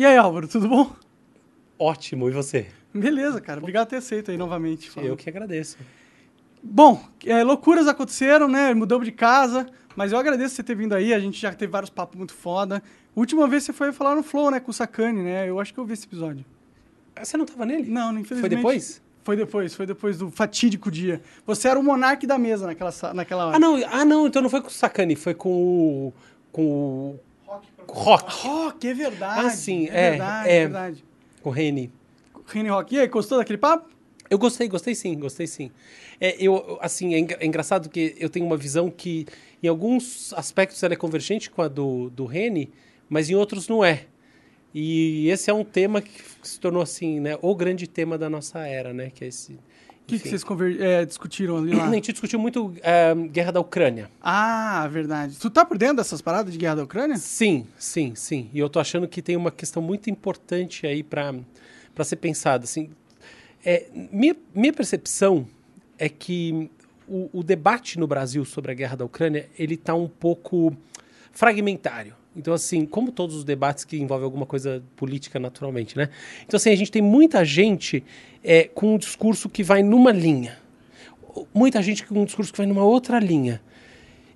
E aí, Álvaro, tudo bom? Ótimo, e você? Beleza, cara. Obrigado por ter aceito aí novamente. Eu que agradeço. Bom, é, loucuras aconteceram, né? Mudamos de casa, mas eu agradeço você ter vindo aí. A gente já teve vários papos muito foda. Última vez você foi falar no Flow, né? Com o Sacane, né? Eu acho que eu vi esse episódio. Você não tava nele? Não, infelizmente. Foi depois? Foi depois, foi depois do fatídico dia. Você era o monarca da mesa naquela, naquela hora. Ah, não, ah, não, então não foi com o Sacani, foi com o. com o. Rock. Rock, é verdade. Ah, sim, é. é, verdade, é. é verdade. Com o Reni. Reni Rock. E aí, gostou daquele papo? Eu gostei, gostei sim, gostei sim. É, eu, assim, é, é engraçado que eu tenho uma visão que, em alguns aspectos, ela é convergente com a do, do Reni, mas em outros não é. E esse é um tema que se tornou, assim, né, o grande tema da nossa era, né, que é esse... O que, que vocês conver- é, discutiram ali lá? A gente discutiu muito a guerra da Ucrânia. Ah, verdade. Tu tá por dentro dessas paradas de guerra da Ucrânia? Sim, sim, sim. E eu tô achando que tem uma questão muito importante aí para para ser pensada. Assim, é, minha, minha percepção é que o, o debate no Brasil sobre a guerra da Ucrânia ele está um pouco fragmentário. Então, assim, como todos os debates que envolvem alguma coisa política naturalmente, né? Então, assim, a gente tem muita gente é, com um discurso que vai numa linha. Muita gente com um discurso que vai numa outra linha.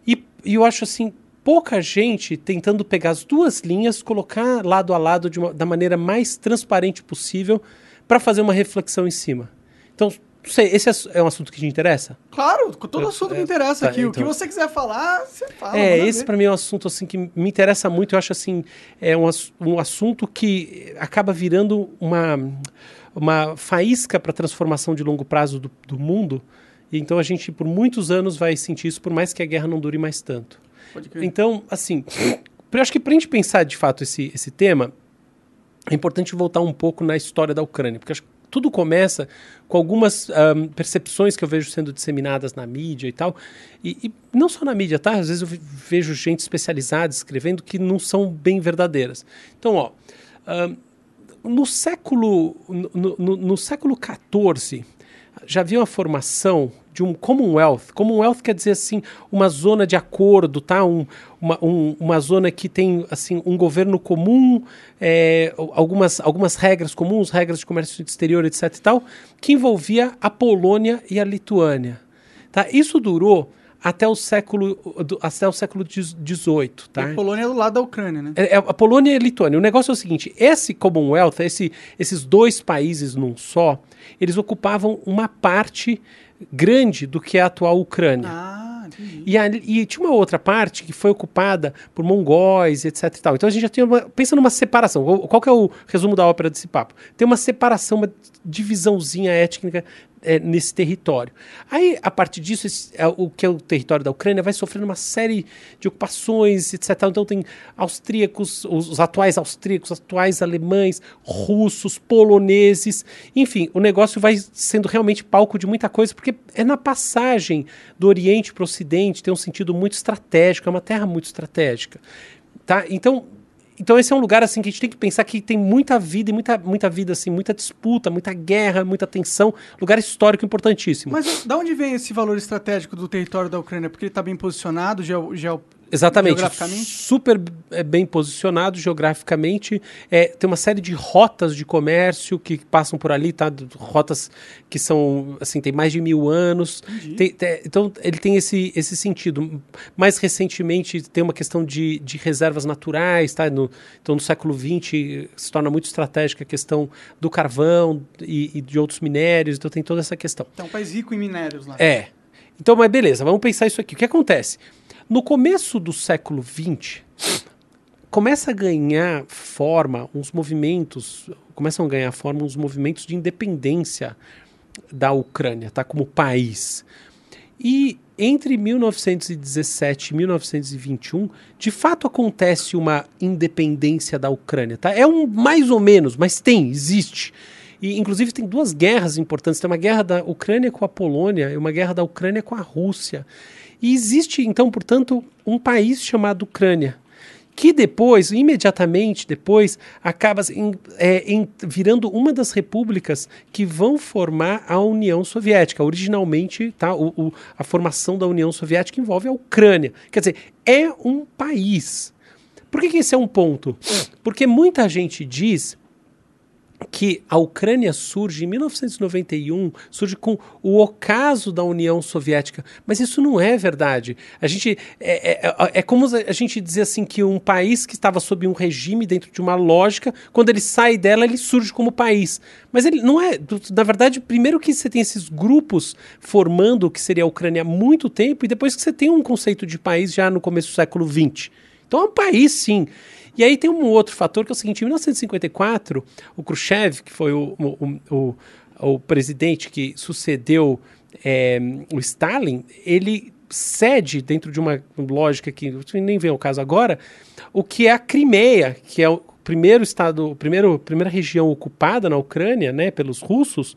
E, e eu acho assim, pouca gente tentando pegar as duas linhas, colocar lado a lado uma- da maneira mais transparente possível para fazer uma reflexão em cima. Então, não sei, esse é um assunto que te interessa? Claro, todo Eu- assunto é, me interessa tá, aqui. O que então. você quiser falar, você fala. é, esse para mim é um assunto assim que me interessa muito. Eu acho assim, é um, um assunto que acaba virando uma, uma faísca para a transformação de longo prazo do, do mundo. E então a gente, por muitos anos, vai sentir isso, por mais que a guerra não dure mais tanto. Pode crer. Então, assim, eu acho que para a gente pensar de fato esse, esse tema, é importante voltar um pouco na história da Ucrânia, porque acho que tudo começa com algumas ahm, percepções que eu vejo sendo disseminadas na mídia e tal, e, e não só na mídia, tá? Às vezes eu ve- vejo gente especializada escrevendo que não são bem verdadeiras. Então, ó, ahm, no século no, no- no século XIV já havia uma formação de um Commonwealth. Commonwealth quer dizer assim uma zona de acordo, tá? Um, uma, um- uma zona que tem assim um governo comum, é, algumas, algumas regras comuns, regras de comércio exterior, etc. e tal, que envolvia a Polônia e a Lituânia. Tá? Isso durou até o século até o século XVIII, tá? E a Polônia é do lado da Ucrânia, né? É, é a Polônia e a Lituânia. O negócio é o seguinte: esse Commonwealth, esse- esses dois países num só, eles ocupavam uma parte grande do que a atual Ucrânia. Ah. E, ali- e tinha uma outra parte que foi ocupada por mongóis, etc. E. Então a gente já tem uma. Pensa numa separação. Qual, qual que é o resumo da ópera desse papo? Tem uma separação, uma divisãozinha étnica é, nesse território. Aí, a partir disso, esse- é, o que é o território da Ucrânia vai sofrendo uma série de ocupações, etc. Então tem austríacos, os, os atuais austríacos, os atuais alemães, russos, poloneses, enfim, o negócio vai sendo realmente palco de muita coisa, porque é na passagem do Oriente para o Ocidente, tem um sentido muito estratégico, é uma terra muito estratégica. Tá? Então, então esse é um lugar assim que a gente tem que pensar que tem muita vida e muita, muita vida assim, muita disputa, muita guerra, muita tensão, lugar histórico importantíssimo. Mas da onde vem esse valor estratégico do território da Ucrânia? Porque ele está bem posicionado geo, geo- Exatamente. geograficamente? Super é, bem posicionado geograficamente. É, tem uma série de rotas de comércio que passam por ali, tá? Rotas que são, assim, tem mais de mil anos. Tem- tem- então, ele tem esse, esse sentido. Mais recentemente, tem uma questão de, de reservas naturais, tá? No, então, no século XX, se torna muito estratégica a questão do carvão e, e de outros minérios. Então, tem toda essa questão. É um país rico em minérios lá. É. Então, mas beleza, vamos pensar isso aqui. O que acontece? No começo do século XX, começa a ganhar forma uns movimentos, começam a ganhar forma uns movimentos de independência da Ucrânia, tá? Como país. E entre 1917 e 1921, de fato acontece uma independência da Ucrânia, tá? É um mais ou menos, mas tem, existe. E inclusive tem duas guerras importantes, tem uma guerra da Ucrânia com a Polônia e uma guerra da Ucrânia com a Rússia. E existe então, portanto, um país chamado Ucrânia que depois, imediatamente depois, acaba em- é, em- virando uma das repúblicas que vão formar a União Soviética. Originalmente, tá, o- o- a formação da União Soviética envolve a Ucrânia. Quer dizer, é um país. Por que, que esse é um ponto? Porque muita gente diz que a Ucrânia surge em 1991, surge com o ocaso da União Soviética, mas isso não é verdade. A gente é, é, é, como a gente dizer assim que um país que estava sob um regime dentro de uma lógica, quando ele sai dela, ele surge como país. Mas ele não é, na verdade, primeiro que você tem esses grupos formando o que seria a Ucrânia há muito tempo e depois que você tem um conceito de país já no começo do século XX. Então é um país, sim. E aí tem um outro fator que é o seguinte: em 1954, o Khrushchev, que foi o, o, o, o presidente que sucedeu é, o Stalin, ele cede dentro de uma lógica que nem vem ao caso agora, o que é a Crimeia, que é o primeiro estado, a primeiro, primeira região ocupada na Ucrânia, né, pelos russos,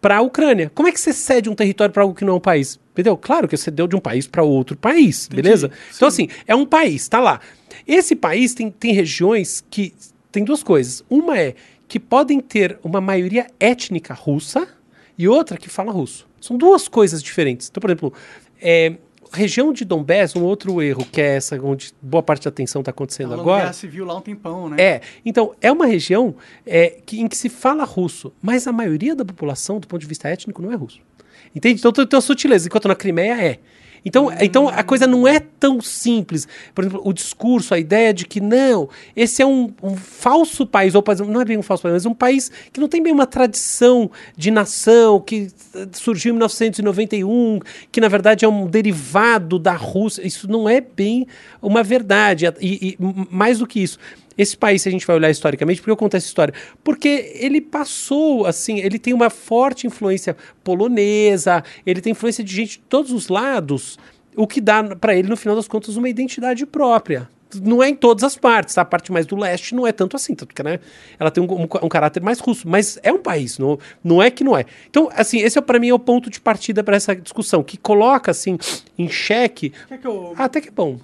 para a Ucrânia. Como é que você cede um território para algo que não é um país? Entendeu? Claro que você deu de um país para outro país, Entendi. beleza? Sim. Então, assim, é um país, tá lá. Esse país tem, tem regiões que tem duas coisas. Uma é que podem ter uma maioria étnica russa e outra que fala russo. São duas coisas diferentes. Então, por exemplo, é, região de Donbass, um outro erro, que é essa onde boa parte da atenção está acontecendo é agora. Guerra civil lá um tempão, né? É. Então, é uma região é, que, em que se fala russo, mas a maioria da população, do ponto de vista étnico, não é russo. Entende? Então tem uma sutileza, enquanto na Crimeia é. Então, então a coisa não é tão simples. Por exemplo, o discurso, a ideia de que não, esse é um, um falso país, ou não é bem um falso país, mas um país que não tem bem uma tradição de nação, que surgiu em 1991, que na verdade é um derivado da Rússia. Isso não é bem uma verdade. E, e mais do que isso, esse país, se a gente vai olhar historicamente, por que eu conto essa história? Porque ele passou, assim, ele tem uma forte influência polonesa, ele tem influência de gente de todos os lados, o que dá para ele, no final das contas, uma identidade própria não é em todas as partes, a parte mais do leste não é tanto assim, tanto que né, ela tem um, um, um, caráter mais russo, mas é um país, não, não é que não é. Então, assim, esse é para mim é o ponto de partida para essa discussão, que coloca assim em xeque. Quer que eu... ah, até que é bom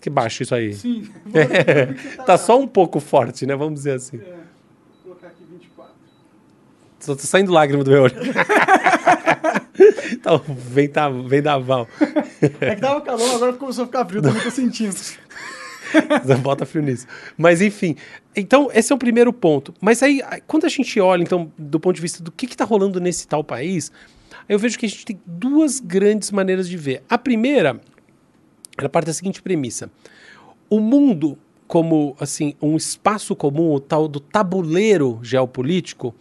que baixe isso aí. Sim. É, tá, tá só um pouco forte, né? Vamos dizer assim. É, vou colocar aqui 24. Só tá saindo lágrima do meu olho. então, vem, tá, vem da Val. É que tava calor, agora começou a ficar frio, também tô sentindo. Bota frio nisso. Mas enfim, então esse é o primeiro ponto. Mas aí, quando a gente olha, então, do ponto de vista do que está rolando nesse tal país, eu vejo que a gente tem duas grandes maneiras de ver. A primeira, ela parte da seguinte premissa: o mundo como assim um espaço comum, o tal do tabuleiro geopolítico,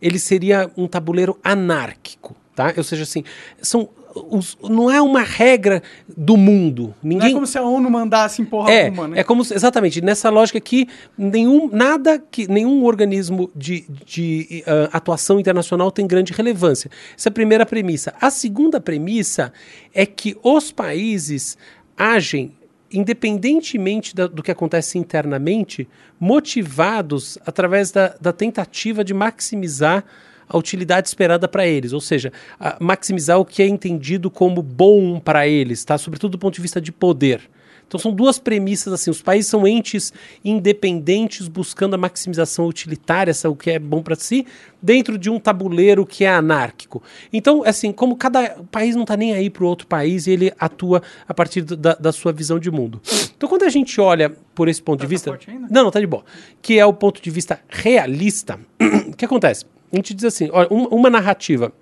ele seria um tabuleiro anárquico, tá? Ou seja, assim, são os, não é uma regra do mundo. Ninguém... Não é como se a ONU mandasse em porra é, alguma, né? É como se, exatamente, nessa lógica que nenhum, nada que nenhum organismo de, de uh, atuação internacional tem grande relevância. Essa é a primeira premissa. A segunda premissa é que os países agem independentemente da, do que acontece internamente, motivados através da, da tentativa de maximizar a utilidade esperada para eles, ou seja, maximizar o que é entendido como bom para eles, tá? Sobretudo do ponto de vista de poder. Então são duas premissas assim, os países são entes independentes buscando a maximização utilitária, o que é bom para si, dentro de um tabuleiro que é anárquico. Então, assim, como cada país não está nem aí para o outro país e ele atua a partir da, da, sua visão de mundo. Então, quando a gente olha por esse ponto tá, de vista, não, não tá de boa, que é o ponto de vista realista, o que acontece? A gente diz assim, olha, uma narrativa.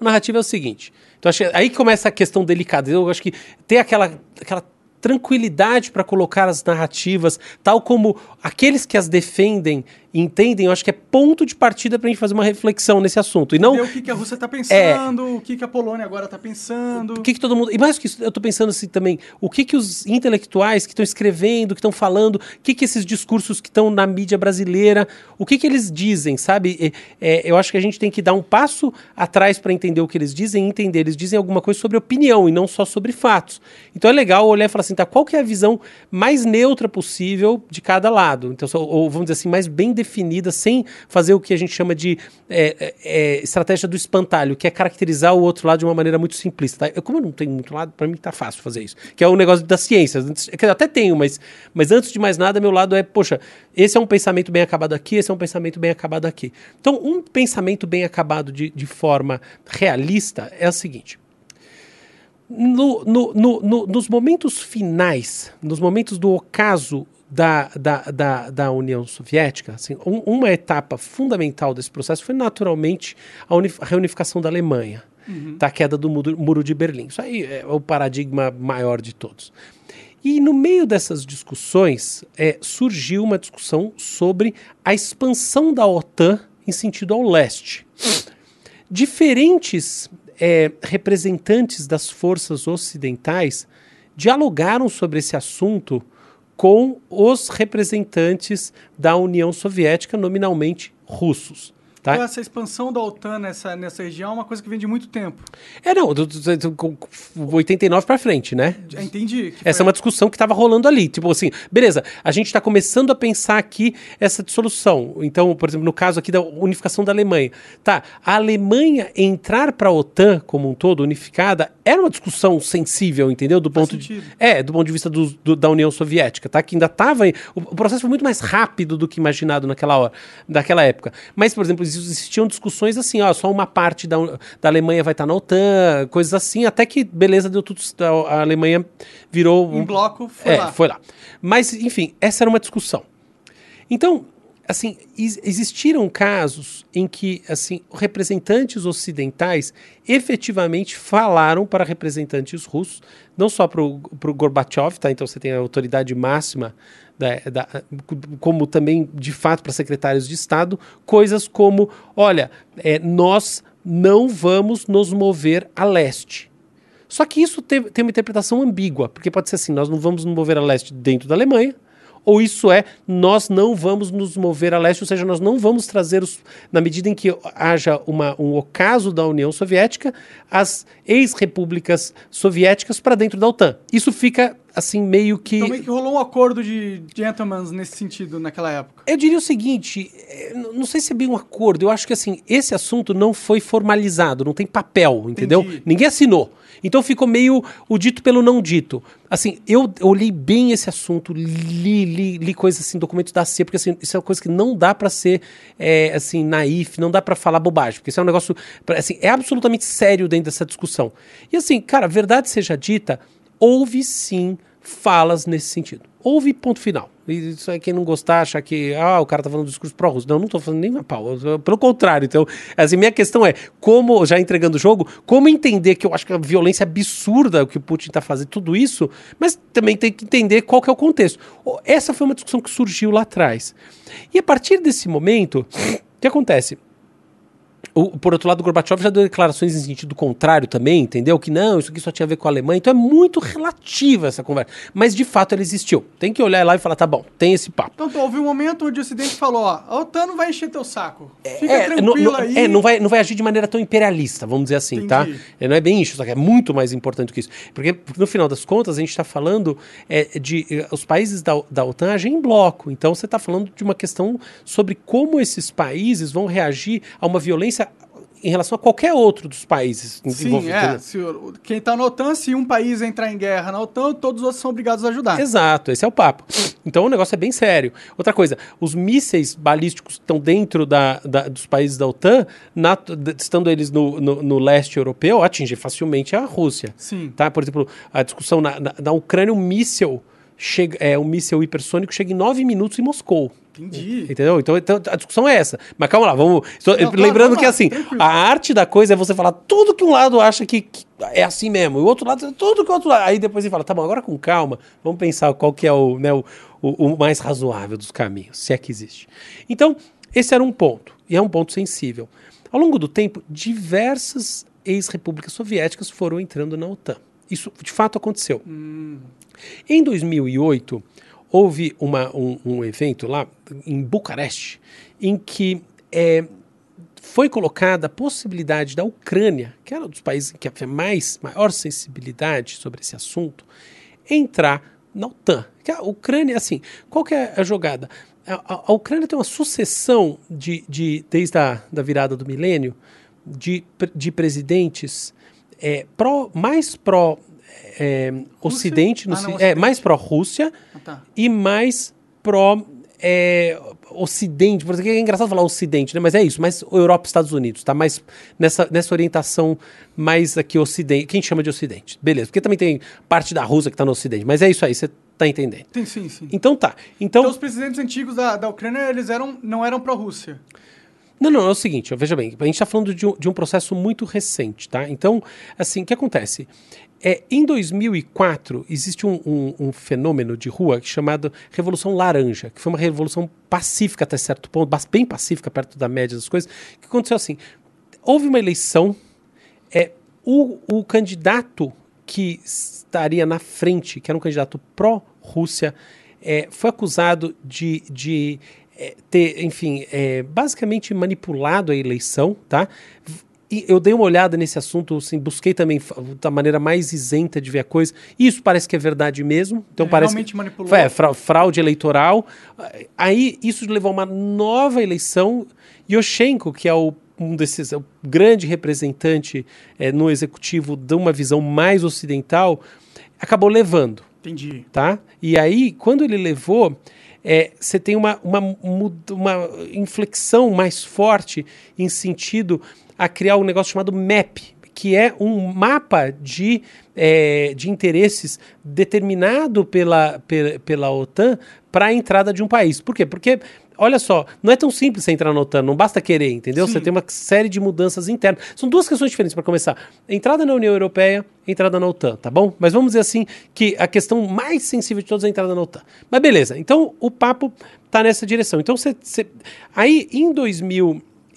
Uma narrativa é o seguinte. Então, acho, aí começa a questão delicada. Eu acho que ter aquela, aquela tranquilidade para colocar as narrativas, tal como aqueles que as defendem entendem, eu acho que é ponto de partida para a gente fazer uma reflexão nesse assunto. E não o que, que a Rússia está pensando, é, o que, que a Polônia agora está pensando. O que, que todo mundo. E mais que isso, eu estou pensando assim também, o que, que os intelectuais que estão escrevendo, que estão falando, o que, que esses discursos que estão na mídia brasileira, o que, que eles dizem, sabe? É, eu acho que a gente tem que dar um passo atrás para entender o que eles dizem e entender. Eles dizem alguma coisa sobre opinião e não só sobre fatos. Então é legal olhar e falar assim, tá, qual que é a visão mais neutra possível de cada lado? Então, ou vamos dizer assim, mais bem definida, sem fazer o que a gente chama de é, é, é, estratégia do espantalho, que é caracterizar o outro lado de uma maneira muito simplista. Tá? Eu, como eu não tenho muito lado, para mim tá fácil fazer isso. Que é o um negócio da ciência. Eu até tenho, mas, mas antes de mais nada, meu lado é, poxa, esse é um pensamento bem acabado aqui, esse é um pensamento bem acabado aqui. Então, um pensamento bem acabado de, de forma realista é o seguinte. no, no, no, nos momentos finais, nos momentos do ocaso da, da, da, da União Soviética, assim, um, uma etapa fundamental desse processo foi naturalmente a, reunificação da Alemanha, uhum. da queda do muro, muro de Berlim. Isso aí é o paradigma maior de todos. E no meio dessas discussões é, surgiu uma discussão sobre a expansão da OTAN em sentido ao leste. Diferentes é, representantes das forças ocidentais dialogaram sobre esse assunto com os representantes da União Soviética, nominalmente russos. Tá? Então, essa expansão da OTAN nessa, nessa região é uma coisa que vem de muito tempo. É, não, do, do, do 89 para frente, né? Já entendi. Essa é uma discussão que estava rolando ali. Tipo assim, beleza, a gente está começando a pensar aqui essa dissolução. Então, por exemplo, no caso aqui da unificação da Alemanha. Tá, a Alemanha entrar para a OTAN como um todo, unificada, era uma discussão sensível, entendeu? Do ponto de, é, do ponto de vista do, da União Soviética, tá? Que ainda estava. O, o processo foi muito mais rápido do que imaginado naquela hora, naquela época. Mas, por exemplo, existiam discussões assim, ó, só uma parte da, da Alemanha vai estar na OTAN, coisas assim, até que, beleza, deu tudo, a Alemanha virou... Em bloco, foi é, lá. foi lá. Mas, enfim, essa era uma discussão. Então, assim, existiram casos em que, assim, representantes ocidentais efetivamente falaram para representantes russos, não só para o Gorbachev, tá? Então você tem a autoridade máxima da, da, como também, de fato, para secretários de Estado, coisas como: olha, é, nós não vamos nos mover a leste. Só que isso tem, tem uma interpretação ambígua, porque pode ser assim: nós não vamos nos mover a leste dentro da Alemanha, ou isso é, nós não vamos nos mover a leste, ou seja, nós não vamos trazer, os, na medida em que haja uma, um ocaso da União Soviética, as ex-repúblicas soviéticas para dentro da OTAN. Isso fica assim, meio que. Então meio que rolou um acordo de gentlemen nesse sentido naquela época. Eu diria o seguinte: é, não sei se é bem um acordo, eu acho que assim, esse assunto não foi formalizado, não tem papel, entendeu? Entendi. Ninguém assinou. Então ficou meio o dito pelo não dito. Assim, eu olhei bem esse assunto, li, li, li coisas assim, documentos da CIA, porque assim, isso é uma coisa que não dá para ser é, assim, naif, não dá para falar bobagem, porque isso é um negócio, assim, é absolutamente sério dentro dessa discussão. E assim, cara, verdade seja dita, houve sim falas nesse sentido. Houve ponto final. Isso é quem não gostar, achar que ah, o cara tá falando do discurso pró-russo. Não, não tô falando nem uma pau. Pelo contrário. Então, assim, minha questão é, como, já entregando o jogo, como entender que eu acho que a violência absurda que o Putin tá fazendo, tudo isso, mas também tem que entender qual que é o contexto. Essa foi uma discussão que surgiu lá atrás. E a partir desse momento, o que acontece? O, por outro lado, o Gorbachev já deu declarações em sentido contrário também, entendeu? Que não, isso aqui só tinha a ver com a Alemanha. Então é muito relativa essa conversa. Mas de fato ela existiu. Tem que olhar lá e falar, tá bom, tem esse papo. Então, houve um momento onde o Ocidente falou: ó, a OTAN não vai encher teu saco. Fica é, tranquilo aí. É, não vai, não vai agir de maneira tão imperialista, vamos dizer assim, tá? Entendi. tá? É, não é bem isso, só que é muito mais importante do que isso. Porque, no final das contas, a gente está falando é, de. Eh, os países da, da OTAN agem em bloco. Então você está falando de uma questão sobre como esses países vão reagir a uma violência em relação a qualquer outro dos países Sim, é. Se, quem está na OTAN, se um país entrar em guerra na OTAN, todos os outros são obrigados a ajudar. Exato, esse é o papo. Então o negócio é bem sério. Outra coisa, os mísseis balísticos que estão dentro da, da, dos países da OTAN, na, estando eles no, no, no, leste europeu, atingem facilmente a Rússia. Sim. Tá? Por exemplo, a discussão na, na, na Ucrânia, um míssil chega, é, um míssil hipersônico chega em nove minutos em Moscou. Entendi. Entendeu? Então, então, a discussão é essa. Mas calma lá, vamos. Não, lembrando claro, que assim, a arte da coisa é você falar tudo que um lado acha que, que, é assim mesmo, e o outro lado tudo que o outro lado. Aí depois você fala, tá bom, agora com calma, vamos pensar qual que é o, né, o, o, o mais razoável dos caminhos, se é que existe. Então, esse era um ponto, e é um ponto sensível. Ao longo do tempo, diversas ex-repúblicas soviéticas foram entrando na OTAN. Isso de fato aconteceu. Hum. Em 2008, houve uma, um, um, evento lá em Bucareste em que é, foi colocada a possibilidade da Ucrânia, que era um dos países que tinha mais maior sensibilidade sobre esse assunto, entrar na OTAN. Que a Ucrânia, assim, qual que é a jogada? A, a, a Ucrânia tem uma sucessão de, de desde a da virada do milênio, de, de presidentes é, pró, mais pró é, Ocidente, no, ah, não, é, mais pró-Rússia ah, tá. e mais pró. É, Ocidente, por exemplo, é engraçado falar Ocidente, né? Mas é isso, mas Europa e Estados Unidos, tá? Mais nessa, nessa orientação mais aqui Ocidente, quem chama de Ocidente. Beleza, porque também tem parte da Rússia que está no Ocidente, mas é isso aí, você tá entendendo. Sim, sim, sim. Então tá. Então, Então os presidentes antigos da, da Ucrânia, eles eram, não eram pró-Rússia. Não, não, é o seguinte, veja bem, a gente está falando de um, de um processo muito recente, tá? Então, assim, o que acontece? É, em 2004, existe um, um- um fenômeno de rua chamado Revolução Laranja, que foi uma revolução pacífica até certo ponto, bem pacífica, perto da média das coisas, que aconteceu assim, houve uma eleição, é, o, o candidato que estaria na frente, que era um candidato pró-Rússia, é, foi acusado de, de é, ter, enfim, é, basicamente manipulado a eleição, tá? E eu dei uma olhada nesse assunto, assim, busquei também da maneira mais isenta de ver a coisa. E isso parece que é verdade mesmo. Então Ele parece realmente que, manipulou. É, fra- fraude eleitoral. Aí isso levou a uma nova eleição. Yoshenko, que é o um desses, é o grande representante é, no executivo de uma visão mais ocidental, acabou levando Entendi. tá? E aí, quando ele levou, é, você tem uma, uma, uma inflexão mais forte em sentido a criar um negócio chamado MAP, que é um mapa de, é, de interesses determinado pela, pela, pela OTAN para a entrada de um país. Por quê? Porque, olha só, não é tão simples você entrar na OTAN, não basta querer, entendeu? Sim. Você tem uma série de mudanças internas. São duas questões diferentes para começar. Entrada na União Europeia, entrada na OTAN, tá bom? Mas vamos dizer assim que a questão mais sensível de todas é a entrada na OTAN. Mas beleza, então o papo tá nessa direção. Então você. Aí, em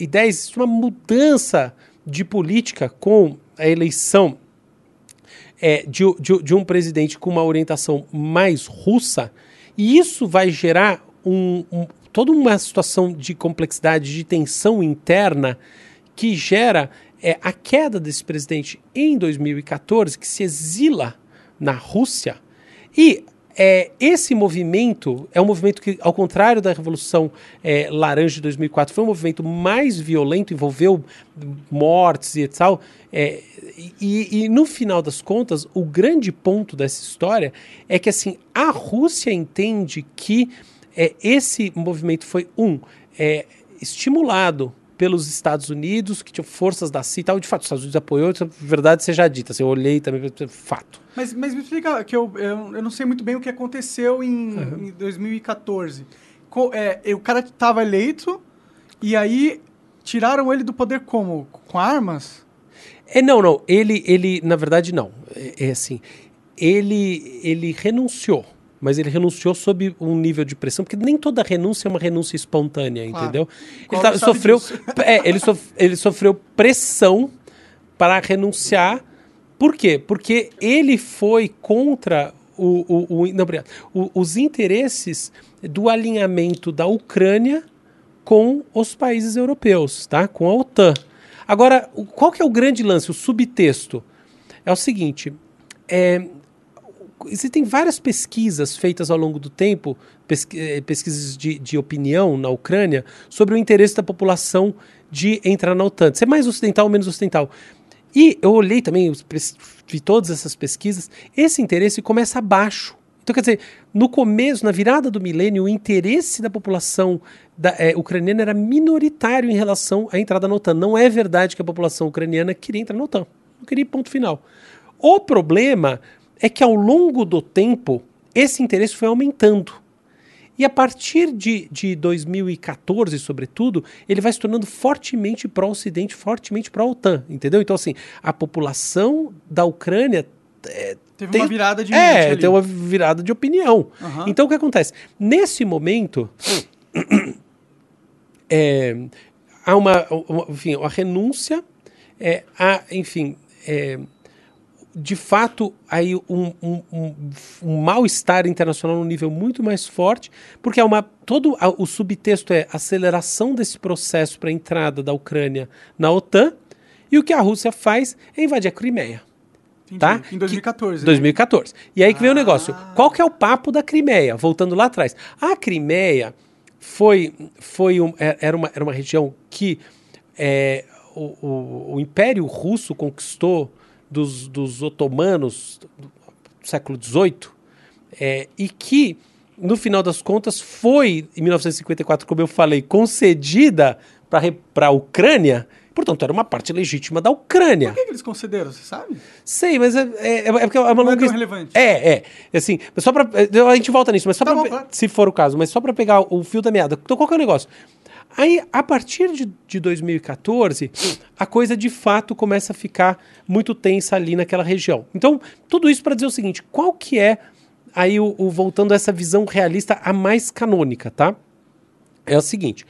2010, existe uma mudança de política com a eleição é, de, de- de um presidente com uma orientação mais russa, e isso vai gerar um- um- toda uma situação de complexidade, de tensão interna, que gera é, a queda desse presidente em 2014, que se exila na Rússia. E é, esse movimento é um movimento que, ao contrário da Revolução é, Laranja de 2004, foi um movimento mais violento, envolveu mortes e tal. É, e, e no final das contas, o grande ponto dessa história é que assim a Rússia entende que é, esse movimento foi um é, estimulado pelos Estados Unidos, que tinham forças da CIA e tal. De fato, os Estados Unidos apoiou, é verdade seja dita. Assim, eu olhei também, fato. Mas, mas me explica, que eu, eu, eu não sei muito bem o que aconteceu em, Uhum. em 2014. Co- é, o cara estava eleito e aí tiraram ele do poder como? Com armas? É, não, não. Ele, ele na verdade, não. É, é assim, ele, ele renunciou. Mas ele renunciou sob um nível de pressão, porque nem toda renúncia é uma renúncia espontânea, Claro. entendeu? Ele, tá- sofreu, é, ele, sof- ele sofreu pressão para renunciar. Por quê? Porque ele foi contra o, o, o- não. O- os interesses do alinhamento da Ucrânia com os países europeus, tá? Com a OTAN. Agora, qual que é o grande lance, o subtexto? É o seguinte, é, existem várias pesquisas feitas ao longo do tempo, eh, pesquisas de, de opinião na Ucrânia, sobre o interesse da população de entrar na OTAN, ser mais ocidental ou menos ocidental. E eu olhei também, vi todas essas pesquisas, esse interesse começa abaixo. Então, quer dizer, no começo, na virada do milênio, o interesse da população da, eh, ucraniana era minoritário em relação à entrada na OTAN. Não é verdade que a população ucraniana queria entrar na OTAN. Não queria, ponto final. O problema é que ao longo do tempo, esse interesse foi aumentando. E a partir de, de 2014, sobretudo, ele vai se tornando fortemente pró-Ocidente, fortemente pró-OTAN, entendeu? Então, assim, a população da Ucrânia é, Teve tem- uma virada de é, ali. tem uma virada de opinião. Aham. Então, o que acontece? Nesse momento, é, há uma, uma- enfim, a renúncia, é, há, enfim, é, de fato, aí um, um, um, um mal-estar internacional num nível muito mais forte, porque é uma, todo a- o subtexto é aceleração desse processo para a entrada da Ucrânia na OTAN, e o que a Rússia faz é invadir a Crimeia. Entendi. tá? Em 2014. né? 2014. E aí que vem o Ah. negócio. Qual que é o papo da Crimeia? Voltando lá atrás. A Crimeia foi, foi um- é- era, uma, era uma região que é, o, o- o Império Russo conquistou dos, dos otomanos do século XVIII é, e que no final das contas, foi, em 1954, como eu falei, concedida para a Ucrânia. Portanto, era uma parte legítima da Ucrânia. Por que, que eles concederam, você sabe? Sei, mas é, é, é porque é uma Não é longa his- relevante. É, é. Assim, mas só pra. A gente volta nisso, mas só Tá pra. bom. Se for o caso, mas só pra pegar o fio da meada. Então, qual que é o negócio? Aí, a partir de, de 2014, a coisa de fato começa a ficar muito tensa ali naquela região. Então, tudo isso para dizer o seguinte: qual que é aí o, o- voltando a essa visão realista a mais canônica, tá? É o seguinte: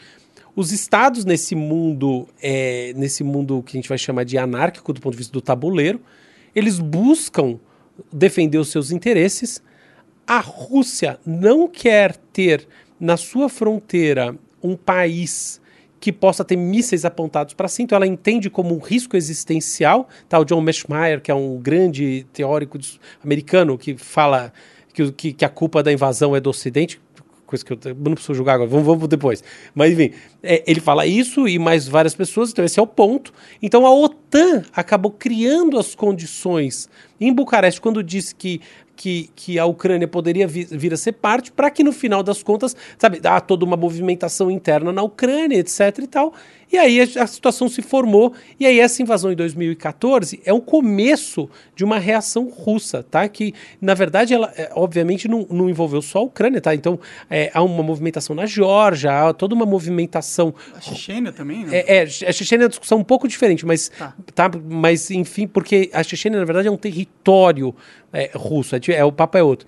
os estados nesse mundo, é, nesse mundo que a gente vai chamar de anárquico do ponto de vista do tabuleiro, eles buscam defender os seus interesses. A Rússia não quer ter na sua fronteira um país que possa ter mísseis apontados para si, então ela entende como um risco existencial. Tá? O John Meschmeyer, que é um grande teórico americano que fala que, que, que a culpa da invasão é do Ocidente, coisa que eu não preciso julgar agora, vamos, vamos depois. Mas enfim, é, ele fala isso e mais várias pessoas, então esse é o ponto. Então a OTAN acabou criando as condições em Bucareste quando disse que, que, que a Ucrânia poderia vi- vir a ser parte, para que no final das contas, sabe, há toda uma movimentação interna na Ucrânia, etc e tal. E aí a, a situação se formou, e aí essa invasão em 2014 é um começo de uma reação russa, tá? Que, na verdade, ela, é, obviamente, não, não envolveu só a Ucrânia, tá? Então, é, há uma movimentação na Geórgia, há toda uma movimentação A Chechênia também, né? é, é, a Chechênia é uma discussão um pouco diferente, mas, Tá. tá. mas enfim, porque a Chechênia, na verdade, é um território é, russo, é, é, o papo é outro.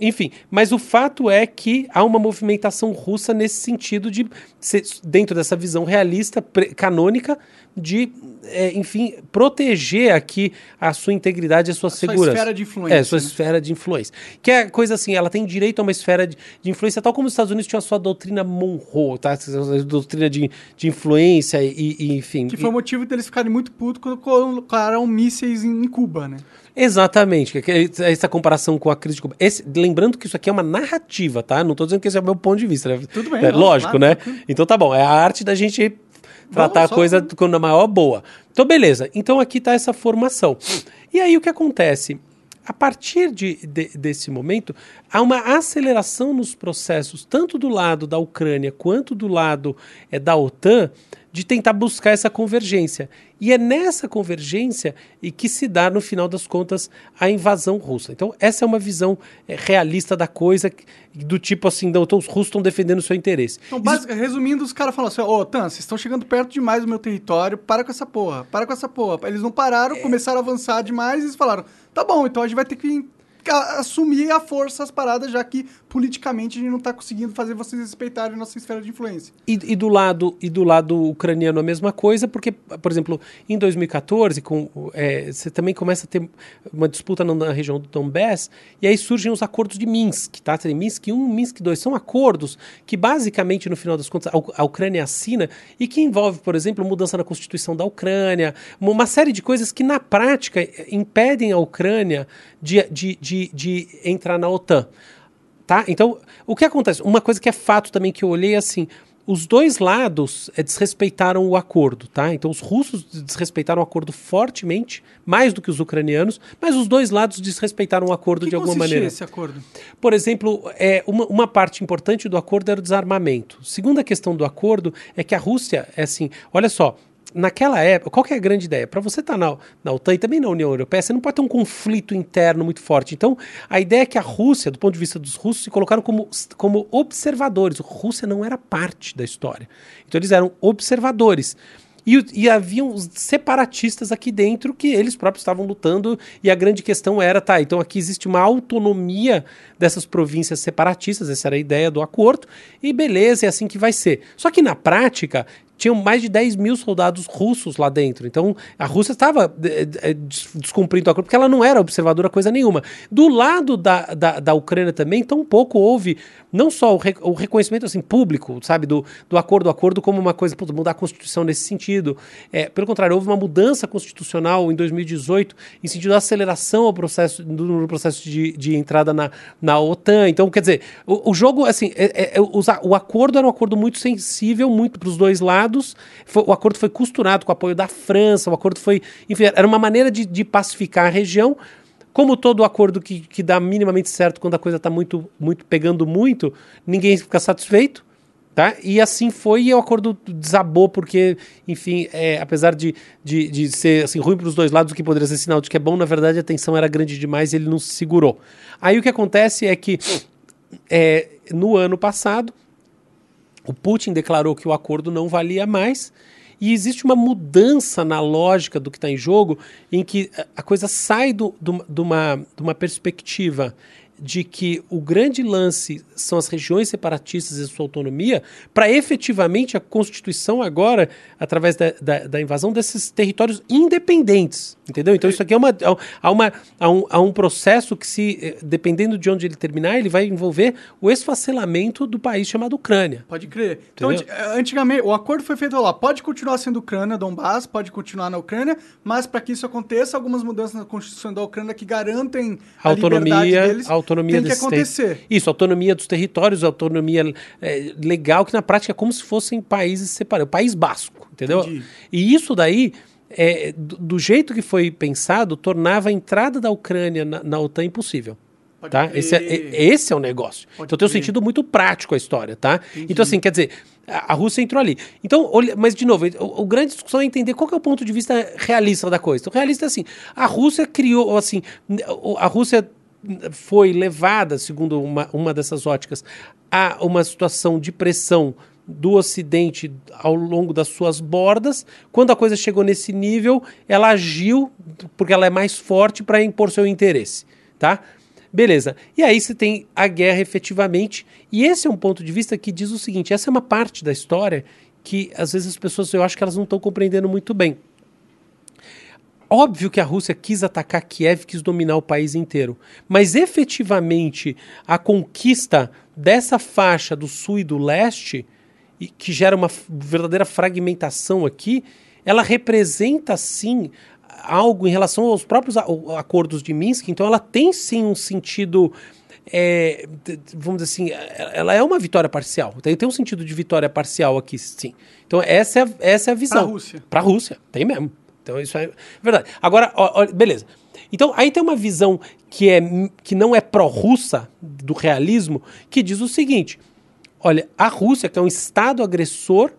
Enfim, mas o fato é que há uma movimentação russa nesse sentido de, dentro dessa visão realista, canônica, de, é, enfim, proteger aqui a sua integridade e a sua sua segurança. esfera de influência, É, sua né? esfera de influência. Que é coisa assim, ela tem direito a uma esfera de, de influência, tal como os Estados Unidos tinham a sua doutrina Monroe, tá? A doutrina de, de influência e, e, enfim. Que foi o motivo deles ficarem muito putos quando colocaram mísseis em Cuba, né? Exatamente, é essa comparação com a crise de Cuba. Esse- lembrando que isso aqui é uma narrativa, tá? Não estou dizendo que esse é o meu ponto de vista. né? Tudo bem, É, não, lógico, claro, né? tranquilo. Então tá bom, é a arte da gente tratar a coisa com a maior boa. Então, beleza. Então aqui está essa formação. E aí o que acontece? A partir de, de- desse momento, há uma aceleração nos processos, tanto do lado da Ucrânia quanto do lado é, da OTAN, de tentar buscar essa convergência. E é nessa convergência e que se dá, no final das contas, a invasão russa. Então, essa é uma visão é, realista da coisa, do tipo assim, não, então os russos estão defendendo o seu interesse. Então, basic- resumindo, os caras falam assim: Ô, Tan, vocês estão chegando perto demais do meu território, para com essa porra, para com essa porra. Eles não É. pararam, começaram a avançar demais e eles falaram: tá bom, então a gente vai ter que assumir a força as paradas, já que politicamente a gente não tá conseguindo fazer vocês respeitarem nossa esfera de influência. E, e do lado e do lado ucraniano a mesma coisa, porque, por exemplo, em 2014, com, é, você também começa a ter uma disputa na, região do Donbass, e aí surgem os acordos de Minsk, tá? Tem Minsk 1, Minsk 2, são acordos que basicamente, no final das contas, a, a Ucrânia assina e que envolve, por exemplo, mudança na Constituição da Ucrânia, uma, série de coisas que na prática impedem a Ucrânia de, de, de, de entrar na OTAN. Tá? Então, o que acontece? Uma coisa que é fato também que eu olhei é assim, os dois lados eh, desrespeitaram o acordo, tá? Então os russos desrespeitaram o acordo fortemente, mais do que os ucranianos, mas os dois lados desrespeitaram o acordo que de alguma maneira. esse acordo? Por exemplo, é, uma, uma parte importante do acordo era o desarmamento. Segunda questão do acordo é que a Rússia, é assim, olha só, naquela época, qual é a grande ideia? Para você estar na, na OTAN e também na União Europeia, você não pode ter um conflito interno muito forte. Então, a ideia é que a Rússia, do ponto de vista dos russos, se colocaram como, como observadores. A Rússia não era parte da história. Então, eles eram observadores. E, e haviam separatistas aqui dentro que eles próprios estavam lutando, e a grande questão era, tá, então aqui existe uma autonomia dessas províncias separatistas, essa era a ideia do acordo, e beleza, é assim que vai ser. Só que na prática, tinham mais de 10 mil soldados russos lá dentro. Então, a Rússia estava eh, eh, des- descumprindo o acordo, porque ela não era observadora coisa nenhuma. Do lado da, da, da Ucrânia também, tampouco houve não só o, re- o reconhecimento assim, público, sabe, do, do acordo, acordo como uma coisa, putz, mudar a Constituição nesse sentido. É, pelo contrário, houve uma mudança constitucional em 2018 em sentido da aceleração ao processo, do, no processo de, de entrada na, na OTAN. Então, quer dizer, o, o jogo, assim, é- é- é- a- o acordo era um acordo muito sensível, muito para os dois lados. Foi- o acordo foi costurado com o apoio da França, o acordo foi. Enfim, era uma maneira de, de pacificar a região. Como todo acordo que, que dá minimamente certo quando a coisa está muito, muito pegando muito, ninguém fica satisfeito. Tá? E assim foi, e o acordo desabou, porque, enfim, é, apesar de, de, de ser assim, ruim para os dois lados, o que poderia ser sinal de que é bom, na verdade a tensão era grande demais e ele não se segurou. Aí o que acontece é que é, no ano passado, o Putin declarou que o acordo não valia mais. E existe uma mudança na lógica do que está em jogo, em que a coisa sai do, do, de, uma, uma perspectiva de que o grande lance são as regiões separatistas e sua autonomia, para efetivamente a Constituição agora, através da, da, da, invasão desses territórios independentes, entendeu? Então isso aqui é uma, há, uma, há, um, há um processo que se, eh, dependendo de onde ele terminar, ele vai envolver o esfacelamento do país chamado Ucrânia. Pode crer. Então, antigamente, o acordo foi feito lá, pode continuar sendo Ucrânia, Donbass, pode continuar na Ucrânia, mas para que isso aconteça, algumas mudanças na Constituição da Ucrânia que garantem a, autonomia deles, autonomia tem que acontecer. Isso, autonomia dos territórios, autonomia é, legal, que na prática é como se fossem países separados. País basco, entendeu? Entendi. E isso daí, é, do, do, jeito que foi pensado, tornava a entrada da Ucrânia na, na OTAN impossível. tá? Esse, é, esse é o negócio. Pode então tem um sentido muito prático a história, tá? Entendi. Então, assim, quer dizer, a, Rússia entrou ali. Então, olha, mas de novo, o, o, grande discussão é entender qual é o ponto de vista realista da coisa. Então, realista é assim, a Rússia criou, assim, a Rússia foi levada, segundo uma, uma dessas óticas, a uma situação de pressão do Ocidente ao longo das suas bordas. Quando a coisa chegou nesse nível, ela agiu porque ela é mais forte para impor seu interesse, tá? Beleza. E aí você tem a guerra efetivamente, e esse é um ponto de vista que diz o seguinte: essa é uma parte da história que às vezes as pessoas eu acho que elas não estão compreendendo muito bem. Óbvio que a Rússia quis atacar Kiev, quis dominar o país inteiro, mas efetivamente a conquista dessa faixa do sul e do leste, que gera uma verdadeira fragmentação aqui, ela representa sim algo em relação aos próprios acordos de Minsk, então ela tem sim um sentido. É, vamos dizer assim, ela é uma vitória parcial. Tem, tem um sentido de vitória parcial aqui, sim. Então, essa é, essa é a visão. Para a Rússia. Para a Rússia, tem mesmo. Então isso é verdade. Agora, ó, ó, beleza. Então aí tem uma visão que, é, que não é pró-russa do realismo, que diz o seguinte: olha, a Rússia, que é um Estado agressor,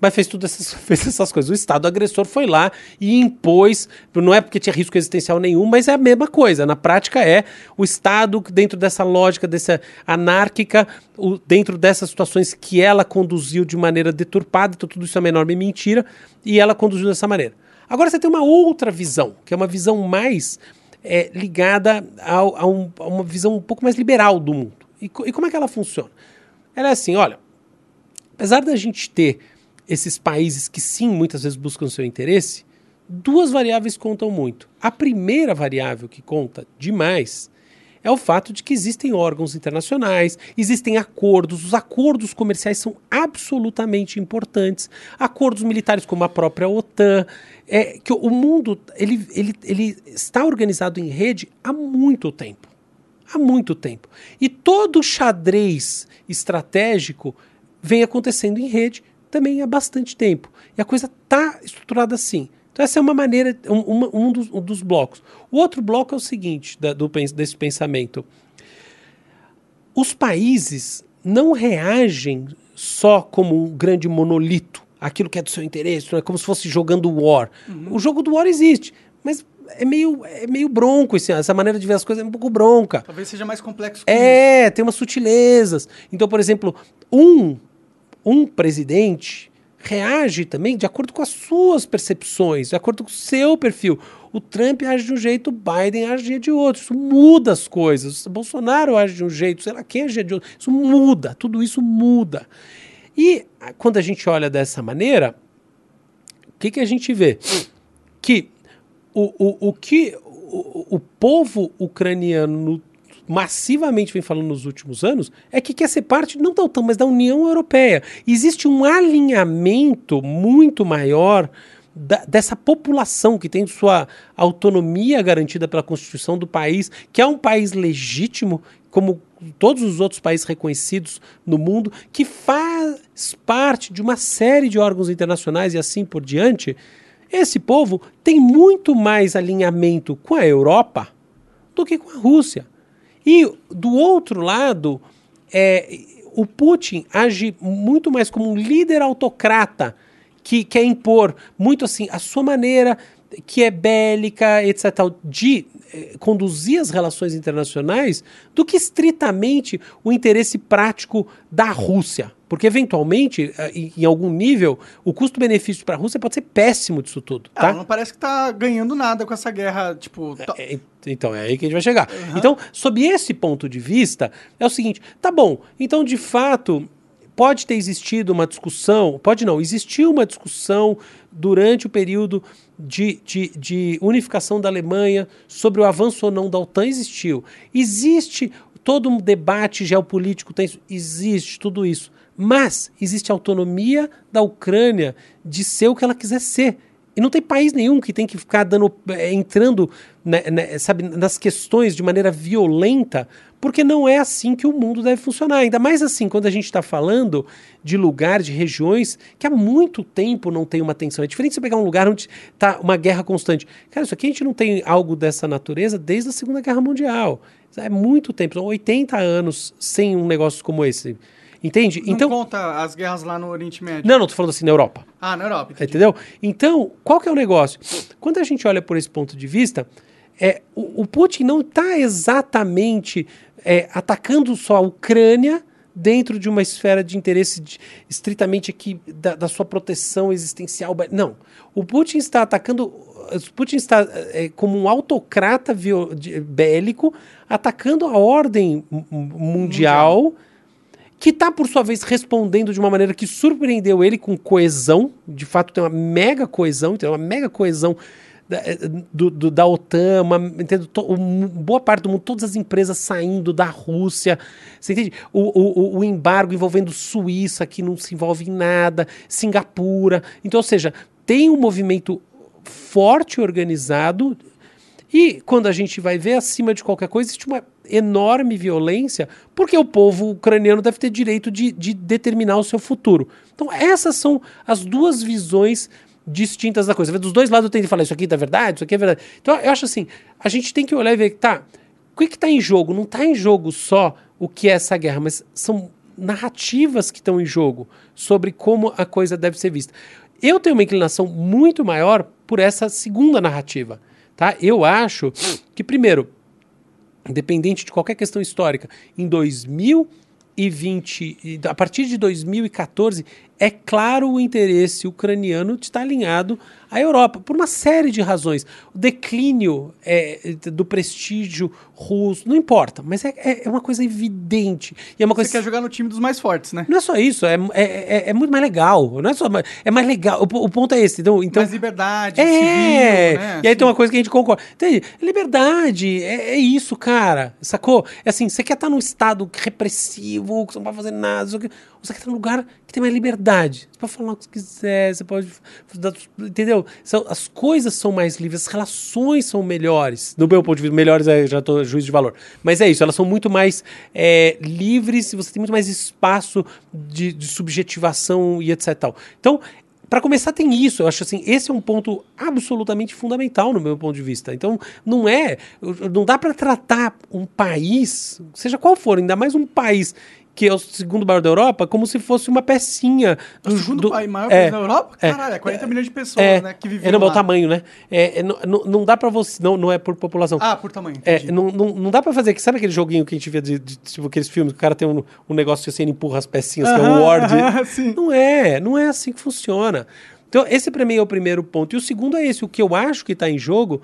mas fez todas essas, essas coisas. O Estado agressor foi lá e impôs, não é porque tinha risco existencial nenhum, mas é a mesma coisa. Na prática é o Estado, dentro dessa lógica, dessa anárquica, o, dentro dessas situações que ela conduziu de maneira deturpada, então tudo isso é uma enorme mentira, e ela conduziu dessa maneira. Agora você tem uma outra visão, que é uma visão mais é, ligada a, a, um, a, uma visão um pouco mais liberal do mundo. E, e como é que ela funciona? Ela é assim: olha, apesar da gente ter esses países que sim, muitas vezes buscam seu interesse, duas variáveis contam muito. A primeira variável que conta demais é o fato de que existem órgãos internacionais, existem acordos, os acordos comerciais são absolutamente importantes, acordos militares como a própria OTAN, é que o mundo ele, ele, ele está organizado em rede há muito tempo. Há muito tempo. E todo xadrez estratégico vem acontecendo em rede também há bastante tempo. E a coisa está estruturada assim. Então, essa é uma maneira, um, um, dos, um dos, blocos. O outro bloco é o seguinte, da, do, desse pensamento. Os países não reagem só como um grande monolito, aquilo que é do seu interesse, é como se fosse jogando War. Uhum. O jogo do War existe, mas é meio, é meio bronco esse, essa maneira de ver as coisas é um pouco bronca. Talvez seja mais complexo. é, isso. tem umas sutilezas. Então, por exemplo, um, um presidente reage também de acordo com as suas percepções, de acordo com o seu perfil. O Trump age de um jeito, o Biden age de outro. Isso muda as coisas. O Bolsonaro age de um jeito, sei lá quem age de outro. Isso muda, tudo isso muda. E quando a gente olha dessa maneira, o que, que a gente vê? Que o, o, o que o, o povo ucraniano massivamente vem falando nos últimos anos é que quer ser parte não da OTAN, mas da União Europeia. Existe um alinhamento muito maior da, dessa população que tem sua autonomia garantida pela Constituição do país, que é um país legítimo, como todos os outros países reconhecidos no mundo, que faz parte de uma série de órgãos internacionais e assim por diante. Esse povo tem muito mais alinhamento com a Europa do que com a Rússia. E do outro lado, é, o Putin age muito mais como um líder autocrata que quer impor muito assim a sua maneira que é bélica, etc., de eh, conduzir as relações internacionais do que estritamente o interesse prático da Rússia. Porque, eventualmente, eh, em, algum nível, o custo-benefício para a Rússia pode ser péssimo disso tudo. Tá? Ela não parece que está ganhando nada com essa guerra, tipo... to- É, é, então, é aí que a gente vai chegar. Então, sob esse ponto de vista, é o seguinte: tá bom, então de fato. Pode ter existido uma discussão, pode não, existiu uma discussão durante o período de, de, de unificação da Alemanha sobre o avanço ou não da OTAN, existiu. Existe todo um debate geopolítico, tem, existe tudo isso. Mas existe a autonomia da Ucrânia de ser o que ela quiser ser. E não tem país nenhum que tem que ficar dando, eh, entrando né, né, sabe, nas questões de maneira violenta, porque não é assim que o mundo deve funcionar. Ainda mais assim, quando a gente está falando de lugar, de regiões que há muito tempo não tem uma tensão. É diferente você pegar um lugar onde está uma guerra constante. Cara, isso aqui a gente não tem algo dessa natureza desde a Segunda Guerra Mundial. É muito tempo, são 80 anos sem um negócio como esse. Entende? Não então, conta as guerras lá no Oriente Médio. não, não tô falando assim na Europa. Ah, na Europa. entendi. Entendeu? Então, qual que é o negócio? Quando a gente olha por esse ponto de vista, é, o, o Putin não está exatamente é, atacando só a Ucrânia dentro de uma esfera de interesse de- estritamente aqui da, da sua proteção existencial. Não. O Putin está atacando. O Putin está é, como um autocrata viol- de- bélico atacando a ordem mu- mundial que está, por sua vez, respondendo de uma maneira que surpreendeu ele com coesão. De fato, tem uma mega coesão, tem uma mega coesão da, eh, do, do- da OTAN, uma, entendo, to- um- boa parte do mundo, todas as empresas saindo da Rússia. Você entende? O, o, o- embargo envolvendo Suíça, que não se envolve em nada, Singapura. Então, ou seja, tem um movimento forte organizado e quando a gente vai ver, acima de qualquer coisa, existe uma enorme violência, porque o povo ucraniano deve ter direito de, de determinar o seu futuro. Então, essas são as duas visões distintas da coisa. Dos dois lados tenho que falar, isso aqui é verdade, isso aqui é verdade. Então, eu acho assim, a gente tem que olhar e ver, tá, o que está em jogo? Não está em jogo só o que é essa guerra, mas são narrativas que estão em jogo sobre como a coisa deve ser vista. Eu tenho uma inclinação muito maior por essa segunda narrativa. Tá? Eu acho que, primeiro, independente de qualquer questão histórica, em 2020, e a partir de 2014, é claro o interesse ucraniano de estar alinhado à Europa, por uma série de razões. O declínio é, do prestígio russo, não importa, mas é, é- é uma coisa evidente. E é uma Você coisa quer jogar no time dos mais fortes, né? não é só isso, é, é, é- é muito mais legal. Não é só mais, é mais legal. O, o ponto é esse. Então, então mais liberdade, é. civil, né? E aí Assim. tem uma coisa que a gente concorda. Entende? Liberdade, é, é isso, cara. Sacou? É assim, você quer estar num estado repressivo, que você não pode fazer nada, você quer estar num lugar que tem mais liberdade. Você pode falar o que quiser, você pode. Entendeu? As coisas são mais livres, as relações são melhores. Do meu ponto de vista, melhores é já tô juízo de valor. Mas é isso, elas são muito mais é, livres você tem muito mais espaço de, de subjetivação e etc. tal. Então, para começar, tem isso. Eu acho assim, esse é um ponto absolutamente fundamental no meu ponto de vista. Então, não é, não dá para tratar um país, seja qual for, ainda mais um país que é o segundo maior da Europa, como se fosse uma pecinha O do segundo do- maior é, da Europa? é. Caralho, é 40 milhões de pessoas, é, né? Que vivem é, não, mas o lá. tamanho, né? É, é, não, não- dá para você, não, não é por população. Ah, por tamanho. É, não, não, não dá pra fazer. Sabe aquele joguinho que a gente via de, de- tipo aqueles filmes que o cara tem um, um negócio assim, ele empurra as pecinhas, que é um Aham, Word? aham, sim. Não é, não é assim que funciona. Então, esse pra mim é o primeiro ponto. E o segundo é esse: o que eu acho que tá em jogo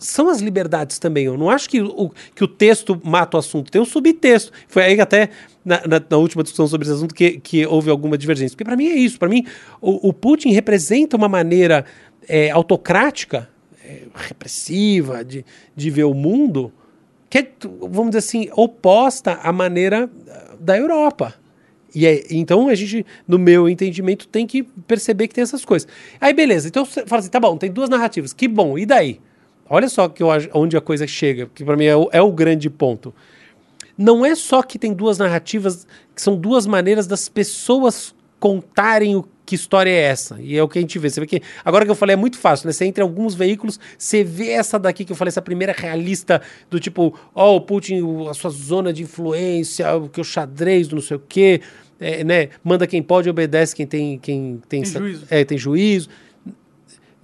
são as liberdades também. Eu não acho que o, que o texto mata o assunto, tem um subtexto. Foi aí que até na, na- na última discussão sobre esse assunto que, que houve alguma divergência. Porque para mim é isso. Para mim, o, o Putin representa uma maneira é, autocrática, é, repressiva de, de ver o mundo, que é, vamos dizer assim, oposta à maneira ah, da Europa. E é- então a gente, no meu entendimento, tem que perceber que tem essas coisas. Aí beleza, então você fala assim, tá bom, tem duas narrativas, que bom, e daí? Olha só que eu, onde a coisa chega, que para mim é o, é o grande ponto. Não é só que tem duas narrativas, que são duas maneiras das pessoas contarem o que história é essa? E é o que a gente vê. Você vê que, agora que eu falei, é muito fácil, né? Você entra em alguns veículos, você vê essa daqui que eu falei, essa primeira realista do tipo, ó, oh, o Putin, a sua zona de influência, o que o xadrez não sei o quê, é, né? Manda quem pode, obedece quem tem, quem tem, Tem juízo. É, tem juízo.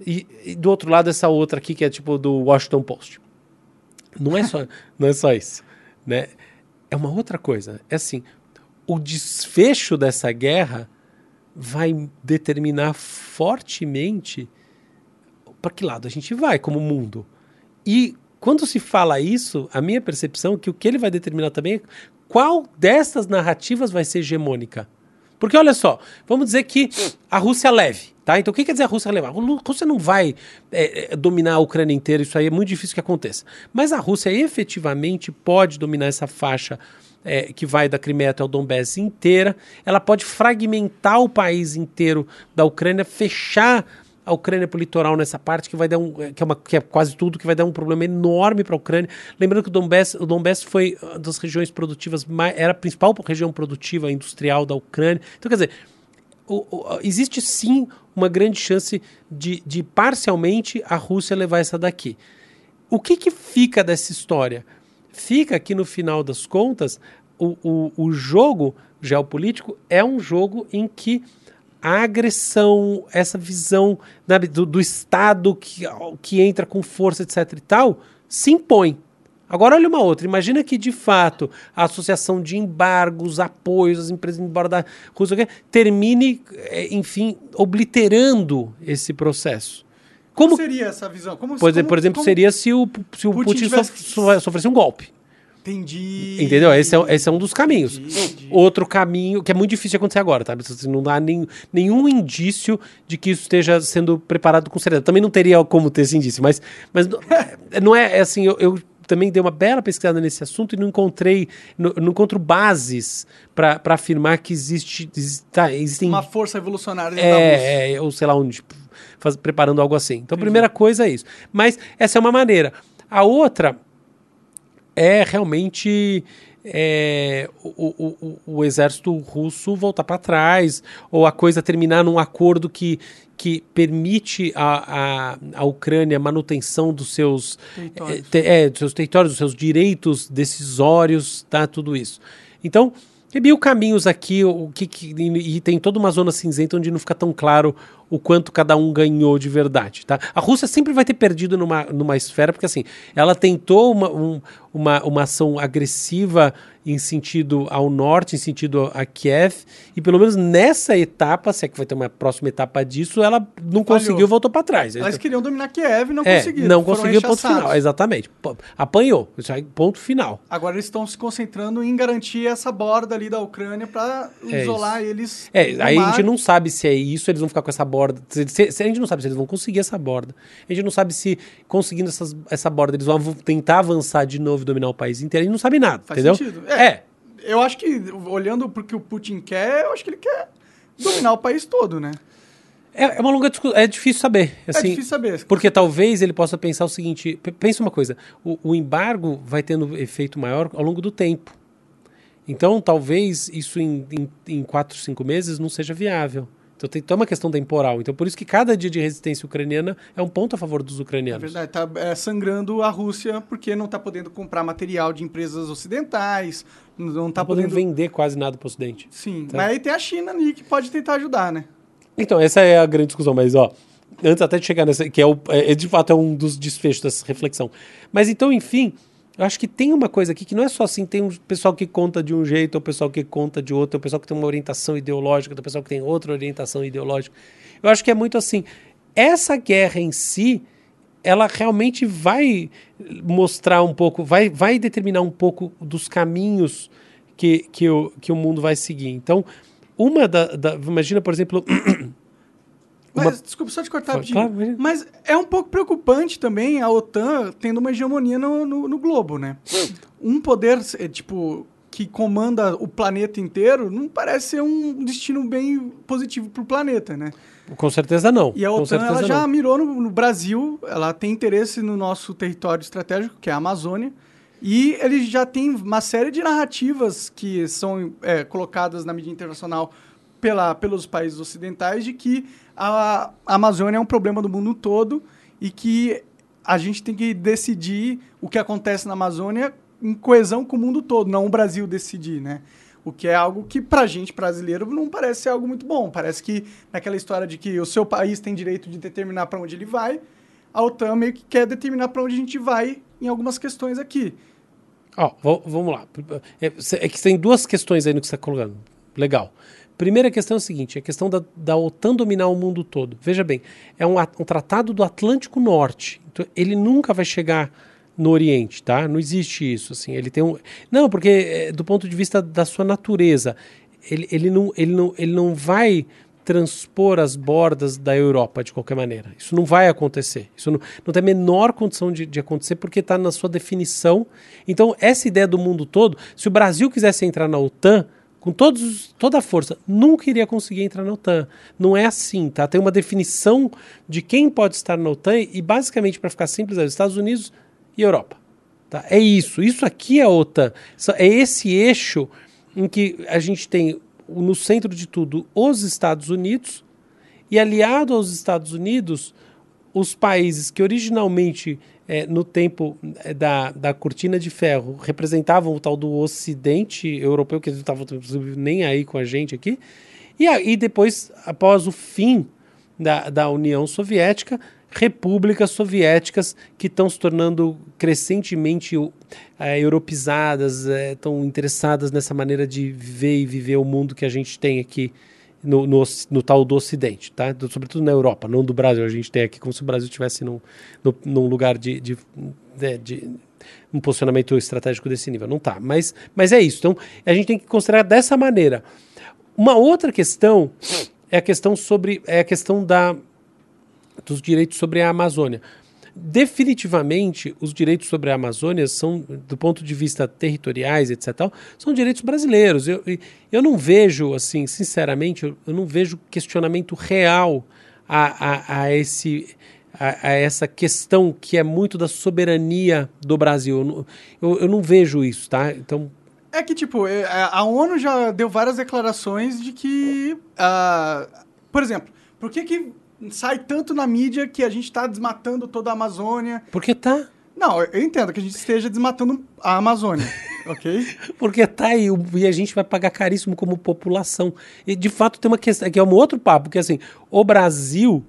E, e do outro lado, essa outra aqui, que é tipo do Washington Post. Não é só, não é só isso, né? É uma outra coisa. É assim, o desfecho dessa guerra vai determinar fortemente para que lado a gente vai como mundo. E quando se fala isso, a minha percepção é que o que ele vai determinar também é qual dessas narrativas vai ser hegemônica. Porque olha só, vamos dizer que a Rússia leve, tá? Então o que quer dizer a Rússia levar? A Rússia não vai é, dominar a Ucrânia inteira, isso aí é muito difícil que aconteça. Mas a Rússia efetivamente pode dominar essa faixa é, que vai da Crimeia até o Donbass inteira. Ela pode fragmentar o país inteiro da Ucrânia, fechar a Ucrânia para o litoral nessa parte, que vai dar um, que é, uma, que é quase tudo, que vai dar um problema enorme para a Ucrânia. Lembrando que o Donbass, o Donbass foi uma das regiões produtivas, mais, era a principal região produtiva industrial da Ucrânia. Então, quer dizer, o, o, existe sim uma grande chance de, de parcialmente a Rússia levar essa daqui. O que, que fica dessa história? Fica que no final das contas, o, o, o jogo geopolítico é um jogo em que a agressão, essa visão né, do, do, Estado que, que entra com força, etc e tal, se impõe. Agora olha uma outra, imagina que de fato a associação de embargos, apoios às empresas embora da Rússia termine, é, enfim, obliterando esse processo. Como, como seria essa visão? Como, por, como, por exemplo, seria se o, se o Putin, Putin tivesse... sofresse um golpe. Entendi. Entendeu? Esse é, esse é um dos caminhos. Entendi. Outro caminho, que é muito difícil de acontecer agora, tá? Não dá nem, nenhum indício de que isso esteja sendo preparado com seriedade. Também não teria como ter esse indício, mas, mas não é, é assim, eu, eu também dei uma bela pesquisada nesse assunto e não encontrei, não, não encontro bases para afirmar que existe, tá, existem... Uma força evolucionária é, é, ou sei lá onde, tipo, faz, preparando algo assim. Então, a primeira coisa é isso. Mas essa é uma maneira. A outra é realmente é, o, o, o, exército russo voltar para trás, ou a coisa terminar num acordo que, que permite a, a, a Ucrânia a manutenção dos seus territórios. É, é, dos seus territórios, dos seus direitos decisórios, tá? Tudo isso. Então, tem mil caminhos aqui, o que, que, e tem toda uma zona cinzenta onde não fica tão claro o quanto cada um ganhou de verdade. Tá? A Rússia sempre vai ter perdido numa, numa esfera, porque assim, ela tentou uma, um, uma, uma ação agressiva em sentido ao norte, em sentido a Kiev, e pelo menos nessa etapa, se é que vai ter uma próxima etapa disso, ela não Falhou. conseguiu voltou para trás. Elas queriam dominar Kiev e não é, conseguiram. Não conseguiu, ponto final. Exatamente. Apanhou. Ponto final. Agora eles estão se concentrando em garantir essa borda ali da Ucrânia para é isolar isso. eles. É, aí a gente não sabe se é isso, eles vão ficar com essa borda borda. Se, se, a gente não sabe se eles vão conseguir essa borda. A gente não sabe se conseguindo essas, essa borda eles vão tentar avançar de novo e dominar o país inteiro. A gente não sabe nada, Faz entendeu? Sentido. É, é. Eu acho que, olhando porque o Putin quer, eu acho que ele quer dominar o país todo, né? É, é uma longa discussão. É difícil saber. É assim, é difícil saber. Porque talvez ele possa pensar o seguinte: pensa uma coisa, o, o embargo vai tendo efeito maior ao longo do tempo. Então, talvez isso em, em, em quatro, cinco meses não seja viável. Então tem toda uma questão temporal. Então por isso que cada dia de resistência ucraniana é um ponto a favor dos ucranianos. É verdade, está é, sangrando a Rússia porque não está podendo comprar material de empresas ocidentais, não está podendo... podendo vender quase nada para o Ocidente. Sim, tá? mas aí tem a China ali que pode tentar ajudar, né? Então essa é a grande discussão, mas ó, antes até de chegar nessa, que é, o, é de fato é um dos desfechos dessa reflexão. Mas então, enfim, eu acho que tem uma coisa aqui que não é só assim, tem um pessoal que conta de um jeito, o pessoal que conta de outro, o pessoal que tem uma orientação ideológica, o pessoal que tem outra orientação ideológica. Eu acho que é muito assim. Essa guerra em si, ela realmente vai mostrar um pouco, vai, vai determinar um pouco dos caminhos que, que, o, que o mundo vai seguir. Então, uma da. da imagina, por exemplo. Mas, uma... desculpa, só te cortar rapidinho. Claro, mas é um pouco preocupante também a OTAN tendo uma hegemonia no, no, no globo, né? Um poder, é, tipo, que comanda o planeta inteiro não parece ser um destino bem positivo para o planeta, né? Com certeza não. E a OTAN ela já não. mirou no, no, Brasil, ela tem interesse no nosso território estratégico, que é a Amazônia, e ele já tem uma série de narrativas que são é, colocadas na mídia internacional pela, pelos países ocidentais de que a, Amazônia é um problema do mundo todo e que a gente tem que decidir o que acontece na Amazônia em coesão com o mundo todo, não o Brasil decidir, né? O que é algo que, pra gente brasileiro, não parece ser algo muito bom. Parece que naquela história de que o seu país tem direito de determinar para onde ele vai, a OTAN meio que quer determinar para onde a gente vai em algumas questões aqui. Ó, oh, vamos lá. É, é, que tem duas questões aí no que você está colocando. Legal. Primeira questão é a seguinte: a questão da, da OTAN dominar o mundo todo. Veja bem, é um, um tratado do Atlântico Norte. Então, ele nunca vai chegar no Oriente, tá? Não existe isso, assim. Ele tem um... Não, porque é, do ponto de vista da sua natureza, ele, ele, não, ele, não, ele não vai transpor as bordas da Europa de qualquer maneira. Isso não vai acontecer. Isso não, não tem a menor condição de, de acontecer porque está na sua definição. Então, essa ideia do mundo todo, se o Brasil quisesse entrar na OTAN, com todos, toda a força, nunca iria conseguir entrar na OTAN. Não é assim, tá? Tem uma definição de quem pode estar na OTAN e, basicamente, para ficar simples, é os Estados Unidos e Europa. Tá? É isso. Isso aqui é a OTAN. É esse eixo em que a gente tem, no centro de tudo, os Estados Unidos e, aliado aos Estados Unidos, os países que originalmente é, no tempo é, da, da cortina de ferro, representavam o tal do Ocidente europeu, que não estava nem aí com a gente aqui, e aí depois, após o fim da, da União Soviética, repúblicas soviéticas que estão se tornando crescentemente é, estão é, interessadas nessa maneira de viver e viver o mundo que a gente tem aqui no, no, no, tal do Ocidente, tá? Do, sobretudo na Europa, não do Brasil. A gente tem aqui como se o Brasil estivesse num, no, num lugar de, de, de, de, um posicionamento estratégico desse nível. Não tá. Mas, mas é isso. Então, a gente tem que considerar dessa maneira. Uma outra questão é a questão sobre é a questão da, dos direitos sobre a Amazônia definitivamente os direitos sobre a Amazônia são, do ponto de vista territoriais, etc., são direitos brasileiros. Eu, eu não vejo, assim, sinceramente, eu, não vejo questionamento real a, a, a esse, a, a, essa questão que é muito da soberania do Brasil. Eu, eu, eu não vejo isso, tá? Então. É que, tipo, é, a ONU já deu várias declarações de que. Uh, por exemplo, por que, que sai tanto na mídia que a gente está desmatando toda a Amazônia. Porque tá. Não, eu entendo que a gente esteja desmatando a Amazônia, ok? Porque tá aí e a gente vai pagar caríssimo como população. E de fato tem uma questão, que é um outro papo, que assim, o Brasil,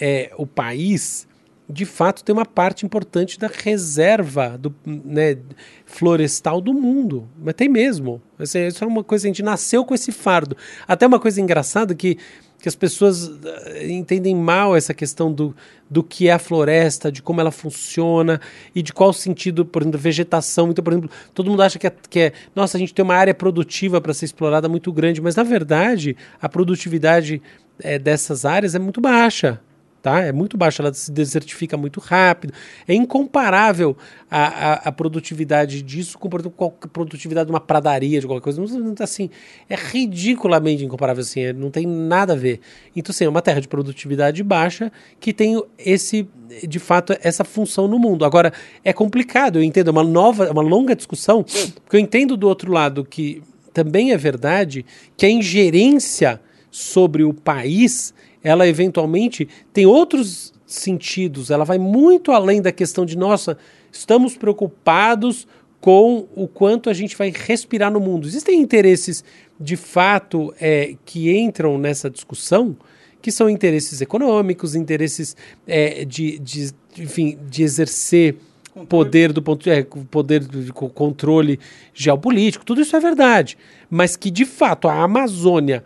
é, o país, de fato tem uma parte importante da reserva do, né, florestal do mundo. Mas tem mesmo. Isso é uma coisa, a gente nasceu com esse fardo. Até uma coisa engraçada que que as pessoas eh, entendem mal essa questão do, do que é a floresta, de como ela funciona e de qual sentido, por exemplo, vegetação. Então, por exemplo, todo mundo acha que é, que é nossa, a gente tem uma área produtiva para ser explorada muito grande, mas na verdade a produtividade é, dessas áreas é muito baixa tá? É muito baixa, ela se desertifica muito rápido. É incomparável a, a, a produtividade disso com, a produtividade de uma pradaria, de qualquer coisa. Não, não, assim, é ridiculamente incomparável, assim, é, não tem nada a ver. Então, assim, é uma terra de produtividade baixa que tem esse, de fato, essa função no mundo. Agora, é complicado, eu entendo, é uma nova, uma longa discussão, porque eu entendo do outro lado que também é verdade que a ingerência sobre o país ela eventualmente tem outros sentidos, ela vai muito além da questão de, nossa, estamos preocupados com o quanto a gente vai respirar no mundo. Existem interesses de fato é, que entram nessa discussão, que são interesses econômicos, interesses é, de, de, enfim, de exercer controle. poder do ponto é, poder de controle geopolítico, tudo isso é verdade, mas que de fato a Amazônia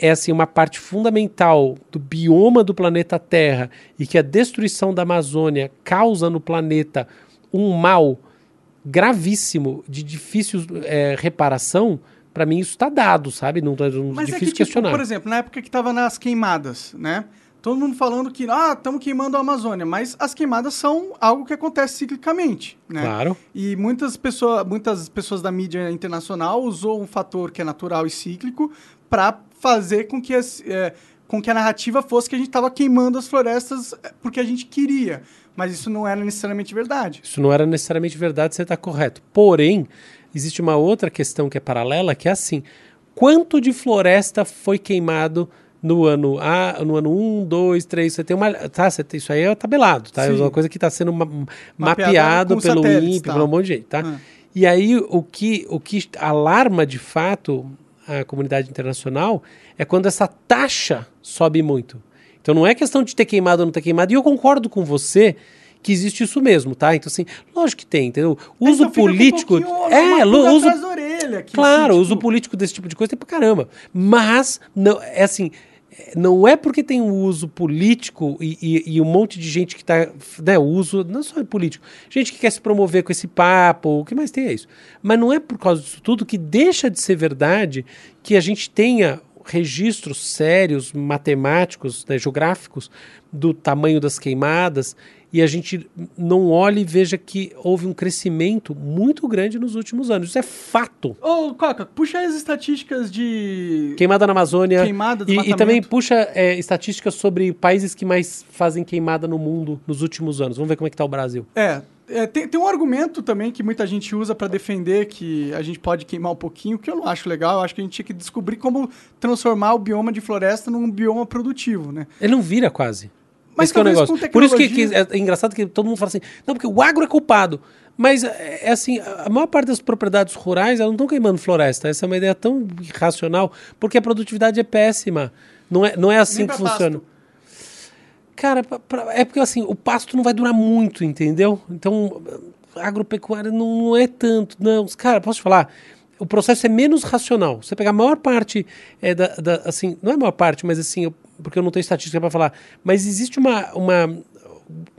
é assim uma parte fundamental do bioma do planeta Terra e que a destruição da Amazônia causa no planeta um mal gravíssimo de difícil é, reparação, para mim isso está dado, sabe? Não, não Mas difícil é que, tipo, questionar. Por exemplo, na época que estava nas queimadas, né? Todo mundo falando que ah, estamos queimando a Amazônia, mas as queimadas são algo que acontece ciclicamente, né? Claro. E muitas pessoas, muitas pessoas da mídia internacional usou um fator que é natural e cíclico para fazer com que, as, é, com que a narrativa fosse que a gente estava queimando as florestas é, porque a gente queria. Mas isso não era necessariamente verdade. Isso não era necessariamente verdade, você está correto. Porém, existe uma outra questão que é paralela, que é assim: quanto de floresta foi queimado no ano A, no ano 1, 2, 3, você tem uma. Tá, você tem, isso aí é tabelado, tá? Sim. É uma coisa que está sendo ma mapeado pelo INPE, pelo um monte de gente, tá? Ah. E aí o que, o que alarma de fato a comunidade internacional é quando essa taxa sobe muito. Então não é questão de ter queimado ou não ter queimado, e eu concordo com você que existe isso mesmo, tá? Então, assim, lógico que tem, entendeu? Uso então político. Um é, uso. Orelha, claro, assim, uso tipo... político desse tipo de coisa tem pra caramba. Mas, não, é assim. Não é porque tem um uso político e, e, e um monte de gente que está. Né, uso, não só é político, gente que quer se promover com esse papo, o que mais tem é isso. Mas não é por causa disso tudo que deixa de ser verdade que a gente tenha registros sérios, matemáticos, né, geográficos, do tamanho das queimadas e a gente não olha e veja que houve um crescimento muito grande nos últimos anos. Isso é fato. Ô, Coca, puxa as estatísticas de. Queimada na Amazônia. Queimada e, e também puxa é, estatísticas sobre países que mais fazem queimada no mundo nos últimos anos. Vamos ver como é que está o Brasil. É. É, tem, tem, um argumento também que muita gente usa para defender que a gente pode queimar um pouquinho, que eu não acho legal. Eu acho que a gente tinha que descobrir como transformar o bioma de floresta num bioma produtivo, né? Ele não vira quase. Mas Esse é o negócio. Por isso que, que, é engraçado que todo mundo fala assim, não, porque o agro é culpado. Mas é, é assim, a maior parte das propriedades rurais elas não estão queimando floresta. Essa é uma ideia tão irracional, porque a produtividade é péssima. Não é, não é assim que funciona. Pasto. Cara, pra, pra, é porque assim, o pasto não vai durar muito, entendeu? Então, agropecuária não, não é tanto. Não, cara, posso te falar? o processo é menos racional. Você pegar a maior parte é da, da, assim, não é a maior parte, mas assim, porque eu não tenho estatística para falar, mas existe uma, uma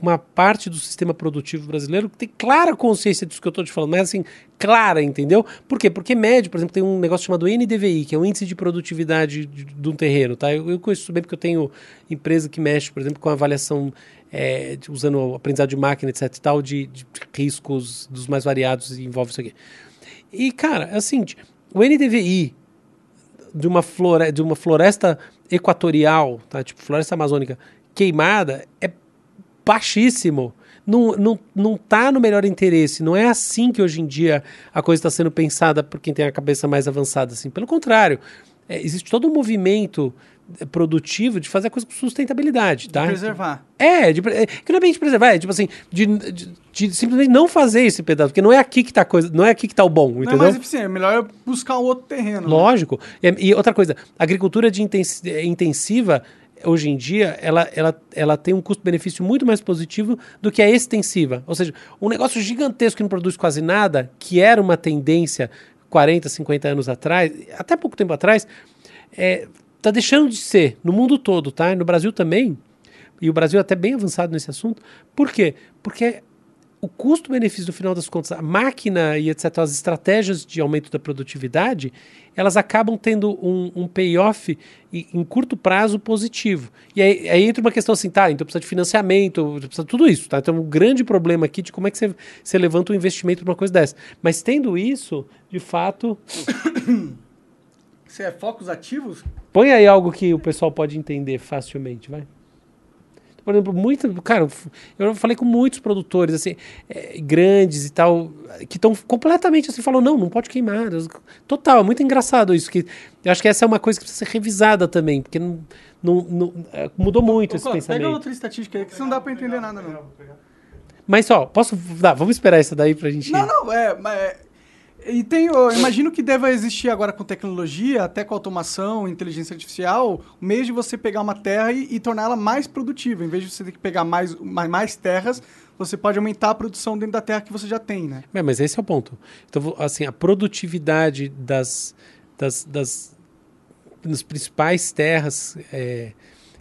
uma parte do sistema produtivo brasileiro que tem clara consciência disso que eu estou te falando, mas assim, clara, entendeu? Por quê? Porque médio, por exemplo, tem um negócio chamado NDVI, que é o índice de produtividade de, de um terreno, tá? Eu, eu conheço bem porque eu tenho empresa que mexe, por exemplo, com avaliação é, usando o aprendizado de máquina, etc e tal, de, de riscos dos mais variados e envolve isso aqui. E, cara, é o seguinte, o NDVI de uma, flore de uma floresta equatorial, tá? tipo floresta amazônica, queimada, é baixíssimo. Não, não, não tá no melhor interesse. Não é assim que hoje em dia a coisa está sendo pensada por quem tem a cabeça mais avançada. Assim. Pelo contrário, é, existe todo um movimento produtivo de fazer a coisa com sustentabilidade, tá? De preservar. É, de, é, que não é bem de preservar, é tipo assim, de, de, de, simplesmente não fazer esse pedaço, porque não é aqui que tá coisa, não é aqui que tá o bom, não entendeu? É mais eficiente, é melhor buscar um outro terreno. Né? Lógico. Né? E, e, outra coisa, agricultura de intensiva hoje em dia, ela, ela, ela tem um custo-benefício muito mais positivo do que a extensiva. Ou seja, um negócio gigantesco que não produz quase nada, que era uma tendência 40, 50 anos atrás, até pouco tempo atrás, é, Está deixando de ser no mundo todo, tá? No Brasil também. E o Brasil é até bem avançado nesse assunto. Por quê? Porque o custo-benefício, no final das contas, a máquina e etc., as estratégias de aumento da produtividade, elas acabam tendo um, um payoff em curto prazo positivo. E aí, aí, entra uma questão assim, tá, então precisa de financiamento, precisa de tudo isso, tá? Então, um grande problema aqui de como é que você, você levanta um investimento para uma coisa dessa. Mas tendo isso, de fato... Você é focos ativos? Põe aí algo que o pessoal pode entender facilmente, vai. Por exemplo, muito, cara, eu falei com muitos produtores, assim, é, grandes e tal, que estão completamente assim, falam, não, não pode queimar. Total, é muito engraçado isso, que eu acho que essa é uma coisa que precisa ser revisada também, porque não, não, não é, mudou muito Ô, esse pensamento. Pega outra estatística aí, que você não dá para entender nada, não. Mas só, posso, dá, vamos esperar essa daí pra gente... Não, não, é, é e tem, eu imagino que deva existir agora com tecnologia, até com automação, inteligência artificial, o meio de você pegar uma terra e, e torná-la mais produtiva. Em vez de você ter que pegar mais, mais, mais, terras, você pode aumentar a produção dentro da terra que você já tem, né? É, mas esse é o ponto. Então, assim, a produtividade das, das, das, das principais terras é,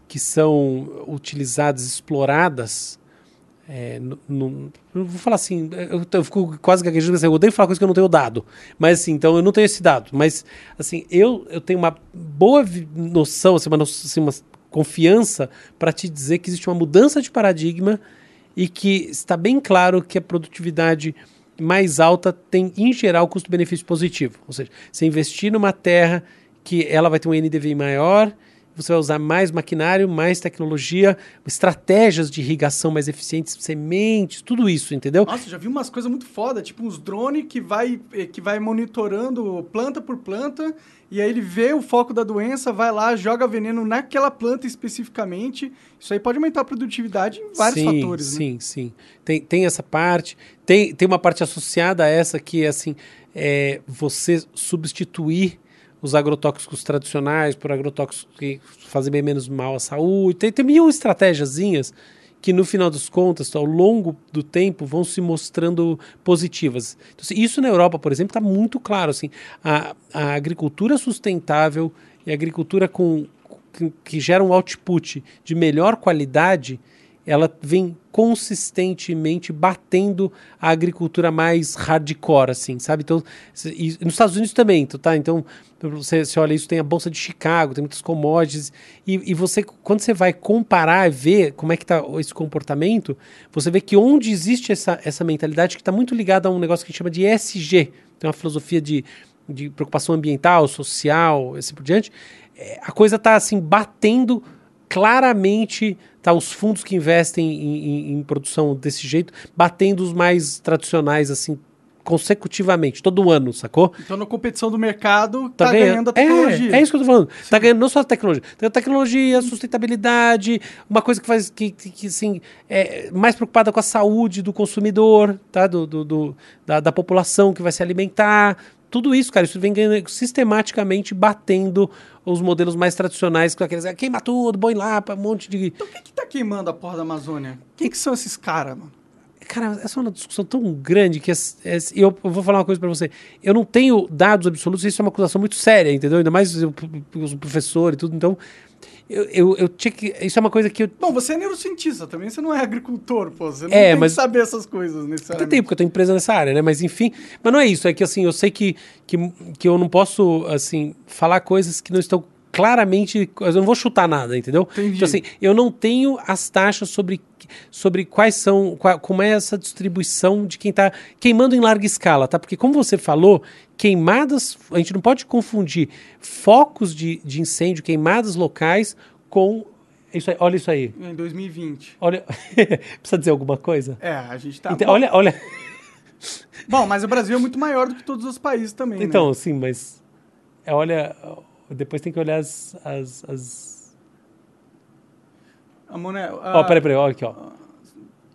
que são utilizadas, exploradas, é, vou falar assim, eu, eu fico quase gaguejando, assim, eu odeio falar coisa que eu não tenho dado. Mas assim, então eu não tenho esse dado. Mas assim, eu, eu tenho uma boa noção, assim, uma, assim, uma confiança para te dizer que existe uma mudança de paradigma e que está bem claro que a produtividade mais alta tem, em geral, custo-benefício positivo. Ou seja, você investir numa terra que ela vai ter um NDVI maior você vai usar mais maquinário, mais tecnologia, estratégias de irrigação mais eficientes, sementes, tudo isso, entendeu? Nossa, já vi umas coisas muito foda, tipo uns drones que vai, eh, que vai monitorando planta por planta, e aí ele vê o foco da doença, vai lá, joga veneno naquela planta especificamente. Isso aí pode aumentar a produtividade em vários sim, fatores, sim, né? Sim, sim. Tem, tem essa parte. Tem, tem uma parte associada a essa que é assim, é você substituir os agrotóxicos tradicionais por agrotóxicos que fazem bem menos mal à saúde. Tem, tem mil estratégiazinhas que no final das contas, ao longo do tempo, vão se mostrando positivas. Então, assim, isso na Europa, por exemplo, está muito claro. Assim, a, a, agricultura sustentável e a agricultura com, que, que gera um output de melhor qualidade ela vem consistentemente batendo a agricultura mais hardcore, assim, sabe? Então, e nos Estados Unidos também, tá? Então, você, você olha isso, tem a Bolsa de Chicago, tem muitas commodities, e, e você, quando você vai comparar e ver como é que está esse comportamento, você vê que onde existe essa, essa mentalidade que está muito ligada a um negócio que a gente chama de ESG, tem uma filosofia de, de preocupação ambiental, social, assim por diante, é, a coisa está, assim, batendo claramente tá os fundos que investem em, em, em, produção desse jeito batendo os mais tradicionais assim consecutivamente todo ano sacou? Então na competição do mercado tá, tá ganhando, ganhando, a tecnologia. É, é isso que eu tô falando. Sim. tá ganhando não só a tecnologia tem a tecnologia sustentabilidade uma coisa que faz que, que, que assim é mais preocupada com a saúde do consumidor tá do, do, do da, da população que vai se alimentar. Tudo isso, cara, isso vem sistematicamente batendo os modelos mais tradicionais, com aqueles, ah, queima tudo, põe lá, um monte de... Então quem que tá queimando a porra da Amazônia? Quem que são esses caras, mano? Cara, essa é uma discussão tão grande que eu, eu, vou falar uma coisa para você. Eu não tenho dados absolutos, isso é uma acusação muito séria, entendeu? Ainda mais os professores e tudo. Então, eu, eu, eu, tinha que. Isso é uma coisa que eu. Bom, você é neurocientista também, você não é agricultor, pô. Você não é, tem mas... que saber essas coisas necessariamente. Eu tenho, porque eu tenho empresa nessa área, né? Mas enfim. Mas não é isso, é que assim, eu sei que, que, que eu não posso, assim, falar coisas que não estão claramente. Eu não vou chutar nada, entendeu? Entendi. Então, assim, eu não tenho as taxas sobre, sobre quais são. Qual, como é essa distribuição de quem está queimando em larga escala, tá? Porque, como você falou, queimadas. A gente não pode confundir focos de, de incêndio, queimadas locais, com isso aí, olha isso aí. Em 2020. Olha, precisa dizer alguma coisa? É, a gente tá. Então, olha, olha. Bom, mas o Brasil é muito maior do que todos os países também. Né? Então, né? sim, mas é, olha, depois tem que olhar as. as, as... A moneda. Ó, peraí, peraí, olha aqui, ó.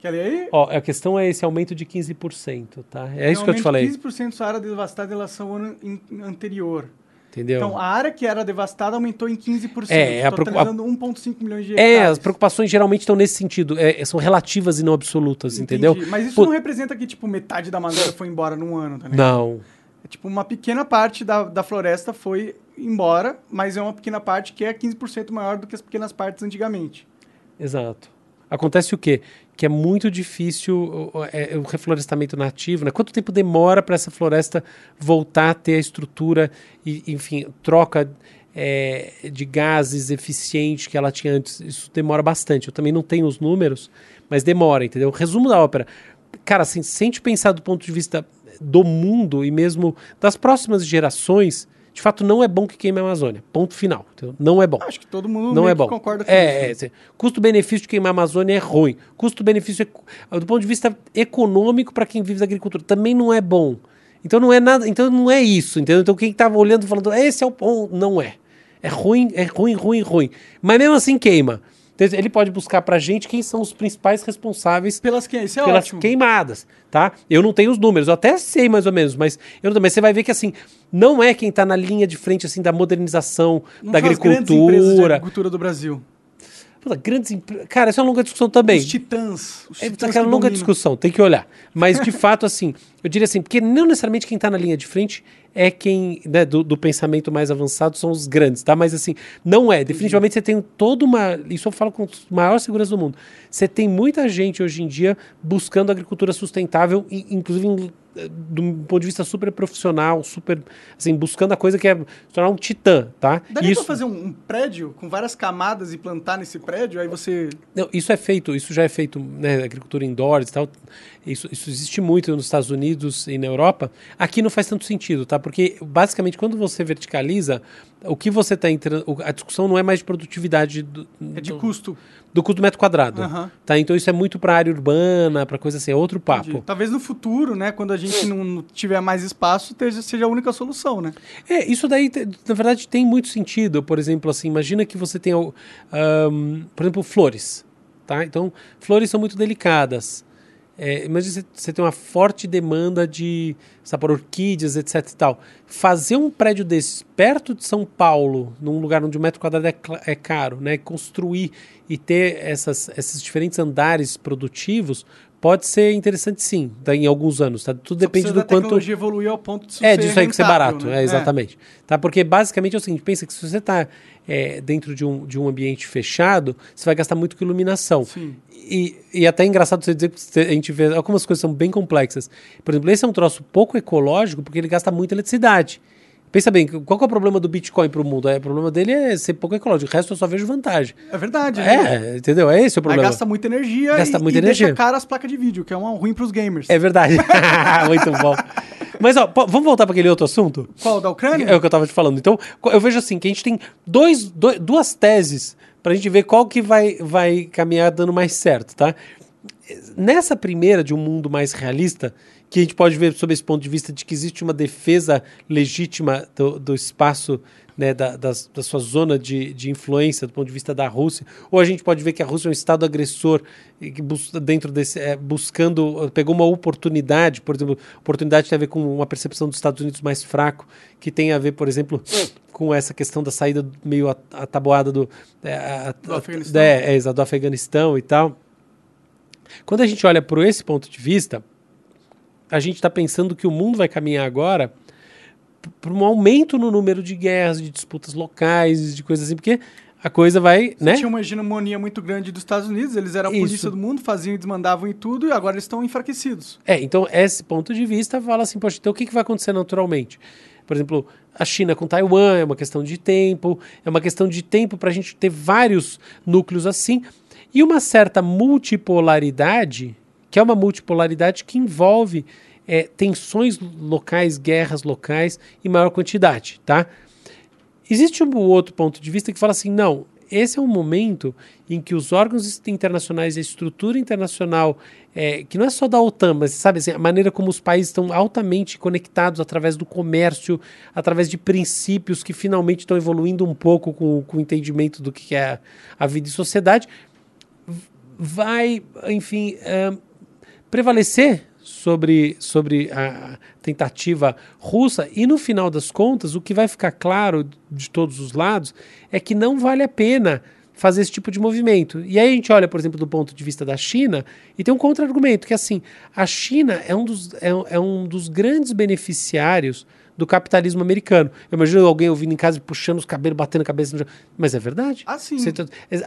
Quer ler aí? Ó, a questão é esse aumento de 15%, tá? É isso que eu te falei. 15% da área devastada em relação ao ano anterior. Entendeu? Então, a área que era devastada aumentou em 15%. É, a preocupação 1,5 milhões de hectares. É, as preocupações geralmente estão nesse sentido. É, são relativas e não absolutas, Entendi. entendeu? Mas isso Pô... não representa que, tipo, metade da Amazônia foi embora num ano, tá ligado? Não. É, tipo, uma pequena parte da, da floresta foi embora, mas é uma pequena parte que é 15% maior do que as pequenas partes antigamente. Exato. Acontece o quê? Que é muito difícil é, o reflorestamento nativo, né? Quanto tempo demora para essa floresta voltar a ter a estrutura e, enfim, troca é, de gases eficiente que ela tinha antes? Isso demora bastante. Eu também não tenho os números, mas demora, entendeu? Resumo da ópera. Cara, assim, se a gente pensar do ponto de vista do mundo e mesmo das próximas gerações, de fato não é bom que queime a Amazônia. Ponto final. Entendeu? Não é bom. Acho que todo mundo não é bom. concorda com é, isso. É, custo-benefício de queimar a Amazônia é ruim. Custo-benefício do ponto de vista econômico para quem vive da agricultura também não é bom. Então não é nada, então não é isso, entendeu? Então quem estava olhando falando, esse é o ponto, não é. É ruim, é ruim, ruim, ruim. Mas mesmo assim queima. Então, ele pode buscar para a gente quem são os principais responsáveis pelas, que... é pelas queimadas, tá? Eu não tenho os números, eu até sei mais ou menos, mas eu mas você vai ver que assim não é quem está na linha de frente assim da modernização não da agricultura, agricultura do Brasil. Puta, grandes empresas. Cara, essa é uma longa discussão também. Os titãs. Os é titãs aquela longa discussão, tem que olhar. Mas, de fato, assim, eu diria assim, porque não necessariamente quem está na linha de frente é quem, né, do, do, pensamento mais avançado são os grandes, tá? Mas, assim, não é. Definitivamente você tem toda uma. Isso eu falo com maior segurança do mundo. Você tem muita gente hoje em dia buscando agricultura sustentável, inclusive em um ponto de vista super profissional, super, assim, buscando a coisa que é se tornar um titã, tá? Daria isso... pra fazer um, um, prédio com várias camadas e plantar nesse prédio, aí você... Não, isso é feito, isso já é feito, né, agricultura indoors e tal, isso, isso existe muito nos Estados Unidos e na Europa. Aqui não faz tanto sentido, tá? Porque, basicamente, quando você verticaliza, o que você está entrando. A discussão não é mais de produtividade. Do, é de do, custo. Do custo do metro quadrado. Uhum. Tá? Então isso é muito para área urbana, para coisa assim, é outro papo. Entendi. Talvez no futuro, né, quando a gente não tiver mais espaço, seja a única solução, né? É, isso daí, na verdade, tem muito sentido. Por exemplo, assim, imagina que você tenha, um, por exemplo, flores. Tá? Então, flores são muito delicadas. É, imagina você tem uma forte demanda de sabe, orquídeas, etc e tal. Fazer um prédio desses perto de São Paulo, num lugar onde o metro quadrado é, é caro, né? Construir e ter essas, esses diferentes andares produtivos pode ser interessante sim, em alguns anos, tá? Tudo Só depende do quanto... a tecnologia evoluir ao ponto de É, disso aí que ser barato, né? é, exatamente. É. Tá? Porque basicamente é o seguinte, pensa que se você está é, dentro de um, de um ambiente fechado, você vai gastar muito com iluminação. Sim. E, e até é engraçado você dizer que a gente vê algumas coisas são bem complexas. Por exemplo, esse é um troço pouco ecológico porque ele gasta muita eletricidade. Pensa bem, qual é o problema do Bitcoin para o mundo? É, o problema dele é ser pouco ecológico. O resto eu só vejo vantagem. É verdade. É, né? entendeu? É esse o problema. Aí gasta muita energia gasta e, muita e energia. deixa cara as placas de vídeo, que é uma ruim para os gamers. É verdade. Muito bom. Mas, ó, vamos voltar para aquele outro assunto? Qual, da Ucrânia? É o que eu estava te falando. Então, eu vejo assim, que a gente tem dois, dois duas teses para a gente ver qual que vai, vai caminhar dando mais certo, tá? Nessa primeira de um mundo mais realista, que a gente pode ver sob esse ponto de vista de que existe uma defesa legítima do, do espaço né, da, da, da, sua zona de, de influência do ponto de vista da Rússia, ou a gente pode ver que a Rússia é um Estado agressor que dentro desse é, buscando pegou uma oportunidade, por exemplo, oportunidade tem a ver com uma percepção dos Estados Unidos mais fraco, que tem a ver, por exemplo, com essa questão da saída meio ataboada do, é, a, do Afeganistão, é, é, do Afeganistão e tal. Quando a gente olha por esse ponto de vista, a gente está pensando que o mundo vai caminhar agora para um aumento no número de guerras, de disputas locais, de coisas assim, porque a coisa vai, Você né? Tinha uma hegemonia muito grande dos Estados Unidos, eles eram a polícia Isso. do mundo, faziam e desmandavam em tudo, e agora eles estão enfraquecidos. É, então esse ponto de vista fala assim, poxa, então o que, que vai acontecer naturalmente? Por exemplo, a China com Taiwan é uma questão de tempo, é uma questão de tempo para a gente ter vários núcleos assim, e uma certa multipolaridade que é uma multipolaridade que envolve é, tensões locais, guerras locais em maior quantidade, tá? Existe um outro ponto de vista que fala assim, não, esse é um momento em que os órgãos internacionais, a estrutura internacional, é, que não é só da OTAN, mas sabe assim, a maneira como os países estão altamente conectados através do comércio, através de princípios que finalmente estão evoluindo um pouco com, com o entendimento do que é a vida e sociedade, vai, enfim, prevalecer sobre, sobre a tentativa russa, e no final das contas, o que vai ficar claro de todos os lados é que não vale a pena fazer esse tipo de movimento. E aí a gente olha, por exemplo, do ponto de vista da China, e tem um contra-argumento, que é assim, a China é um dos, é, é um dos grandes beneficiários do capitalismo americano. Eu imagino alguém ouvindo em casa puxando os cabelos, batendo a cabeça no Mas é verdade. Ah, sim.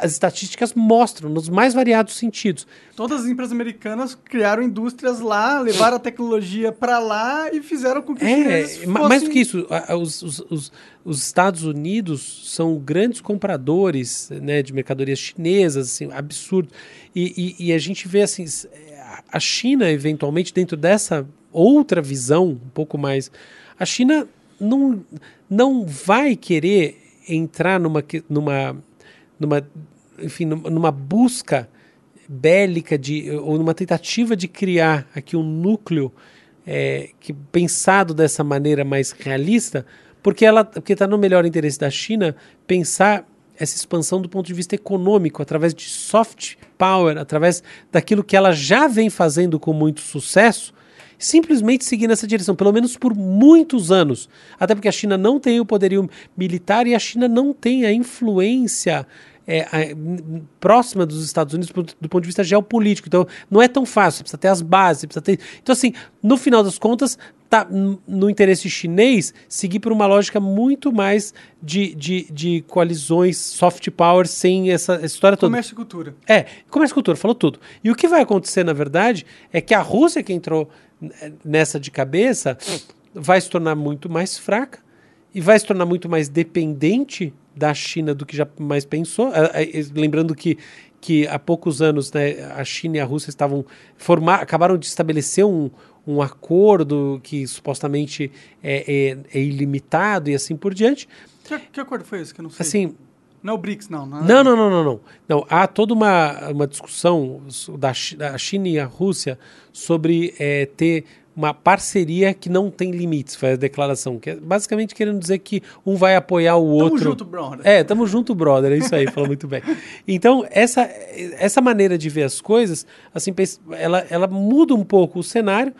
As estatísticas mostram, nos mais variados sentidos. Todas as empresas americanas criaram indústrias lá, levaram a tecnologia para lá e fizeram com que os é, fossem... Mais do que isso, os, os, os, os, Estados Unidos são grandes compradores né, de mercadorias chinesas, assim, absurdo. E, e, e a gente vê assim, a China, eventualmente, dentro dessa outra visão, um pouco mais a China não, não vai querer entrar numa, numa, numa, enfim, numa busca bélica de, ou numa tentativa de criar aqui um núcleo é, que pensado dessa maneira mais realista, porque ela porque está no melhor interesse da China pensar essa expansão do ponto de vista econômico, através de soft power, através daquilo que ela já vem fazendo com muito sucesso, simplesmente seguir nessa direção, pelo menos por muitos anos. Até porque a China não tem o poderio militar e a China não tem a influência é, é, próxima dos Estados Unidos do, do, ponto de vista geopolítico. Então, não é tão fácil, precisa ter as bases, precisa ter. Então, assim, no final das contas, tá no interesse chinês seguir por uma lógica muito mais de, de, de coalizões soft power sem essa, essa história toda. Comércio e cultura. É, comércio e cultura, falou tudo. E o que vai acontecer, na verdade, é que a Rússia que entrou nessa de cabeça vai se tornar muito mais fraca e vai se tornar muito mais dependente da China do que já mais pensou. Lembrando que, que há poucos anos né, a China e a Rússia estavam formar, acabaram de estabelecer um, um acordo que supostamente é, é, é ilimitado e assim por diante. Que, que, acordo foi esse? Que eu não sei. Assim, não é o BRICS, não. Não, não, não, não, não, não. não há toda uma, uma discussão da, da China e a Rússia sobre é, ter uma parceria que não tem limites, foi a declaração, que é basicamente querendo dizer que um vai apoiar o outro. Tamo junto, brother. É, tamo junto, brother, é isso aí, falou muito bem. Então, essa, essa maneira de ver as coisas, assim, ela, ela muda um pouco o cenário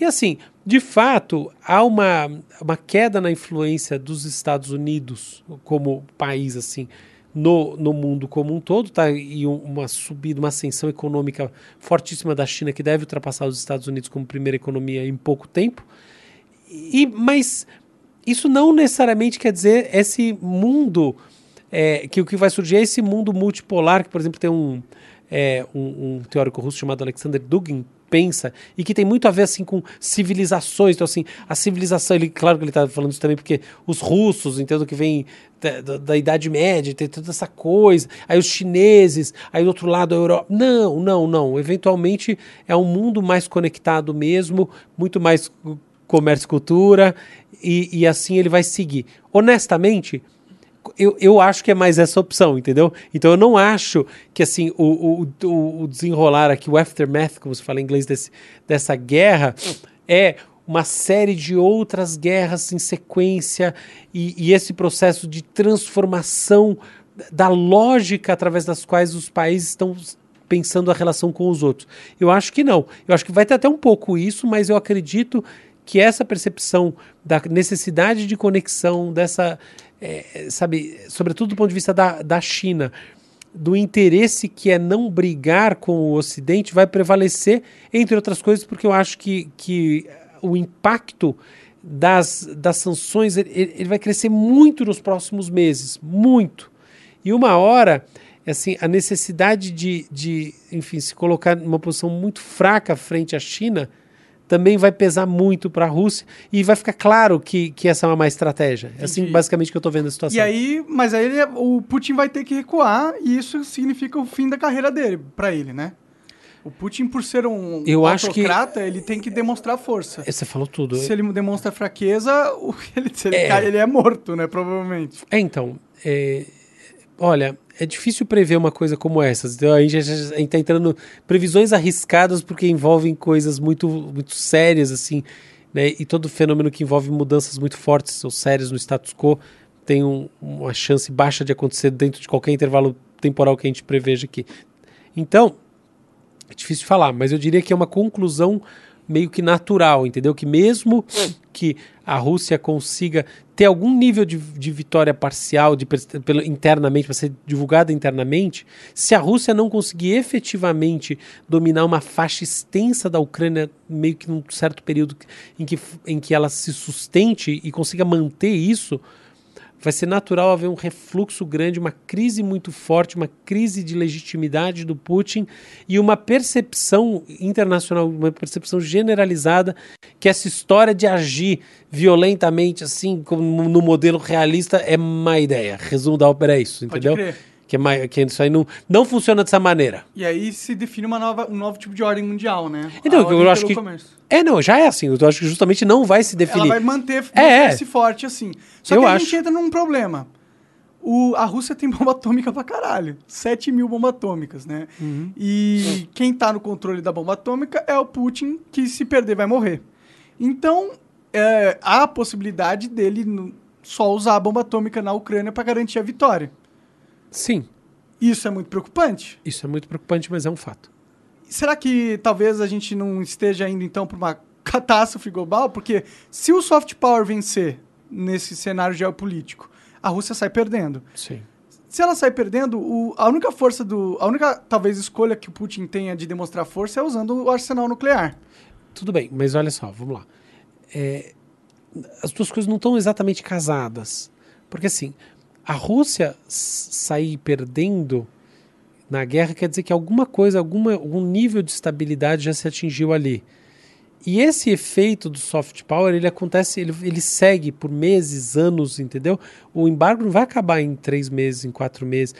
e assim, de fato, há uma, uma queda na influência dos Estados Unidos como país, assim, no, no mundo como um todo, tá? E uma subida, uma ascensão econômica fortíssima da China que deve ultrapassar os Estados Unidos como primeira economia em pouco tempo. E, mas isso não necessariamente quer dizer esse mundo é, que o que vai surgir é esse mundo multipolar que, por exemplo, tem um, é, um, um teórico russo chamado Alexander Dugin pensa e que tem muito a ver assim com civilizações. Então, assim, a civilização, ele, claro que ele está falando isso também porque os russos, entendo que vem da, da, da, Idade Média, tem toda essa coisa. Aí os chineses, aí do outro lado a Europa. Não, não, não. Eventualmente é um mundo mais conectado mesmo, muito mais comércio e cultura, e, e assim ele vai seguir. Honestamente, eu, eu acho que é mais essa opção, entendeu? Então eu não acho que assim o, o, o desenrolar aqui, o aftermath, como se fala em inglês, desse, dessa guerra, é uma série de outras guerras em sequência e, e esse processo de transformação da lógica através das quais os países estão pensando a relação com os outros. Eu acho que não. Eu acho que vai ter até um pouco isso, mas eu acredito que essa percepção da necessidade de conexão, dessa é, sabe, sobretudo do ponto de vista da, da China, do interesse que é não brigar com o Ocidente, vai prevalecer, entre outras coisas, porque eu acho que, que o impacto das, das sanções ele, ele vai crescer muito nos próximos meses, muito. E uma hora, assim, a necessidade de, de enfim, se colocar numa posição muito fraca frente à China também vai pesar muito para a Rússia e vai ficar claro que, que essa é uma má estratégia. É assim, basicamente, que eu estou vendo a situação. E aí, mas aí ele, o Putin vai ter que recuar e isso significa o fim da carreira dele, para ele, né? O Putin, por ser um eu autocrata, que... ele tem que demonstrar força. Você falou tudo. Se ele demonstra fraqueza, ele, se ele, é... cai, ele é morto, né? Provavelmente. É, então. É... Olha, é difícil prever uma coisa como essa. Então, a gente está entrando previsões arriscadas porque envolvem coisas muito, muito sérias, assim, né? E todo fenômeno que envolve mudanças muito fortes ou sérias no status quo tem um, uma chance baixa de acontecer dentro de qualquer intervalo temporal que a gente preveja aqui. Então, é difícil falar, mas eu diria que é uma conclusão meio que natural, entendeu? Que mesmo que a Rússia consiga ter algum nível de, de vitória parcial de, pelo, internamente, para ser divulgada internamente, se a Rússia não conseguir efetivamente dominar uma faixa extensa da Ucrânia, meio que num certo período em que, em que ela se sustente e consiga manter isso, vai ser natural haver um refluxo grande, uma crise muito forte, uma crise de legitimidade do Putin e uma percepção internacional, uma percepção generalizada que essa história de agir violentamente, assim, como no modelo realista, é má ideia. Resumo da ópera é isso, entendeu? Pode crer. Que, é que isso aí não, não funciona dessa maneira. E aí se define uma nova, um novo tipo de ordem mundial, né? Então, eu acho que. Comércio. É, não, já é assim. Eu acho que justamente não vai se definir. Ela vai manter, é, manter é. forte assim. Só eu que a acho. gente entra num problema. O, a Rússia tem bomba atômica pra caralho. 7 mil bombas atômicas, né? Uhum. E quem tá no controle da bomba atômica é o Putin, que se perder vai morrer. Então, é, há a possibilidade dele só usar a bomba atômica na Ucrânia para garantir a vitória. Sim. Isso é muito preocupante? Isso é muito preocupante, mas é um fato. Será que talvez a gente não esteja indo então para uma catástrofe global? Porque se o soft power vencer nesse cenário geopolítico, a Rússia sai perdendo. Sim. Se ela sair perdendo, o, a única força do. A única, talvez, escolha que o Putin tenha de demonstrar força é usando o arsenal nuclear. Tudo bem, mas olha só, vamos lá. É, as duas coisas não estão exatamente casadas. Porque assim, a Rússia sair perdendo na guerra quer dizer que alguma coisa, alguma, algum nível de estabilidade já se atingiu ali. E esse efeito do soft power, ele acontece, ele, ele segue por meses, anos, entendeu? O embargo não vai acabar em três meses, em quatro meses.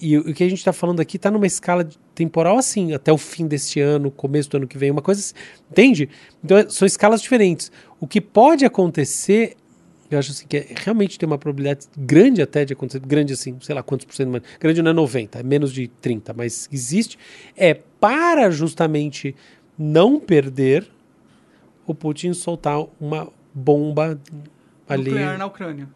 E o que a gente está falando aqui está numa escala temporal assim, até o fim deste ano, começo do ano que vem, uma coisa, entende? Então é, são escalas diferentes. O que pode acontecer, eu acho assim que é, realmente tem uma probabilidade grande até de acontecer, grande assim, sei lá quantos por cento, mas grande não é 90, é menos de 30, mas existe, é para justamente não perder o Putin soltar uma bomba ali. Nuclear na Ucrânia.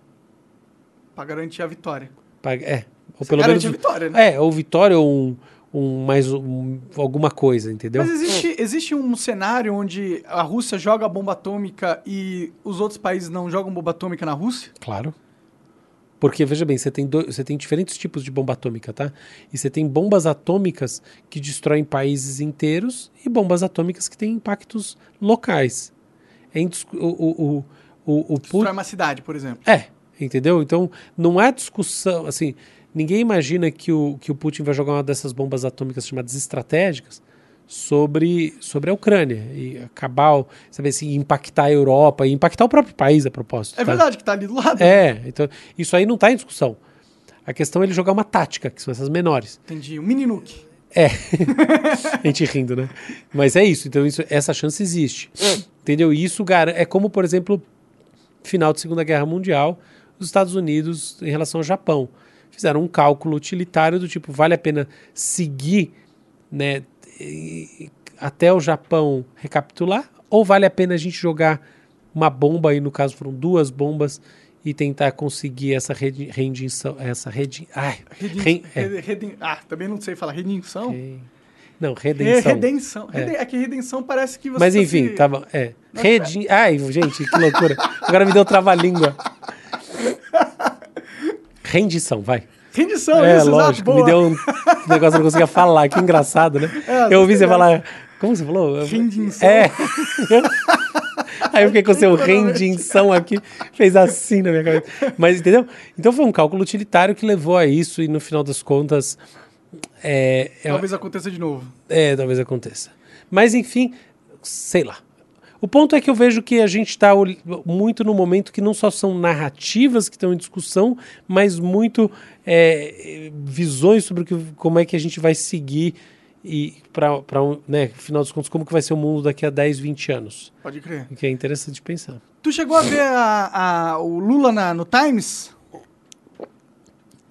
Para garantir a vitória. Pra, é. Ou pelo menos. a vitória, né? É, ou vitória ou um, um mais um, alguma coisa, entendeu? Mas existe, existe um cenário onde a Rússia joga a bomba atômica e os outros países não jogam bomba atômica na Rússia? Claro. Porque, veja bem, você tem, dois, você tem diferentes tipos de bomba atômica, tá? E você tem bombas atômicas que destroem países inteiros e bombas atômicas que têm impactos locais. É o, o, o, o, Destrói uma cidade, por exemplo. É, entendeu? Então, não há discussão, assim, ninguém imagina que o, que o Putin vai jogar uma dessas bombas atômicas chamadas estratégicas sobre, sobre a Ucrânia e acabar, sabe assim, impactar a Europa e impactar o próprio país a propósito. É tá? verdade que está ali do lado. É, então isso aí não está em discussão. A questão é ele jogar uma tática, que são essas menores. Entendi, um mini nuke. É. a gente rindo, né? Mas é isso, então isso, essa chance existe. Entendeu? E isso é como, por exemplo, final da Segunda Guerra Mundial, os Estados Unidos em relação ao Japão. Fizeram um cálculo utilitário do tipo, vale a pena seguir né, até o Japão recapitular? Ou vale a pena a gente jogar uma bomba, aí no caso foram duas bombas, e tentar conseguir essa redenção, essa redi, ai, redin, é. redin, ah, também não sei falar redenção. Re, não, redenção. redenção. É. é. que redenção parece que você Mas enfim, tá tava, é. Redi, ai, gente, que loucura. Agora me deu trava-língua. Rendição, vai. Rendição, é, isso, lógico. Exato, me deu um negócio que eu não conseguia falar. Que engraçado, né? É, eu ouvi você falar. Como você falou? Rendição. É. Aí eu fiquei com o seu rendição aqui, fez assim na minha cabeça. Mas entendeu? Então foi um cálculo utilitário que levou a isso e no final das contas. É, é talvez aconteça de novo. É, talvez aconteça. Mas enfim, sei lá. O ponto é que eu vejo que a gente está muito no momento que não só são narrativas que estão em discussão, mas muito é, visões sobre que, como é que a gente vai seguir e para um, né, final dos contos, como que vai ser o mundo daqui a 10, 20 anos. Pode crer. O que é interessante pensar. Tu chegou a ver a, a, o Lula na, no Times?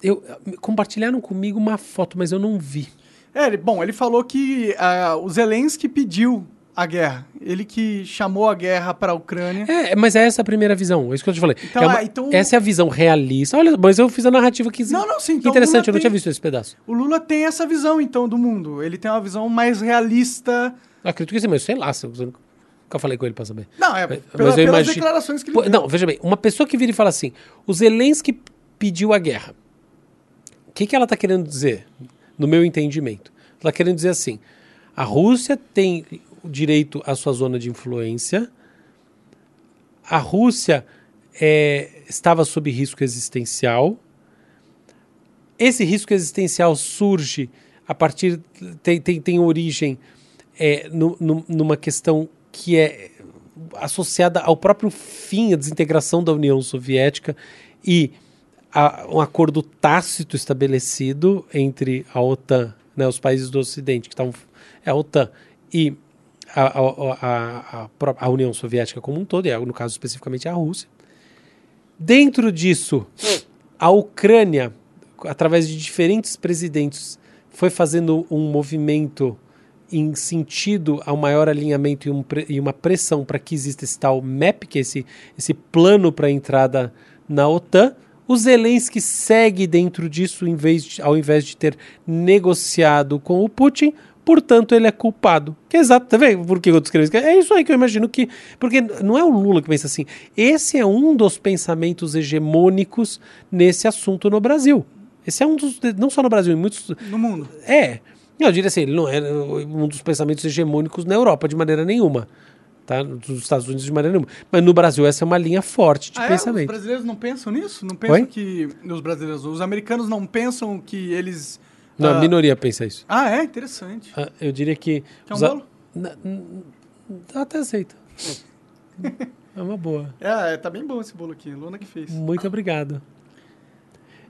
Eu, compartilharam comigo uma foto, mas eu não vi. É, ele, bom, ele falou que uh, o Zelensky pediu a guerra. Ele que chamou a guerra para a Ucrânia. É, mas é essa a primeira visão, é isso que eu te falei. Então, é uma, é, então... Essa é a visão realista. Olha, mas eu fiz a narrativa que. Não, não, sim. Então interessante, eu não tinha visto esse pedaço. O Lula tem essa visão, então, do mundo. Ele tem uma visão mais realista. Acredito que sim, mas sei lá, se eu nunca falei com ele para saber. Não, é mas, pela, mas pelas imagino... declarações que ele Pô, Não, veja bem, uma pessoa que vira e fala assim: o Zelensky pediu a guerra. O que, que ela está querendo dizer, no meu entendimento? Ela está querendo dizer assim: a Rússia tem direito à sua zona de influência. A Rússia é, estava sob risco existencial. Esse risco existencial surge a partir. tem, tem, tem origem é, no, no, numa questão que é associada ao próprio fim, a desintegração da União Soviética e a, um acordo tácito estabelecido entre a OTAN, né, os países do Ocidente, que estavam. É a OTAN e a, a, a, a, União Soviética como um todo, e no caso especificamente a Rússia. Dentro disso, a Ucrânia, através de diferentes presidentes, foi fazendo um movimento em sentido ao maior alinhamento e, um, e uma pressão para que exista esse tal MAP, que é esse, esse plano para a entrada na OTAN. O Zelensky segue dentro disso, em vez de, ao invés de ter negociado com o Putin, portanto ele é culpado. Que é exato, tá vendo? Por que eu descrevi isso? É isso aí que eu imagino que. Porque não é o Lula que pensa assim. Esse é um dos pensamentos hegemônicos nesse assunto no Brasil. Esse é um dos. Não só no Brasil, em muitos. No mundo. É. Eu diria assim, ele não é um dos pensamentos hegemônicos na Europa de maneira nenhuma. Tá? Dos Estados Unidos de maneira nenhuma. Mas no Brasil essa é uma linha forte de ah, pensamento. É? Os brasileiros não pensam nisso? Não pensam Oi? que. Os brasileiros, os americanos não pensam que eles. Não, uh... a minoria pensa isso. Ah, é? Interessante. Uh, eu diria que. Quer um bolo? Até aceito. é uma boa. É, tá bem bom esse bolo aqui. Luna que fez. Muito obrigado.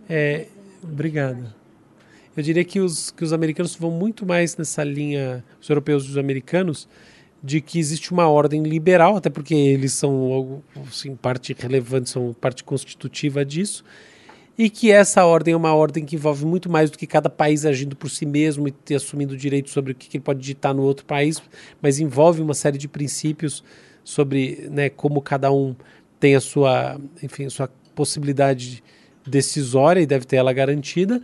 É, obrigado. Eu diria que os, que os americanos vão muito mais nessa linha, os europeus e os americanos, de que existe uma ordem liberal, até porque eles são assim, parte relevante, são parte constitutiva disso, e que essa ordem é uma ordem que envolve muito mais do que cada país agindo por si mesmo e assumindo direito sobre o que, que ele pode ditar no outro país, mas envolve uma série de princípios sobre né, como cada um tem a sua, enfim, a sua possibilidade decisória e deve ter ela garantida.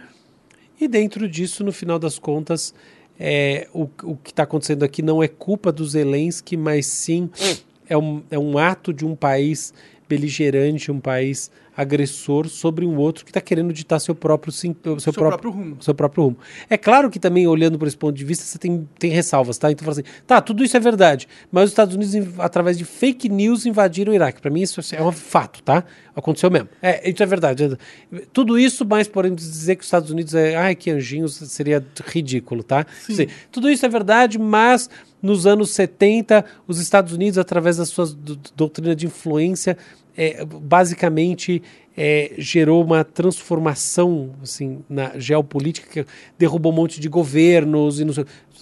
E dentro disso, no final das contas, é, o, o que está acontecendo aqui não é culpa dos Zelensky, mas sim é um, é um ato de um país beligerante, um país agressor sobre um outro que está querendo ditar seu próprio seu, seu próprio, próprio, rumo. Seu próprio rumo. É claro que também, olhando por esse ponto de vista, você tem, tem ressalvas, tá? Então, assim, tá, tudo isso é verdade, mas os Estados Unidos, através de fake news, invadiram o Iraque. Para mim, isso é um fato, tá? Aconteceu mesmo. É, isso é verdade. Tudo isso, mas porém dizer que os Estados Unidos é, ai, que anjinhos, seria ridículo, tá? Sim. tudo isso é verdade, mas nos anos 70, os Estados Unidos, através da sua doutrina de influência, é, basicamente é, gerou uma transformação assim, na geopolítica que derrubou um monte de governos e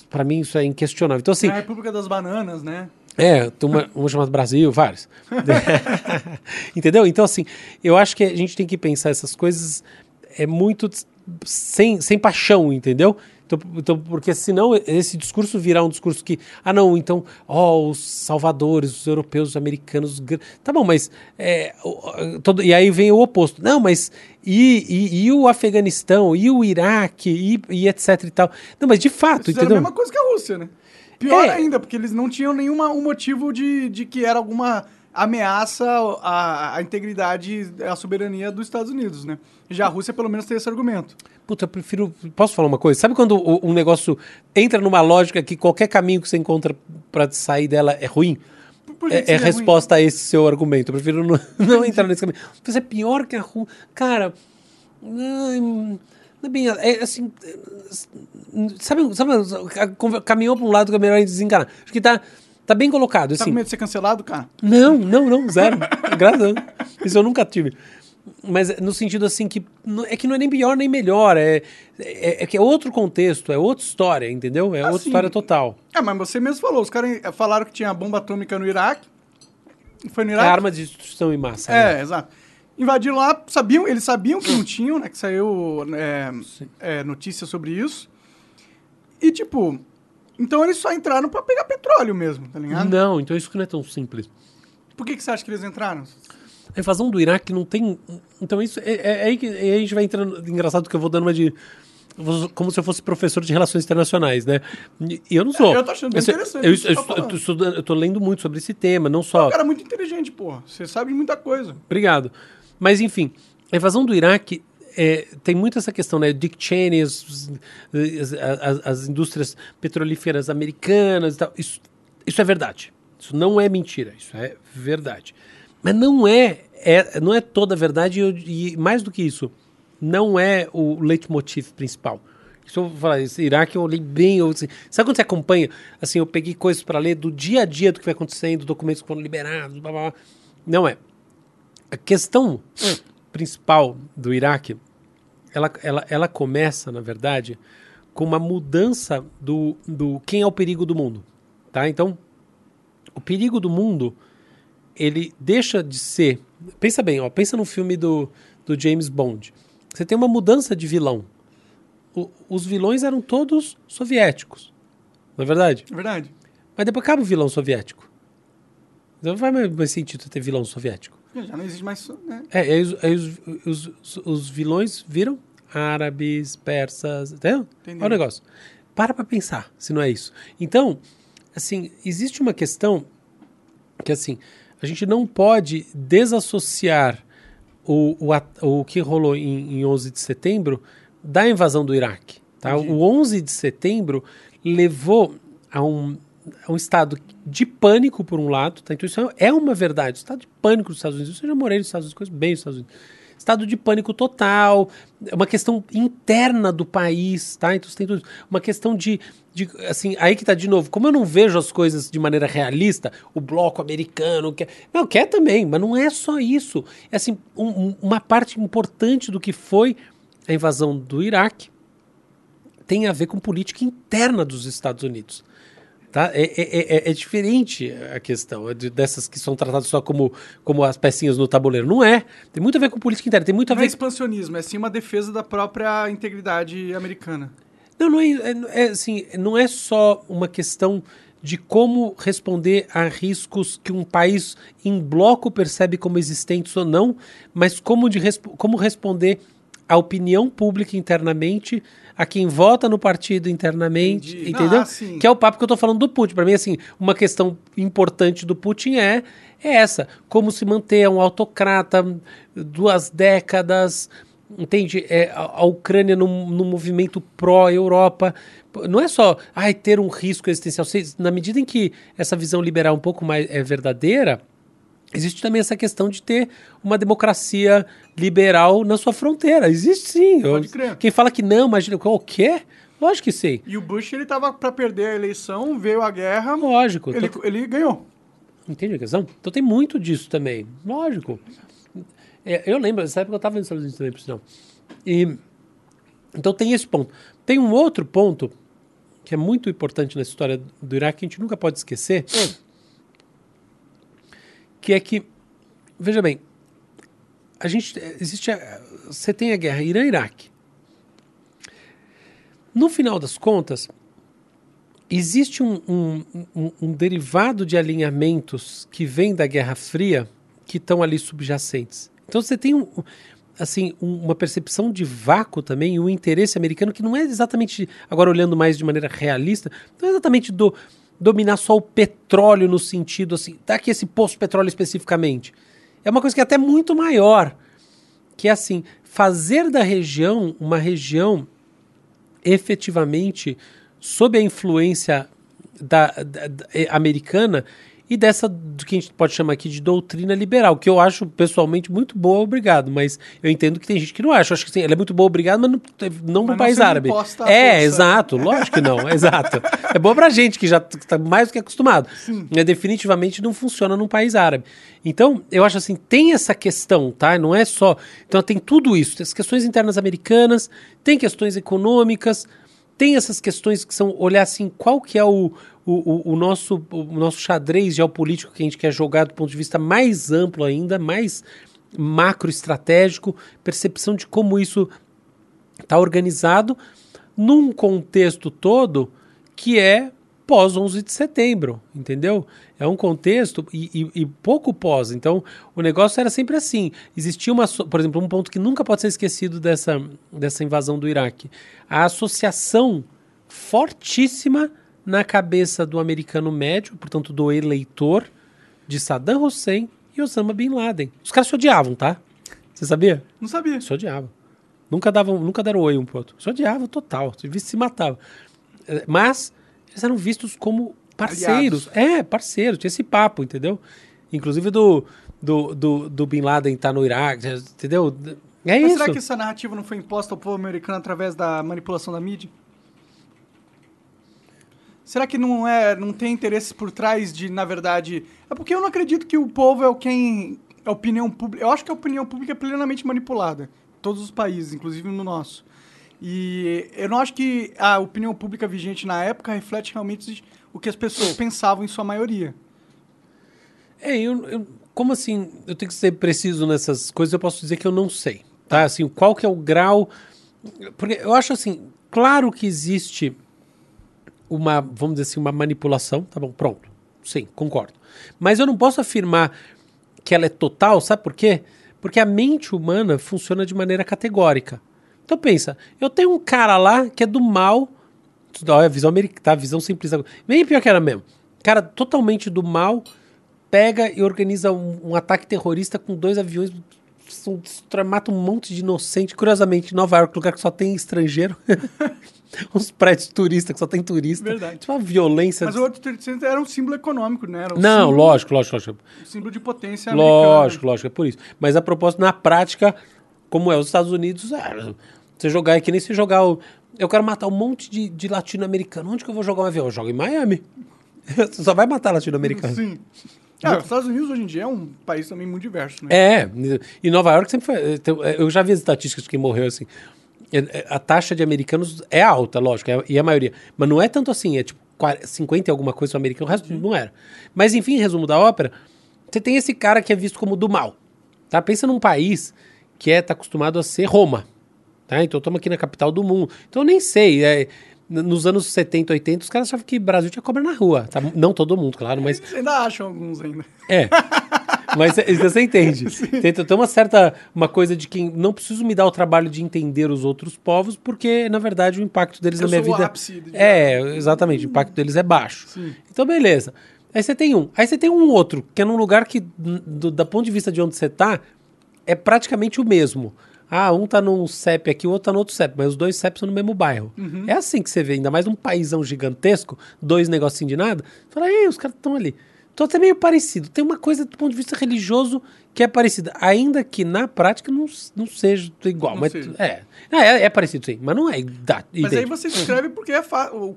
para mim isso é inquestionável. Então assim, a República das Bananas, né? É, uma, uma chamada Brasil, vários. Entendeu? Então assim, eu acho que a gente tem que pensar essas coisas é muito sem, sem paixão, entendeu? Então, então, porque senão esse discurso virá um discurso que, ah, não, então, ó, os salvadores, os europeus, os americanos. Tá bom, mas. É, todo, e aí vem o oposto. Não, mas. E, e, e o Afeganistão, e o Iraque, e, e, etc e tal. Não, mas de fato, Isso entendeu? É a mesma coisa que a Rússia, né? Pior é. ainda, porque eles não tinham nenhum um motivo de, de que era alguma ameaça à, à integridade, à soberania dos Estados Unidos, né? Já a Rússia, pelo menos, tem esse argumento. Puta, eu prefiro. Posso falar uma coisa? Sabe quando um negócio entra numa lógica que qualquer caminho que você encontra para sair dela é ruim? é, é resposta ruim? a esse seu argumento. Eu prefiro não, não entrar nesse caminho. Você é pior que a Rússia. Cara. Não é bem. É assim. Sabe, sabe caminhou para um lado que é melhor desenganar. Acho que tá. Tá bem colocado, assim. Tá com medo de ser cancelado, cara? Não, não, não, zero. Graças a Deus. Isso eu nunca tive. Mas no sentido assim que é que não é nem pior nem melhor, é, é, é que é outro contexto, é outra história, entendeu? É assim, outra história total. É, mas você mesmo falou, os caras falaram que tinha bomba atômica no Iraque. Foi no Iraque? É arma de destruição em massa. É, né? exato. Invadiram lá, sabiam, eles sabiam que não tinham, né? Que saiu é, é, notícia sobre isso. E tipo, então eles só entraram para pegar petróleo mesmo, tá ligado? Não, então isso não é tão simples. Por que, que você acha que eles entraram? A invasão do Iraque não tem. Então isso é, é, é aí que é a gente vai entrando. Engraçado que eu vou dando uma de. Como se eu fosse professor de relações internacionais, né? E eu não sou. É, eu tô achando bem interessante. Eu, eu, tá eu, tô, eu, tô, lendo muito sobre esse tema, não só. É um cara muito inteligente, porra. Você sabe muita coisa. Obrigado. Mas, enfim, a invasão do Iraque é, tem muito essa questão, né? Dick Cheney, as, as, as, indústrias petrolíferas americanas e tal. Isso, isso é verdade. Isso não é mentira. Isso é verdade. Mas não é, é não é toda a verdade e, e, mais do que isso, não é o leitmotiv principal. Se eu falar, esse Iraque eu olhei bem. Eu, assim, sabe quando você acompanha? Assim, eu peguei coisas para ler do dia a dia do que vai acontecendo, documentos que foram liberados, blá, blá, blá. Não é. A questão principal do Iraque, ela, ela, ela começa, na verdade, com uma mudança do, do quem é o perigo do mundo. Tá? Então, o perigo do mundo ele deixa de ser. Pensa bem, ó, pensa no filme do, do James Bond. Você tem uma mudança de vilão. O, os vilões eram todos soviéticos. Não é verdade? É verdade. Mas depois acaba o vilão soviético. Então não faz mais sentido ter vilão soviético. Já não existe mais. Né? É, aí os, aí os, os, os, vilões viram árabes, persas. Entendeu? Entendi. Olha o negócio. Para pra pensar se não é isso. Então, assim, existe uma questão que, assim, a gente não pode desassociar o, o, o que rolou em, em 11 de setembro da invasão do Iraque. Tá? O 11 de setembro levou a um, a um estado de pânico, por um lado. Tá? Então, isso é uma verdade. Estado de pânico nos Estados Unidos. Eu já morei nos Estados Unidos, coisa bem nos Estados Unidos. Estado de pânico total, é uma questão interna do país, tá? Então você tem tudo. Uma questão de, de. Assim, aí que tá de novo. Como eu não vejo as coisas de maneira realista, o bloco americano quer. Não, quer também, mas não é só isso. É assim, um, uma parte importante do que foi a invasão do Iraque tem a ver com política interna dos Estados Unidos. Tá? É, é, é, é, diferente a questão é de, dessas que são tratadas só como, como as pecinhas no tabuleiro. Não é. Tem muito a ver com política interna. Tem muito a não ver... é expansionismo, é sim uma defesa da própria integridade americana. Não, não é, é, é, assim, não é só uma questão de como responder a riscos que um país em bloco percebe como existentes ou não, mas como, de, como responder à opinião pública internamente a quem vota no partido internamente, Entendi. entendeu? Ah, que é o papo que eu tô falando do Putin. Para mim, assim, uma questão importante do Putin é, é essa: como se manter um autocrata duas décadas. Entende? É, a, a Ucrânia no, no movimento pró-Europa. Não é só ai, ter um risco existencial. Na medida em que essa visão liberal um pouco mais é verdadeira, Existe também essa questão de ter uma democracia liberal na sua fronteira. Existe sim. Pode crer. Quem fala que não, imagina o quê? Lógico que sei. E o Bush, ele tava para perder a eleição, veio a guerra. Lógico. Ele, tô... ele ganhou. Entende a questão? Então tem muito disso também. Lógico. É, eu lembro, nessa época eu estava nos Estados Unidos também, por sinal. E, então tem esse ponto. Tem um outro ponto que é muito importante na história do Iraque que a gente nunca pode esquecer. Hum que é que, veja bem, a gente existe, a, você tem a guerra Irã-Iraque. No final das contas, existe um, um, um, um, derivado de alinhamentos que vem da Guerra Fria que estão ali subjacentes. Então você tem um, assim uma percepção de vácuo também, um interesse americano que não é exatamente, agora olhando mais de maneira realista, não é exatamente do dominar só o petróleo no sentido assim, tá aqui esse poço petróleo especificamente. É uma coisa que é até muito maior, que é assim, fazer da região uma região efetivamente sob a influência da, da, da americana e dessa do que a gente pode chamar aqui de doutrina liberal, que eu acho pessoalmente muito boa, obrigado, mas eu entendo que tem gente que não acha. Eu acho que sim, ela é muito boa, obrigado, mas não, não mas no país árabe. É, exato, lógico que não, exato. É boa pra gente que já está mais do que acostumado. Sim. É, definitivamente não funciona num país árabe. Então, eu acho assim, tem essa questão, tá? Não é só. Então, tem tudo isso, tem as questões internas americanas, tem questões econômicas, tem essas questões que são olhar assim, qual que é o, o, o, nosso, o nosso xadrez geopolítico que a gente quer jogar do ponto de vista mais amplo ainda, mais macroestratégico, percepção de como isso está organizado num contexto todo que é pós 11 de setembro, entendeu? É um contexto e, e, e, pouco pós. Então, o negócio era sempre assim. Existia uma, por exemplo, um ponto que nunca pode ser esquecido dessa, dessa invasão do Iraque: a associação fortíssima na cabeça do americano médio, portanto do eleitor, de Saddam Hussein e Osama Bin Laden. Os caras se odiavam, tá? Você sabia? Não sabia. Se odiavam. Nunca, davam, nunca deram oi um pro outro. Se odiavam total. Se matavam. É, mas eles eram vistos como parceiros. Aliados. É, parceiros. Tinha esse papo, entendeu? Inclusive do, do, do, do Bin Laden estar tá no Iraque, entendeu? É Mas isso. será que essa narrativa não foi imposta ao povo americano através da manipulação da mídia? Será que não é, não tem interesse por trás de, na verdade, é porque eu não acredito que o povo é o quem a opinião pública. Eu acho que a opinião pública é plenamente manipulada, todos os países, inclusive no nosso. E eu não acho que a opinião pública vigente na época reflete realmente o que as pessoas pensavam em sua maioria. É, eu, eu, como assim, eu tenho que ser preciso nessas coisas, eu posso dizer que eu não sei, tá? Assim, qual que é o grau... Porque eu acho assim, claro que existe uma, vamos dizer assim, uma manipulação, tá bom, pronto. Sim, concordo. Mas eu não posso afirmar que ela é total, sabe por quê? Porque a mente humana funciona de maneira categórica. Então pensa, eu tenho um cara lá que é do mal, olha a visão americana, tá? A visão simples. Bem pior que era mesmo. Cara totalmente do mal, pega e organiza um, um ataque terrorista com dois aviões mata um monte de inocente. Curiosamente, Nova York, lugar que só tem estrangeiro. Uns prédios turistas que só tem turista. Verdade. Tipo uma violência. Mas o World Trade Center era um símbolo econômico, né? Era um Não, símbolo, lógico, lógico, lógico. Um símbolo de potência Lógico, americana. lógico, é por isso. Mas a propósito, na prática, como é os Estados Unidos, é, você jogar é que nem se jogar o. Eu quero matar um monte de, de latino-americano. Onde que eu vou jogar um avião? Eu jogo em Miami. Você só vai matar latino-americano. Sim. Ah, os Estados Unidos hoje em dia é um país também muito diverso, né? É, e Nova York sempre foi. Eu já vi as estatísticas de quem morreu assim. É, é, a taxa de americanos é alta, lógico, é, e a maioria. Mas não é tanto assim, é tipo 50 e alguma coisa americano, o resto não era. Mas enfim, resumo da ópera, você tem esse cara que é visto como do mal. Tá? Pensa num país que é tá acostumado a ser Roma. Tá? Então estamos aqui na capital do mundo. Então eu nem sei. É, nos anos 70, 80, os caras achavam que Brasil tinha cobra na rua. Tá? Não todo mundo, claro, mas. Eles ainda acham alguns ainda. É. Mas você entende. Tem, tem uma certa uma coisa de que não preciso me dar o trabalho de entender os outros povos, porque, na verdade, o impacto deles Eu na minha vida. ápice É, exatamente. O impacto deles é baixo. Sim. Então, beleza. Aí você tem um. Aí você tem um outro, que é num lugar que, do, da ponto de vista de onde você tá, é praticamente o mesmo. Ah, um tá num CEP aqui, o outro tá no outro CEP, mas os dois CEPs são no mesmo bairro. É assim que você vê, ainda mais num paísão gigantesco, dois negocinhos de nada. Fala, ei, os caras estão ali. Então até meio parecido. Tem uma coisa do ponto de vista religioso que é parecida. Ainda que na prática não, não seja igual. Não mas seja. é, é, é parecido sim, mas não é ida- Mas aí você descreve porque é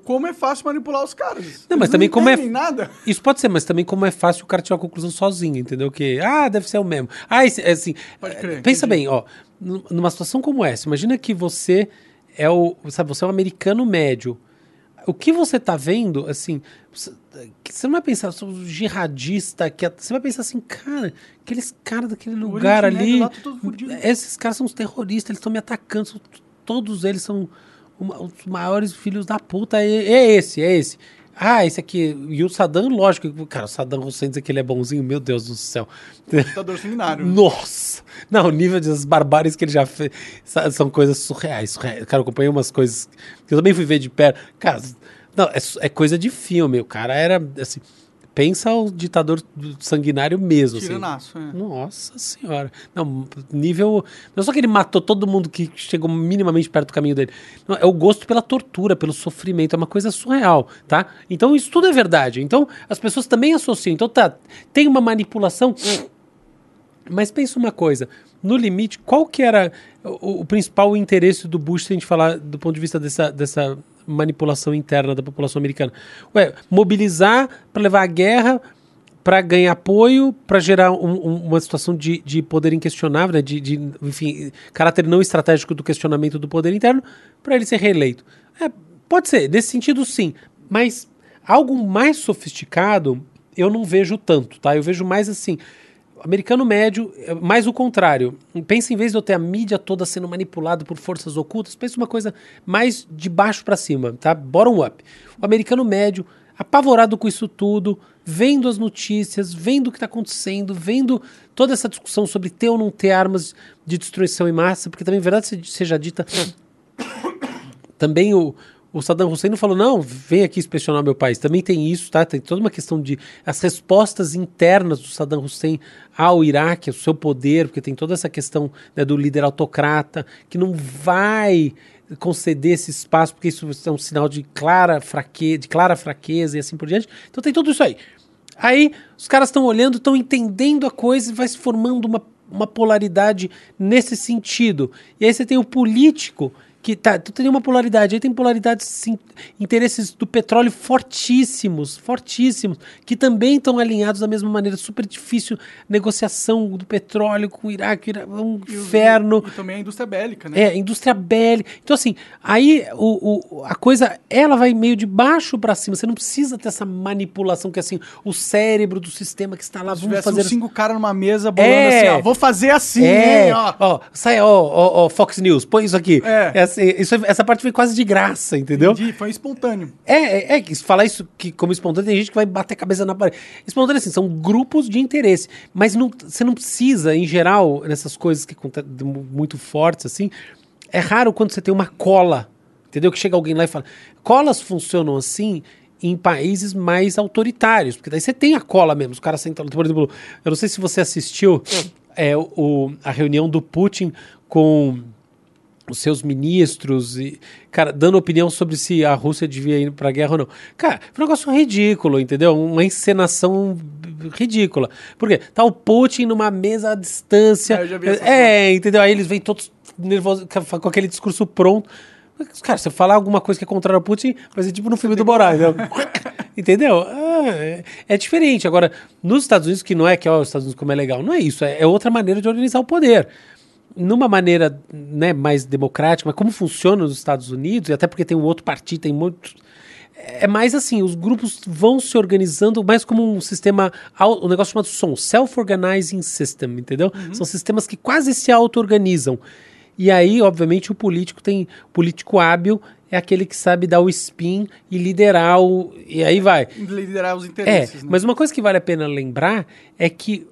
como é fácil manipular os caras. Não, mas Eles também como é- nada. Isso pode ser, mas também como é fácil o cara tirar a conclusão sozinho, entendeu? Que, ah, deve ser o mesmo. Ah, esse, é assim, Pode crer, é, pensa entendi. bem, ó, nu- numa situação como essa, imagina que você é o, sabe, você é um americano médio. O que você tá vendo, assim, você não vai pensar, um jihadista, que você vai pensar assim, cara, aqueles caras daquele lugar ali, lá tá esses caras são os terroristas, eles estão me atacando, são- todos eles são uma- os maiores filhos da puta, é, é esse, é esse. Ah, esse aqui, e o Saddam, lógico, cara, o Saddam Hussein dizer que ele é bonzinho, meu Deus do céu. Ditador sanguinário. Nossa! Não, o nível das barbáries que ele já fez são coisas surreais, surreais. Cara, eu acompanhei umas coisas que eu também fui ver de perto. Cara, não, é, é coisa de filme. O cara era, assim, pensa o ditador sanguinário mesmo. assim. Tiranaço, é. Nossa senhora. Não, nível. Não é só que ele matou todo mundo que chegou minimamente perto do caminho dele. Não, é o gosto pela tortura, pelo sofrimento. É uma coisa surreal, tá? Então isso tudo é verdade. Então as pessoas também associam. Então tá, tem uma manipulação. Mas pensa uma coisa, no limite, qual que era o, o principal interesse do Bush, se a gente falar do ponto de vista dessa, dessa manipulação interna da população americana? Ué, mobilizar para levar a guerra, para ganhar apoio, para gerar um- um- uma situação de, de poder inquestionável, né, de, de, enfim, caráter não estratégico do questionamento do poder interno, para ele ser reeleito. É, pode ser, nesse sentido sim, mas algo mais sofisticado eu não vejo tanto, tá? Eu vejo mais assim, americano médio, é mais o contrário. Pensa em vez de eu ter a mídia toda sendo manipulada por forças ocultas, pensa uma coisa mais de baixo para cima, tá? Bottom up. O americano médio, apavorado com isso tudo, vendo as notícias, vendo o que está acontecendo, vendo toda essa discussão sobre ter ou não ter armas de destruição em massa, porque também, verdade se- seja dita, também o, o Saddam Hussein não falou, não, vem aqui inspecionar meu país. Também tem isso, tá? Tem toda uma questão de as respostas internas do Saddam Hussein ao Iraque, ao seu poder, porque tem toda essa questão né, do líder autocrata, que não vai conceder esse espaço, porque isso é um sinal de clara, fraque, de clara fraqueza e assim por diante. Então tem tudo isso aí. Aí os caras estão olhando, estão entendendo a coisa e vai se formando uma, uma polaridade nesse sentido. E aí você tem o político que tá, tu tem uma polaridade, aí tem polaridades sim, interesses do petróleo fortíssimos, fortíssimos, que também estão alinhados da mesma maneira, super difícil negociação do petróleo com o Iraque, o Iraque é um E inferno. E também a indústria bélica, né? É, indústria bélica. Então, assim, aí o, o- a coisa, ela vai meio de baixo pra cima. Você não precisa ter essa manipulação que, assim, o cérebro do sistema que está lá, Se vamos fazer... cinco caras numa mesa bolando É. assim, ó, vou fazer assim, É, hein, ó. ó, sai, ó, ó, ó, Fox News, põe isso aqui. É. Essa, isso, essa parte foi quase de graça, entendeu? Entendi, foi espontâneo. É, é, é falar isso que como espontâneo, tem gente que vai bater a cabeça na parede. Espontâneo, assim, são grupos de interesse. Mas não, você não precisa, em geral, nessas coisas que acontecem muito fortes, assim, é raro quando você tem uma cola, entendeu? Que chega alguém lá e fala. Colas funcionam assim em países mais autoritários, porque daí você tem a cola mesmo, os caras sentam, por exemplo, eu não sei se você assistiu é, o, a reunião do Putin com os seus ministros e, cara, dando opinião sobre se a Rússia devia ir para a guerra ou não. Cara, foi um negócio ridículo, entendeu? Uma encenação ridícula. Por quê? Tá o Putin numa mesa à distância. É, é entendeu? Aí eles vêm todos nervosos, com aquele discurso pronto. Cara, você falar alguma coisa que é contrária ao Putin, vai ser tipo no filme do Borá, entendeu? entendeu? Ah, é, é, diferente. Agora, nos Estados Unidos, que não é que ó, os Estados Unidos como é legal, não é isso. É, é outra maneira de organizar o poder numa maneira né, mais democrática, mas como funciona nos Estados Unidos, e até porque tem um outro partido, tem muitos. É mais assim, os grupos vão se organizando mais como um sistema, um negócio chamado SOM, Self-Organizing System, entendeu? Uhum. São sistemas que quase se auto-organizam. E aí, obviamente, o político tem. político hábil é aquele que sabe dar o spin e liderar o. E aí vai. Liderar os interesses. É, né? mas uma coisa que vale a pena lembrar é que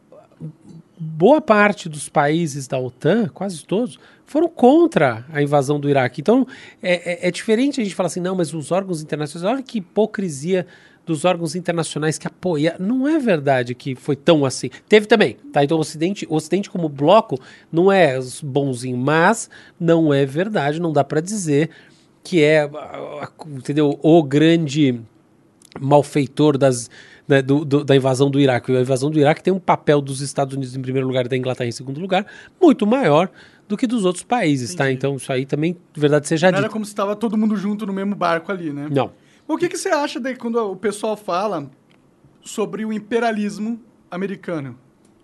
boa parte dos países da OTAN, quase todos, foram contra a invasão do Iraque. Então, é, é, é, diferente a gente falar assim, não, mas os órgãos internacionais, olha que hipocrisia dos órgãos internacionais que apoiam. Não é verdade que foi tão assim. Teve também, tá? Então, o Ocidente, o Ocidente como bloco não é bonzinho, mas não é verdade, não dá para dizer que é, entendeu, o grande malfeitor das né, do, do, da invasão do Iraque. A invasão do Iraque tem um papel dos Estados Unidos em primeiro lugar e da Inglaterra em segundo lugar muito maior do que dos outros países, tá? Entendi. tá? Então isso aí também, de verdade, seja Não dito. era como se estava todo mundo junto no mesmo barco ali, né? Não. O que, que você acha de quando o pessoal fala sobre o imperialismo americano?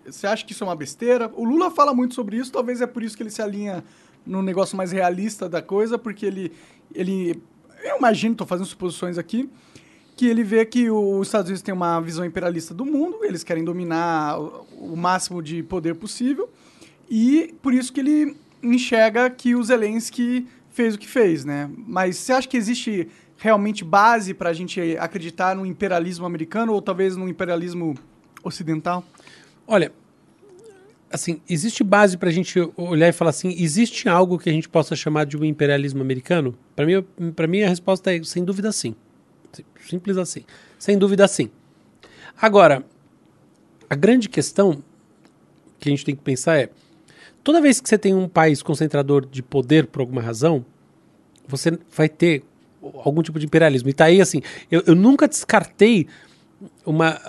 Você acha que isso é uma besteira? O Lula fala muito sobre isso, talvez é por isso que ele se alinha no negócio mais realista da coisa, porque ele, ele eu imagino, estou fazendo suposições aqui, que ele vê que os Estados Unidos têm uma visão imperialista do mundo, eles querem dominar o máximo de poder possível, e por isso que ele enxerga que o Zelensky fez o que fez, né? Mas você acha que existe realmente base para a gente acreditar no imperialismo americano ou talvez no imperialismo ocidental? Olha, assim, existe base para a gente olhar e falar assim, existe algo que a gente possa chamar de um imperialismo americano? Para mim, para mim a resposta é sem dúvida sim. Simples assim. Sem dúvida, sim. Agora, a grande questão que a gente tem que pensar é: toda vez que você tem um país concentrador de poder por alguma razão, você vai ter algum tipo de imperialismo. E tá aí assim, eu, eu nunca descartei uma,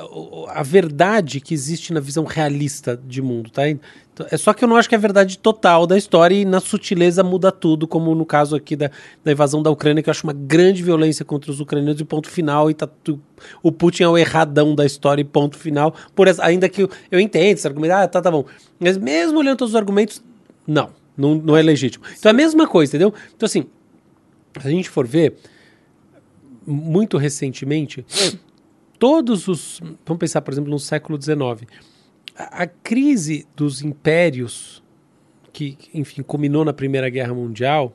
a verdade que existe na visão realista de mundo, tá? Então, é só que eu não acho que é a verdade total da história e na sutileza muda tudo, como no caso aqui da, da invasão da Ucrânia, que eu acho uma grande violência contra os ucranianos e ponto final, e tá tu, o Putin é o erradão da história e ponto final, por essa, ainda que eu, eu entendo esse argumento, ah, tá, tá bom. Mas mesmo olhando todos os argumentos, não, não, não é legítimo. Então é a mesma coisa, entendeu? Então assim, se a gente for ver, muito recentemente todos os. Vamos pensar, por exemplo, no século XIX. A, a crise dos impérios, que, enfim, culminou na Primeira Guerra Mundial,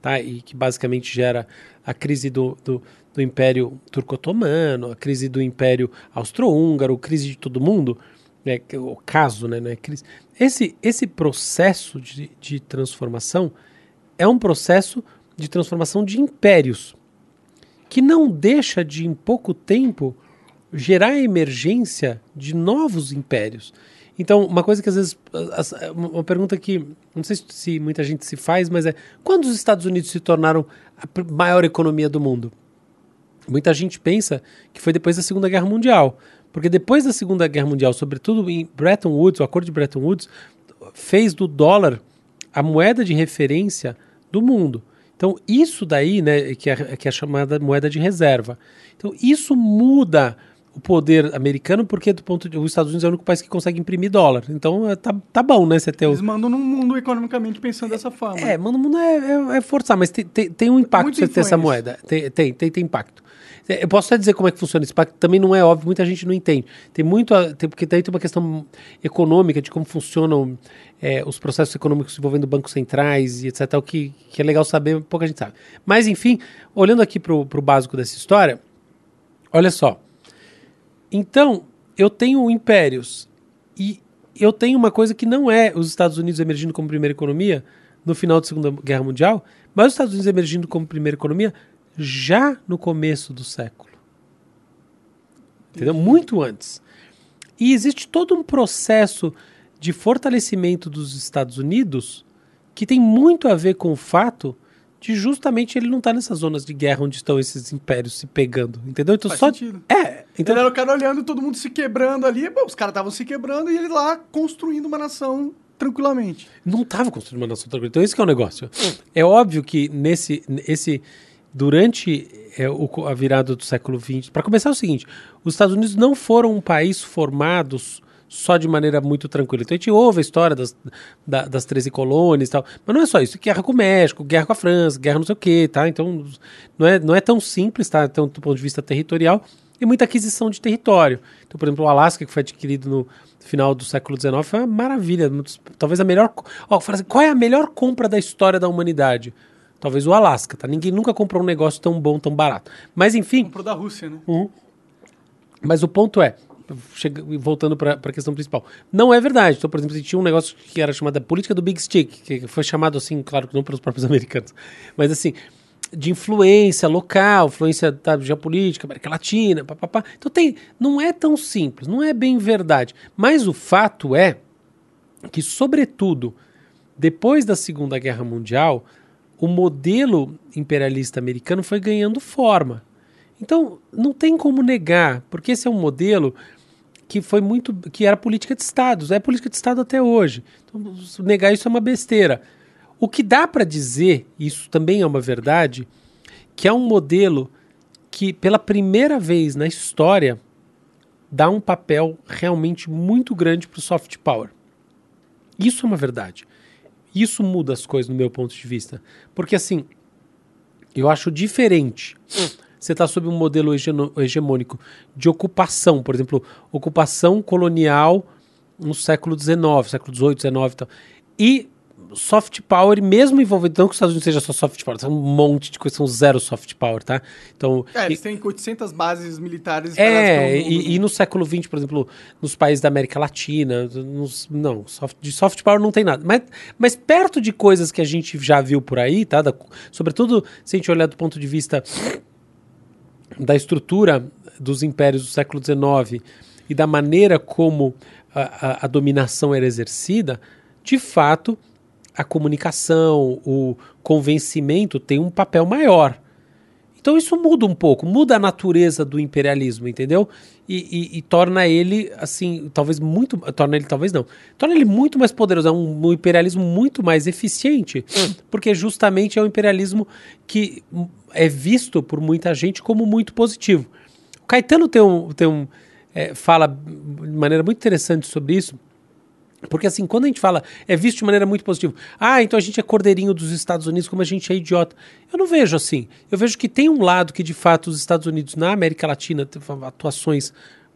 tá? e que basicamente gera a crise do, do, do Império Turco-Otomano, a crise do Império Austro-Húngaro, a crise de todo mundo, né? o caso, né? né? Crise. Esse, esse processo de, de transformação é um processo de transformação de impérios, que não deixa de, em pouco tempo, gerar a emergência de novos impérios. Então, uma coisa que às vezes. Uma pergunta que não sei se muita gente se faz, mas é: quando os Estados Unidos se tornaram a maior economia do mundo? Muita gente pensa que foi depois da Segunda Guerra Mundial. Porque depois da Segunda Guerra Mundial, sobretudo em Bretton Woods, o acordo de Bretton Woods, fez do dólar a moeda de referência do mundo. Então, isso daí, né, que é, que é chamada moeda de reserva. Então, isso muda o poder americano, porque do ponto de, os Estados Unidos é o único país que consegue imprimir dólar. Então é, tá, tá bom, né? Você ter Eles mandam no mundo economicamente pensando dessa forma. É, mandam no mundo é, é, é, forçar, mas tem, tem, tem um impacto você ter essa moeda. Tem, tem, tem, tem impacto. É, eu posso até dizer como é que funciona esse impacto, também não é óbvio, muita gente não entende. Tem muito, tem, porque daí tem uma questão econômica de como funcionam é, os processos econômicos envolvendo bancos centrais e etc. O que, que é legal saber, pouca gente sabe. Mas, enfim, olhando aqui para o básico dessa história, olha só. Então, eu tenho impérios e eu tenho uma coisa que não é os Estados Unidos emergindo como primeira economia no final da Segunda Guerra Mundial, mas os Estados Unidos emergindo como primeira economia já no começo do século. Entendeu? Muito antes. E existe todo um processo de fortalecimento dos Estados Unidos que tem muito a ver com o fato de justamente ele não estar tá nessas zonas de guerra onde estão esses impérios se pegando, entendeu? Então Faz só sentido. é, então ele era o cara olhando todo mundo se quebrando ali, bom, os caras estavam se quebrando e ele lá construindo uma nação tranquilamente. Não estava construindo uma nação tranquila. Então esse é o negócio. É óbvio que nesse esse durante é, o, a virada do século XX, para começar é o seguinte, os Estados Unidos não foram um país formado só de maneira muito tranquila. Então a gente ouve a história das, da, das 13 colônias e tal, mas não é só isso. Guerra com o México, guerra com a França, guerra não sei o quê, tá? Então não é, não é tão simples, tá? Então, do ponto de vista territorial, e muita aquisição de território. Então, por exemplo, o Alasca, que foi adquirido no final do século XIX, foi uma maravilha. Talvez a melhor. Ó, assim, qual é a melhor compra da história da humanidade? Talvez o Alasca, tá? Ninguém nunca comprou um negócio tão bom, tão barato. Mas enfim. Comprou da Rússia, né? Uhum. Mas o ponto é, chega, voltando para a questão principal. Não é verdade. Então, por exemplo, tinha um negócio que era chamado política do Big Stick, que foi chamado assim, claro que não pelos próprios americanos, mas assim, de influência local, influência da geopolítica, América Latina, papapá. Então tem, não é tão simples, não é bem verdade. Mas o fato é que, sobretudo, depois da Segunda Guerra Mundial, o modelo imperialista americano foi ganhando forma. Então, não tem como negar, porque esse é um modelo que foi muito que era política de estados, é política de estado até hoje. Então, negar isso é uma besteira. O que dá para dizer, isso também é uma verdade, que é um modelo que pela primeira vez na história dá um papel realmente muito grande para o soft power. Isso é uma verdade. Isso muda as coisas no meu ponto de vista. Porque assim, eu acho diferente. Você está sob um modelo hegemônico de ocupação, por exemplo, ocupação colonial no século XIX, século XVIII, XIX e tal. E soft power, mesmo envolvendo, não que os Estados Unidos seja só soft power, são um monte de coisas, são zero soft power, tá? Então, é, eles e, têm 800 bases militares. É, mundo, e, né? e, no século XX, por exemplo, nos países da América Latina, nos, não, soft, de soft power não tem nada. Mas, mas perto de coisas que a gente já viu por aí, tá? Da, sobretudo se a gente olhar do ponto de vista da estrutura dos impérios do século XIX e da maneira como a, a, a dominação era exercida, de fato, a comunicação, o convencimento tem um papel maior. Então isso muda um pouco, muda a natureza do imperialismo, entendeu? E, e, e, torna ele, assim, talvez muito. Torna ele, talvez não. Torna ele muito mais poderoso. É um, um imperialismo muito mais eficiente, porque justamente é um imperialismo que é visto por muita gente como muito positivo. O Caetano tem um. Tem um é, fala de maneira muito interessante sobre isso porque assim, quando a gente fala, é visto de maneira muito positiva. Ah, então a gente é cordeirinho dos Estados Unidos, como a gente é idiota. Eu não vejo assim. Eu vejo que tem um lado que, de fato, os Estados Unidos na América Latina atuações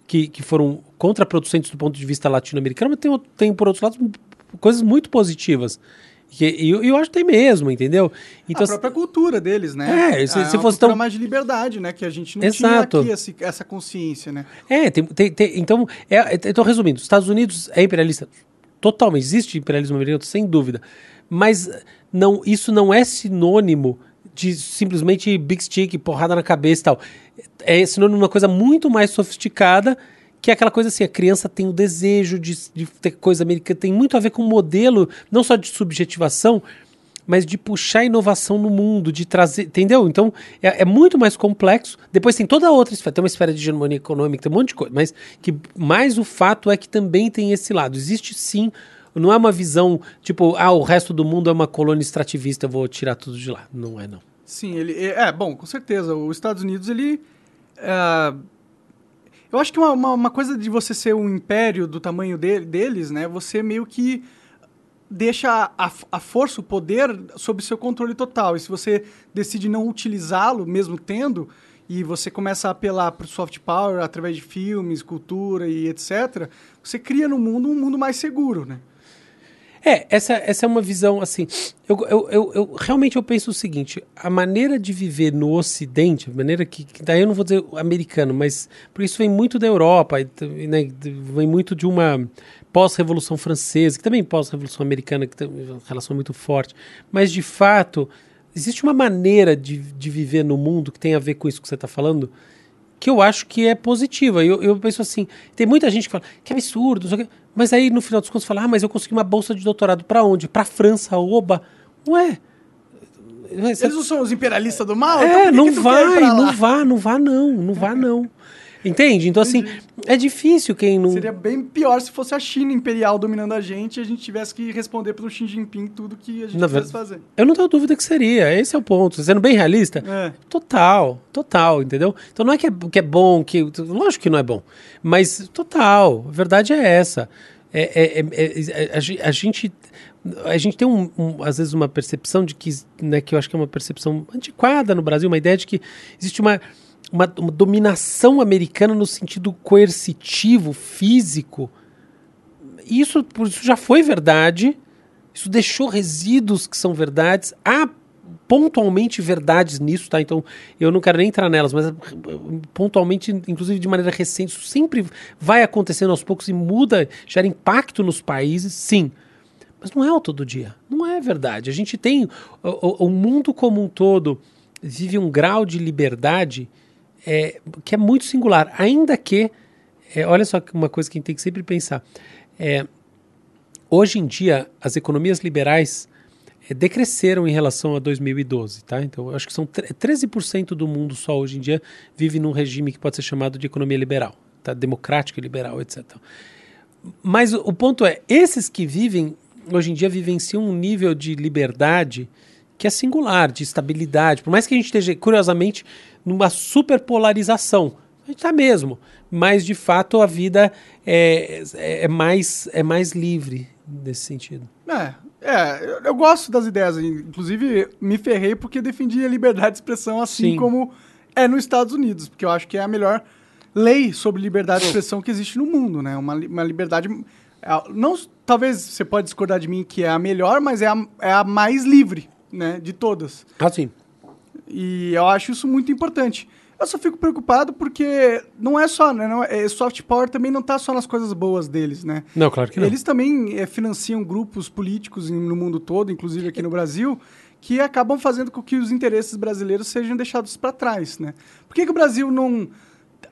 que, que foram contraproducentes do ponto de vista latino-americano, mas tem, tem, por outro lado, coisas muito positivas. E eu, eu, acho que tem mesmo, entendeu? Então, a própria cultura deles, né? É, se, é se fosse tão... mais de liberdade, né? Que a gente não Exato. tinha aqui esse, essa consciência, né? É, tem, tem, tem então, é, então, resumindo, os Estados Unidos é imperialista totalmente. Existe imperialismo americano, sem dúvida. Mas não, isso não é sinônimo de simplesmente big stick, porrada na cabeça e tal. É sinônimo de uma coisa muito mais sofisticada, que é aquela coisa assim, a criança tem o desejo de, de ter coisa americana, tem muito a ver com o modelo, não só de subjetivação, mas de puxar inovação no mundo, de trazer, entendeu? Então é, é, muito mais complexo. Depois tem toda a outra esfera, tem uma esfera de hegemonia econômica, tem um monte de coisa, mas que mais o fato é que também tem esse lado. Existe sim, não é uma visão tipo, ah, o resto do mundo é uma colônia extrativista, eu vou tirar tudo de lá. Não é, não. Sim, ele é, é bom, com certeza. Os Estados Unidos, ele. É, eu acho que uma, uma, uma, coisa de você ser um império do tamanho de, deles, né? Você meio que deixa a, a força, o poder, sob seu controle total. E se você decide não utilizá-lo, mesmo tendo, e você começa a apelar para o soft power através de filmes, cultura e etc., você cria no mundo um mundo mais seguro, né? É, essa, essa é uma visão assim. Eu, eu, eu, eu, realmente eu penso o seguinte: a maneira de viver no Ocidente, a maneira que, que daí eu não vou dizer americano, mas por isso vem muito da Europa, né, vem muito de uma pós-revolução francesa, que também pós-revolução americana, que tem uma relação muito forte. Mas de fato existe uma maneira de, de viver no mundo que tem a ver com isso que você está falando, que eu acho que é positiva. Eu, eu penso assim, tem muita gente que fala que absurdo, mas aí no final dos contos fala, ah, mas eu consegui uma bolsa de doutorado para onde? Para França, oba. Ué, eles não são os imperialistas do mal? É, então não vai, não vá, não vá não, não vá não. Entende? Então, assim, Entendi. assim, é difícil quem não. Seria bem pior se fosse a China imperial dominando a gente e a gente tivesse que responder pelo Xi Jinping tudo que a gente quisesse fazer. Eu não tenho dúvida que seria. Esse é o ponto. Sendo bem realista, é. total, total, entendeu? Então não é que é, que é bom, que. Lógico que não é bom. Mas total. A verdade é essa. É, é, é, é a, a gente a gente tem um, um, às vezes uma percepção de que, né, que eu acho que é uma percepção antiquada no Brasil, uma ideia de que existe uma, uma, uma dominação americana no sentido coercitivo, físico. Isso, isso já foi verdade, isso deixou resíduos que são verdades. Há pontualmente verdades nisso, tá? Então eu não quero nem entrar nelas, mas pontualmente, inclusive de maneira recente, isso sempre vai acontecendo aos poucos e muda, gera impacto nos países, sim. Mas não é o todo dia. Não é verdade. A gente tem. O, o mundo como um todo vive um grau de liberdade é, que é muito singular. Ainda que. É, olha só uma coisa que a gente tem que sempre pensar. É, hoje em dia, as economias liberais é, decresceram em relação a 2012. Tá? Então, acho que são 13% do mundo só hoje em dia vive num regime que pode ser chamado de economia liberal, tá? democrática e liberal, etc. Mas o ponto é, esses que vivem hoje em dia vivenciam um nível de liberdade que é singular, de estabilidade. Por mais que a gente esteja, curiosamente, numa superpolarização. A gente está mesmo. Mas, de fato, a vida é, é, é, mais, é mais livre nesse sentido. É, é, eu, eu, gosto das ideias. Inclusive, me ferrei porque defendi a liberdade de expressão assim Sim. como é nos Estados Unidos. Porque eu acho que é a melhor lei sobre liberdade de expressão que existe no mundo, né? Uma, uma liberdade é, não, talvez você pode discordar de mim que é a melhor, mas é a, é a mais livre, né, de todas. Ah, sim. E eu acho isso muito importante. Eu só fico preocupado porque não é só, né? Não é, soft power também não está só nas coisas boas deles, né? Não, claro que não. Eles também é, financiam grupos políticos no mundo todo, inclusive aqui no Brasil, que acabam fazendo com que os interesses brasileiros sejam deixados para trás, né? Por que, que o Brasil não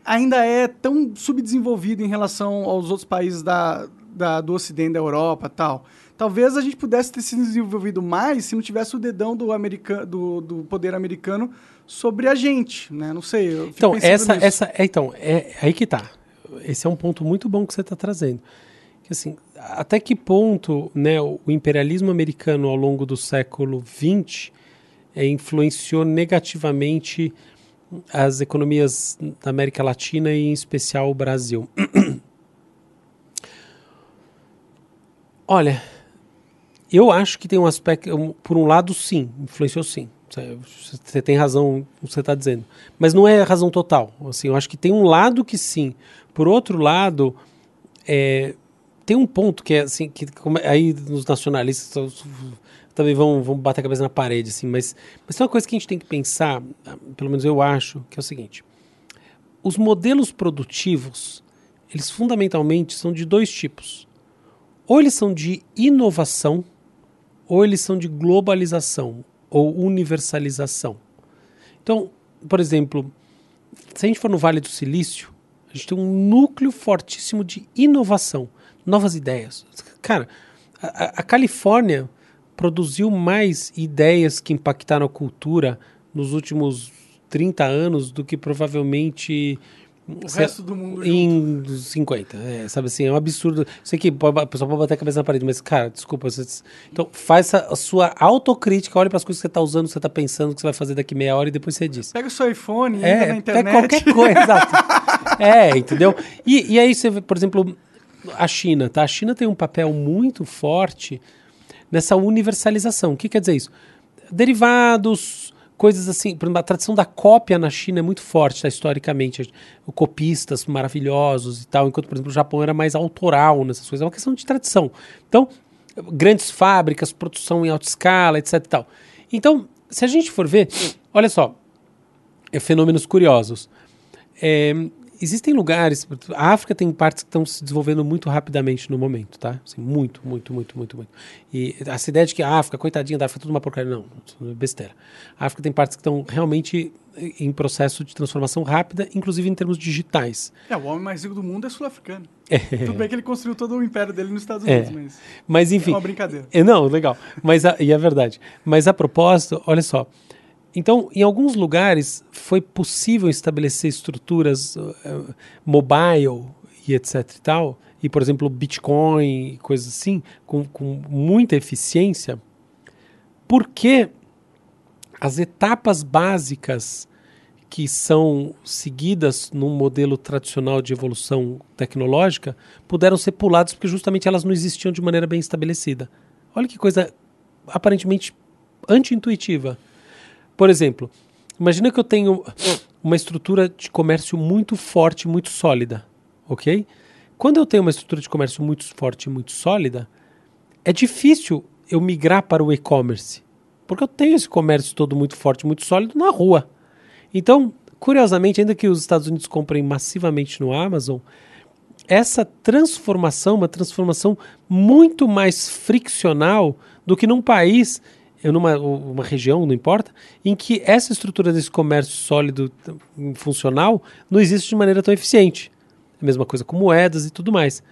ainda é tão subdesenvolvido em relação aos outros países da, da, do Ocidente, da Europa tal. Talvez a gente pudesse ter se desenvolvido mais se não tivesse o dedão do, americano, do, do poder americano sobre a gente, né? Não sei. então, essa, essa, é, então, é aí que tá. Esse é um ponto muito bom que você está trazendo. Que, assim, até que ponto né, o imperialismo americano ao longo do século XX é, influenciou negativamente as economias da América Latina e, em especial, o Brasil? Olha, eu acho que tem um aspecto, por um lado, sim, influenciou sim. Você tem razão no que você está dizendo. Mas não é razão total. Assim, eu acho que tem um lado que sim. Por outro lado, é, tem um ponto que é assim, que aí nos nacionalistas também vão, vão bater a cabeça na parede, assim, mas, mas tem uma coisa que a gente tem que pensar, pelo menos eu acho, que é o seguinte: os modelos produtivos, eles fundamentalmente são de dois tipos ou eles são de inovação, ou eles são de globalização ou universalização. Então, por exemplo, se a gente for no Vale do Silício, a gente tem um núcleo fortíssimo de inovação, novas ideias. Cara, a, a Califórnia produziu mais ideias que impactaram a cultura nos últimos 30 anos do que provavelmente o resto do mundo em junto. 50. É, sabe assim, é um absurdo. Sei que a pessoa pode bater a cabeça na parede, mas, cara, desculpa. Você... Então, faz a, sua autocrítica, olha para as coisas que você está usando, que você está pensando, que você vai fazer daqui meia hora e depois você diz. Pega o seu iPhone, é, entra na internet. Pega qualquer coisa, exato. É, entendeu? E, e aí você vê, por exemplo, a China, tá? A China tem um papel muito forte nessa universalização. O que quer dizer isso? Derivados, coisas assim, por exemplo, a tradição da cópia na China é muito forte, tá, historicamente, copistas maravilhosos e tal, enquanto, por exemplo, o Japão era mais autoral nessas coisas, é uma questão de tradição. Então, grandes fábricas, produção em alta escala, etc e tal. Então, se a gente for ver, olha só, é, fenômenos curiosos. É, existem lugares. A África tem partes que estão se desenvolvendo muito rapidamente no momento, tá? Assim, muito, muito, muito, muito, muito. E essa ideia de que a África, coitadinha da África, é tudo uma porcaria. Não, é besteira. A África tem partes que estão realmente em processo de transformação rápida, inclusive em termos digitais. É, o homem mais rico do mundo é sul-africano. É. Tudo bem que ele construiu todo o império dele nos Estados Unidos, é. mas. Mas enfim. É uma brincadeira. É, não, legal. Mas a, e é verdade. Mas a propósito, olha só. Então, em alguns lugares foi possível estabelecer estruturas uh, mobile e etc e tal, e por exemplo Bitcoin e coisas assim, com, com muita eficiência, porque as etapas básicas que são seguidas num modelo tradicional de evolução tecnológica puderam ser puladas porque justamente elas não existiam de maneira bem estabelecida. Olha que coisa aparentemente anti-intuitiva. Por exemplo, imagina que eu tenho uma estrutura de comércio muito forte, muito sólida, ok? Quando eu tenho uma estrutura de comércio muito forte, muito sólida, é difícil eu migrar para o e-commerce, porque eu tenho esse comércio todo muito forte, muito sólido na rua. Então, curiosamente, ainda que os Estados Unidos comprem massivamente no Amazon, essa transformação, uma transformação muito mais friccional do que num país numa uma região, não importa, em que essa estrutura desse comércio sólido funcional não existe de maneira tão eficiente. A mesma coisa com moedas e tudo mais.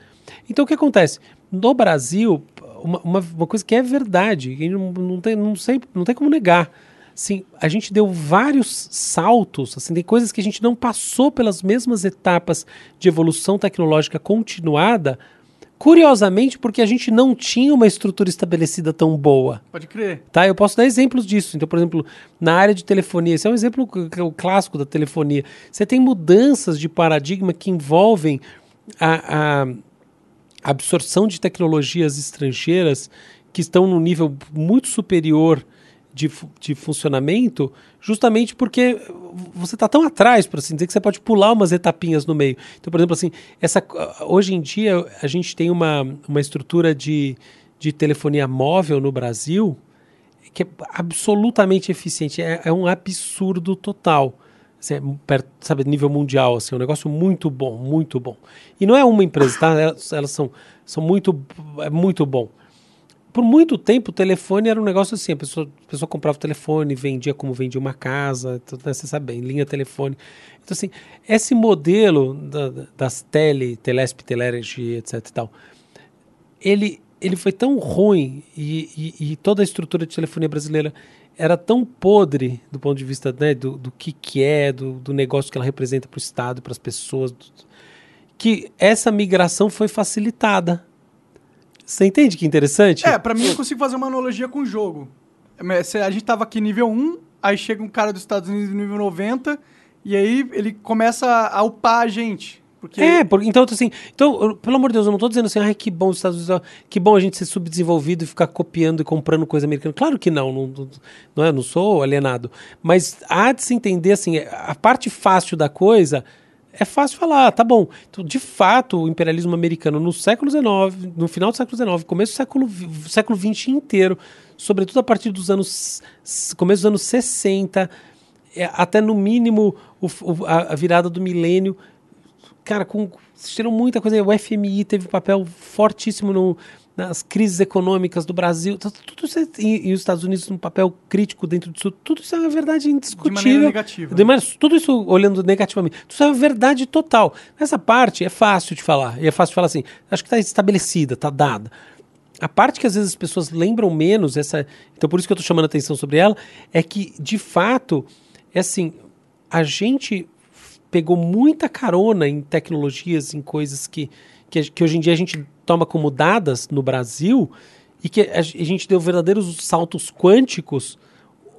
Então o que acontece? No Brasil, uma, uma, uma coisa que é verdade, não, não, tem, não, sei, não tem como negar. Assim, a gente deu vários saltos, assim, tem coisas que a gente não passou pelas mesmas etapas de evolução tecnológica continuada Curiosamente, porque a gente não tinha uma estrutura estabelecida tão boa. Pode crer. Tá, eu posso dar exemplos disso. Então, por exemplo, na área de telefonia, esse é um exemplo clássico da telefonia. Você tem mudanças de paradigma que envolvem a, a absorção de tecnologias estrangeiras que estão num nível muito superior de, de funcionamento, justamente porque você está tão atrás, por assim dizer, que você pode pular umas etapinhas no meio. Então, por exemplo, assim, essa, hoje em dia a gente tem uma, uma estrutura de, de telefonia móvel no Brasil que é absolutamente eficiente, é, é um absurdo total. Assim, é perto, sabe, nível mundial, assim, é um negócio muito bom, muito bom. E não é uma empresa, tá? Elas, elas são, são muito, é muito bom por muito tempo o telefone era um negócio assim, a pessoa, a pessoa comprava o telefone, vendia como vendia uma casa, né, você sabe bem, linha telefone. Então assim, esse modelo da, das tele, Telesp, Telergy, etc e tal, ele, ele foi tão ruim e, e, e, toda a estrutura de telefonia brasileira era tão podre do ponto de vista né, do, do que, que é, do, do negócio que ela representa para o Estado, para as pessoas, que essa migração foi facilitada você entende que interessante? É, pra mim eu consigo fazer uma analogia com o jogo. A gente tava aqui nível 1, aí chega um cara dos Estados Unidos nível 90, e aí ele começa a upar a gente. Porque... É, porque, então, assim, então, pelo amor de Deus, eu não estou dizendo assim, ai, que bom os Estados Unidos, que bom a gente ser subdesenvolvido e ficar copiando e comprando coisa americana. Claro que não, não, não, é, não sou alienado. Mas há de se entender, assim, a parte fácil da coisa é fácil falar, tá bom. Então, de fato, o imperialismo americano no século XIX, no final do século XIX, começo do século, século XX inteiro, sobretudo a partir dos anos. começo dos anos 60, é, até no mínimo o, o, a, virada do milênio. Cara, com, muita coisa. O FMI teve um papel fortíssimo no, nas crises econômicas do Brasil, tudo isso, é, e, e, os Estados Unidos um papel crítico dentro disso, tudo isso é uma verdade indiscutível. De maneira negativa. De maneira, tudo isso olhando negativamente, tudo isso é uma verdade total. Essa parte é fácil de falar, e é fácil de falar assim, acho que está estabelecida, está dada. A parte que às vezes as pessoas lembram menos, essa, então por isso que eu estou chamando a atenção sobre ela, é que, de fato, é assim, a gente pegou muita carona em tecnologias, em coisas que, que, que hoje em dia a gente toma como dadas no Brasil e que a gente deu verdadeiros saltos quânticos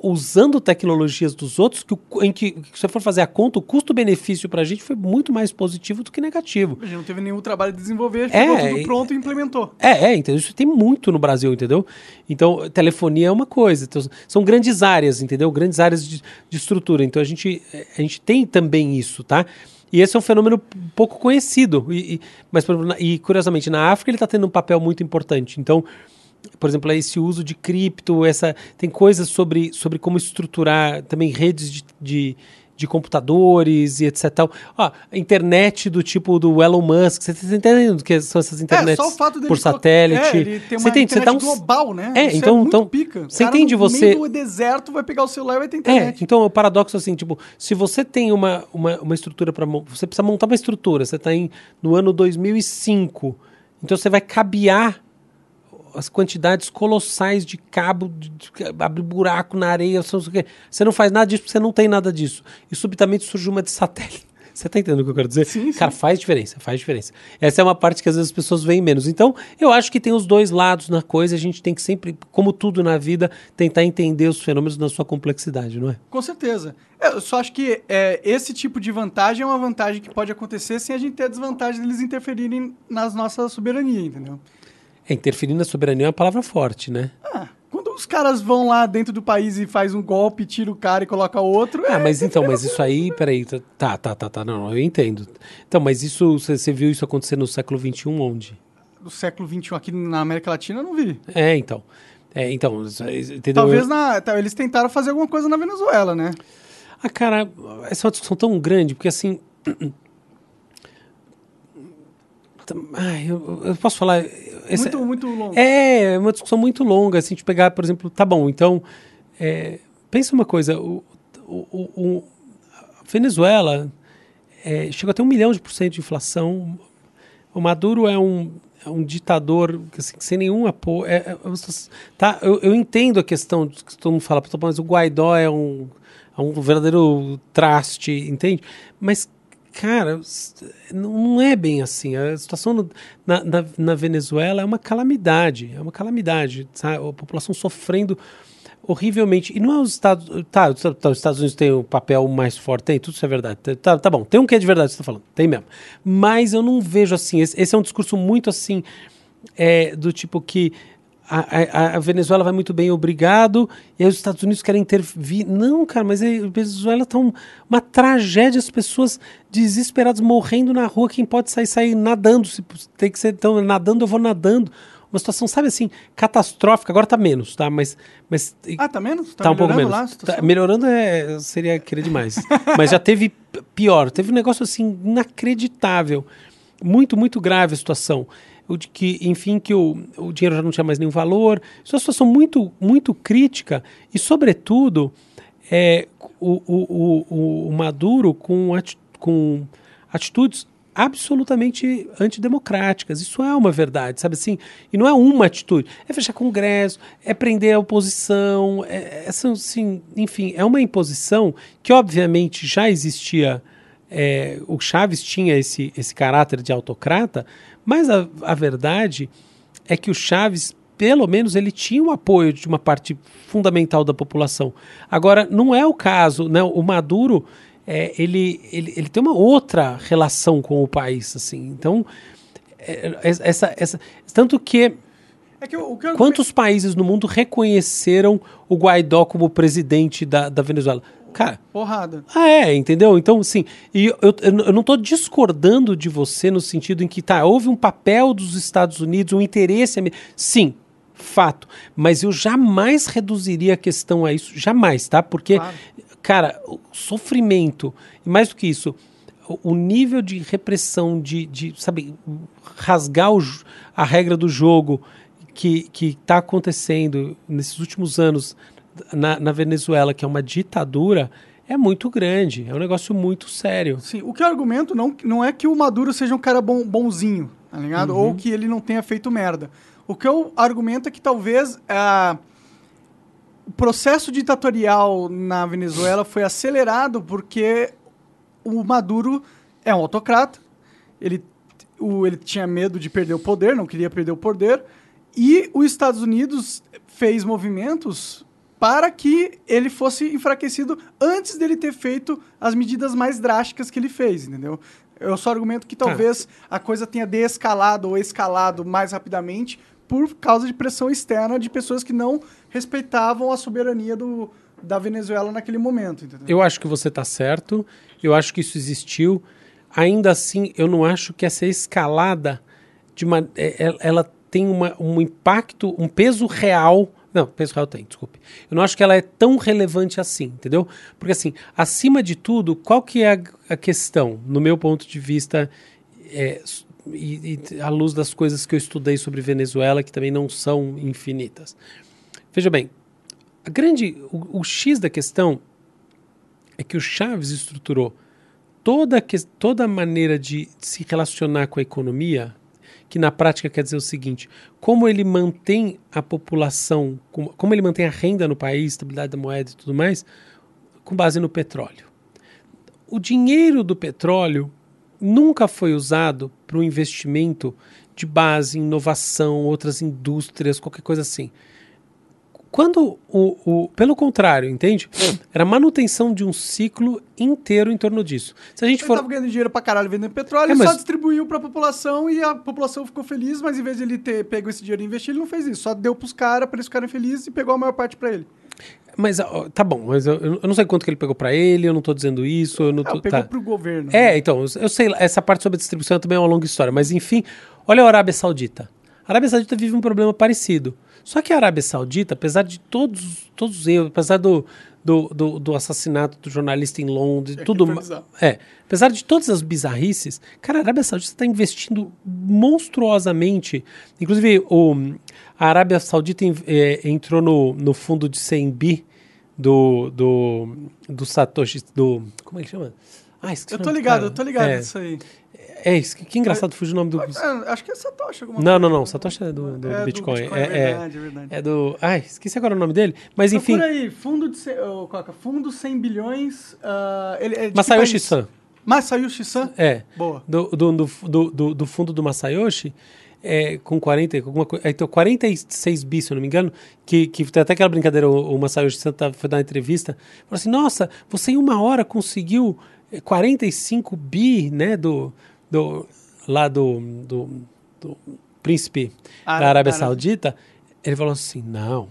usando tecnologias dos outros, que, em que, se você for fazer a conta, o custo-benefício para a gente foi muito mais positivo do que negativo. A gente não teve nenhum trabalho de desenvolver, ficou é, tudo pronto e implementou. É, é, entendeu? Isso tem muito no Brasil, entendeu? Então, telefonia é uma coisa. Então, são grandes áreas, entendeu? Grandes áreas de, de estrutura. Então, a gente, a gente tem também isso, tá? E esse é um fenômeno pouco conhecido. E, e mas, e curiosamente, na África ele está tendo um papel muito importante. Então, por exemplo, esse uso de cripto, essa tem coisas sobre, sobre como estruturar também redes de, de, de computadores e etc. Tal. Ó, internet do tipo do Elon Musk, você está entendendo que são essas internets é, por satélite? É, tem uma você entende, você dá um... global, né? É, Isso então, é então pica. Você entende você meio do deserto vai pegar o celular e vai ter internet. É, então o paradoxo assim, tipo, se você tem uma, uma, uma estrutura para você precisa montar uma estrutura, você está no ano 2005, então você vai cabear as quantidades colossais de cabo, de, de, abre buraco na areia, você não faz nada disso porque você não tem nada disso. E subitamente surge uma de satélite. Você tá entendendo o que eu quero dizer? Sim, Cara, faz diferença, faz diferença. Essa é uma parte que às vezes as pessoas veem menos. Então, eu acho que tem os dois lados na coisa, a gente tem que sempre, como tudo na vida, tentar entender os fenômenos na sua complexidade, não é? Com certeza. Eu só acho que é, esse tipo de vantagem é uma vantagem que pode acontecer sem a gente ter a desvantagem deles interferirem nas nossas soberania, entendeu? É, interferir na soberania é uma palavra forte, né? Ah, quando os caras vão lá dentro do país e faz um golpe, tira o cara e coloca outro. Ah, é, mas então, mas isso aí, peraí, tá, tá, tá, tá, não, eu entendo. Então, mas isso, você viu isso acontecer no século XXI onde? No século XXI aqui na América Latina, eu não vi. É, então. É, então, entendeu? Talvez na, tá, eles tentaram fazer alguma coisa na Venezuela, né? Ah, cara, essa é uma discussão tão grande, porque assim. Ai, eu, eu posso falar. Esse, muito, muito longo. É, é uma discussão muito longa. Assim, a gente pegar, por exemplo, tá bom, então. É, pensa uma coisa: o, o, o Venezuela é, chegou a ter um milhão de por cento de inflação. O Maduro é um, é um ditador assim, sem nenhum apoio. É, é, tá, eu, eu, entendo a questão que todo mundo fala, mas o Guaidó é um, é um verdadeiro traste, entende? Mas cara, não é bem assim. A situação no, na, na, na, Venezuela é uma calamidade, é uma calamidade, sabe? A população sofrendo horrivelmente. E não é os Estados tá, tá, os Estados Unidos têm o um papel mais forte, tem, tudo isso é verdade. Tá, tá bom, tem um que é de verdade, você está falando, tem mesmo. Mas eu não vejo assim, esse, esse é um discurso muito assim, é, do tipo que a, a, a, Venezuela vai muito bem, obrigado, e aí os Estados Unidos querem intervir. Não, cara, mas a Venezuela está um, uma tragédia, as pessoas desesperadas morrendo na rua, quem pode sair, sair nadando, se tem que ser, então, nadando, eu vou nadando. Uma situação, sabe assim, catastrófica, agora está menos, tá? Mas, mas. Ah, tá menos? Tá, tá um pouco menos. Lá, tá, melhorando é, seria querer demais. mas já teve pior, teve um negócio assim inacreditável. Muito, muito grave a situação o de que, enfim, que o, o dinheiro já não tinha mais nenhum valor. Isso é uma situação muito, muito crítica e, sobretudo, é, o, o, o, o Maduro com, ati com atitudes absolutamente antidemocráticas. Isso é uma verdade, sabe assim? E não é uma atitude. É fechar congresso, é prender a oposição, é, é, assim, enfim, é uma imposição que obviamente já existia. É, o Chaves tinha esse, esse caráter de autocrata, mas a, a verdade é que o Chaves, pelo menos, ele tinha o apoio de uma parte fundamental da população. Agora, não é o caso, né? O Maduro, é, ele, ele, ele tem uma outra relação com o país, assim. Então, é, essa, essa, tanto que é que eu, que eu... Quantos países no mundo reconheceram o Guaidó como presidente da, da Venezuela? Cara. Porrada. Ah, é, entendeu? Então, sim. E eu, eu, não estou discordando de você no sentido em que, tá, houve um papel dos Estados Unidos, um interesse. Sim, fato. Mas eu jamais reduziria a questão a isso. Jamais, tá? Porque, claro. cara, o sofrimento, e mais do que isso, o, nível de repressão, de, de sabe, rasgar o, a regra do jogo que está acontecendo nesses últimos anos na, na Venezuela, que é uma ditadura, é muito grande, é um negócio muito sério. Sim, o que eu argumento não, não é que o Maduro seja um cara bom, bonzinho, tá ligado? Uhum. Ou que ele não tenha feito merda. O que eu argumento é que talvez é, o processo ditatorial na Venezuela foi acelerado porque o Maduro é um autocrata, ele, o, ele tinha medo de perder o poder, não queria perder o poder, e os Estados Unidos fez movimentos para que ele fosse enfraquecido antes dele ter feito as medidas mais drásticas que ele fez, entendeu? Eu só argumento que talvez ah. a coisa tenha desescalado ou escalado mais rapidamente por causa de pressão externa de pessoas que não respeitavam a soberania do, da Venezuela naquele momento. Entendeu? Eu acho que você está certo, eu acho que isso existiu. Ainda assim, eu não acho que essa escalada de uma, é, é, ela tem uma, um impacto, um peso real Não, Israel tem, desculpe. Eu não acho que ela é tão relevante assim, entendeu? Porque assim, acima de tudo, qual que é a, a questão, no meu ponto de vista, é, e, e à luz das coisas que eu estudei sobre Venezuela, que também não são infinitas. Veja bem, a grande, o, o X da questão é que o Chaves estruturou toda, que, toda a maneira de se relacionar com a economia, que na prática quer dizer o seguinte: como ele mantém a população, como, como ele mantém a renda no país, estabilidade da moeda e tudo mais, com base no petróleo. O dinheiro do petróleo nunca foi usado para um investimento de base, inovação, outras indústrias, qualquer coisa assim. Quando o, o, pelo contrário, entende? Era manutenção de um ciclo inteiro em torno disso. Se a gente ele for ganhando dinheiro pra caralho vendendo petróleo, é, mas... só distribuiu pra população e a população ficou feliz, mas em vez de ele ter pego esse dinheiro e investir, ele não fez isso. Só deu pros caras para eles ficarem felizes e pegou a maior parte para ele. Mas tá bom, mas eu, eu, não sei quanto que ele pegou para ele, eu não tô dizendo isso, eu não tô, ah, pegou tá. pro governo. É, né? então, eu sei, essa parte sobre a distribuição também é uma longa história, mas enfim, olha a Arábia Saudita. A Arábia Saudita vive um problema parecido. Só que a Arábia Saudita, apesar de todos, todos os erros, apesar do, do, do, do, assassinato do jornalista em Londres, é tudo. É, apesar de todas as bizarrices, cara, a Arábia Saudita está investindo monstruosamente. Inclusive, o, a Arábia Saudita é, entrou no, no fundo de 100 bi do, do, do Satoshi. Do, como é que chama? Ah, eu tô ligado, eu tô ligado é, nisso aí. É isso, que, que engraçado, fugiu o nome do. É, acho que é Satoshi alguma Não, não, não. Satoshi é do, do, é, do Bitcoin. Bitcoin. É, é, verdade, é, verdade. É do. Ai, esqueci agora o nome dele. Mas enfim. Procura aí, fundo de. Oh, Coca, fundo 100 bilhões. Uh, ele é Masayoshi San. Masayoshi San? É. Boa. Do, do, do, do, do fundo do Masayoshi. É, com 40, alguma coisa. Então, 46 bis, se eu não me engano, que, que tem até aquela brincadeira, o, o Masayoshi San foi dar uma entrevista. Falou assim: nossa, você em uma hora conseguiu 45 bi, né? Do, do, lá do, do, do príncipe ah, da Arábia Saudita, ele falou assim: não.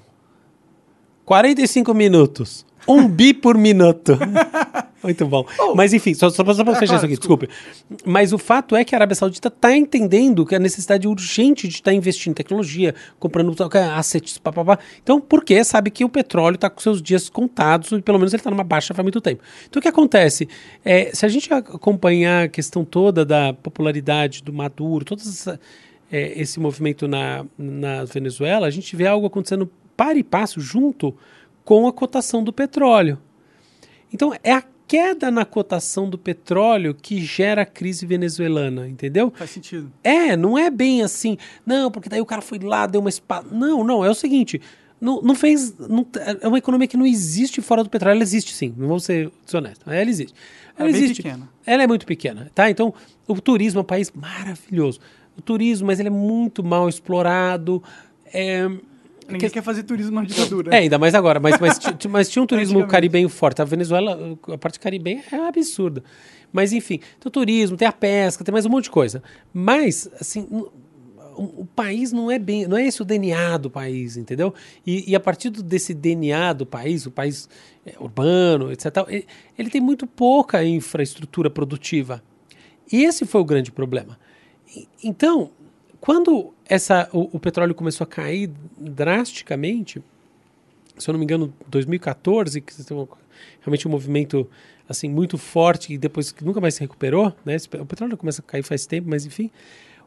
45 minutos. Um bi por minuto. Muito bom. Oh, Mas enfim, só, só, só para é, fechar claro, isso aqui, desculpe. Mas o fato é que a Arábia Saudita está entendendo que a necessidade urgente de estar tá investindo em tecnologia, comprando assets, papapá. Então, porque sabe que o petróleo está com seus dias contados, e pelo menos ele está numa baixa faz muito tempo. Então, o que acontece? É, se a gente acompanhar a questão toda da popularidade do Maduro, todo essa, é, esse movimento na, na Venezuela, a gente vê algo acontecendo para e passo junto com a cotação do petróleo. Então, é a queda na cotação do petróleo que gera a crise venezuelana, entendeu? Faz sentido. É, não é bem assim, não, porque daí o cara foi lá, deu uma espada. Não, não, é o seguinte. Não, não fez. Não, é uma economia que não existe fora do petróleo. Ela existe sim, não vamos ser desonestos. Ela existe. Ela, ela é existe. pequena. Ela é muito pequena, tá? Então, o turismo é um país maravilhoso. O turismo, mas ele é muito mal explorado. É, Ninguém que... quer fazer turismo na ditadura. É, ainda mais agora. Mas, mas, mas tinha um turismo caribenho forte. A Venezuela, a parte caribenha é absurda. Mas, enfim, tem o turismo, tem a pesca, tem mais um monte de coisa. Mas, assim, o, país não é bem. Não é esse o DNA do país, entendeu? E, e a partir desse DNA do país, o país é, urbano, etc., ele, ele tem muito pouca infraestrutura produtiva. E esse foi o grande problema. Então, quando essa, o, o, petróleo começou a cair drasticamente, se eu não me engano, 2014, que tem realmente um movimento assim muito forte e depois que nunca mais se recuperou, né? O petróleo começa a cair faz tempo, mas enfim,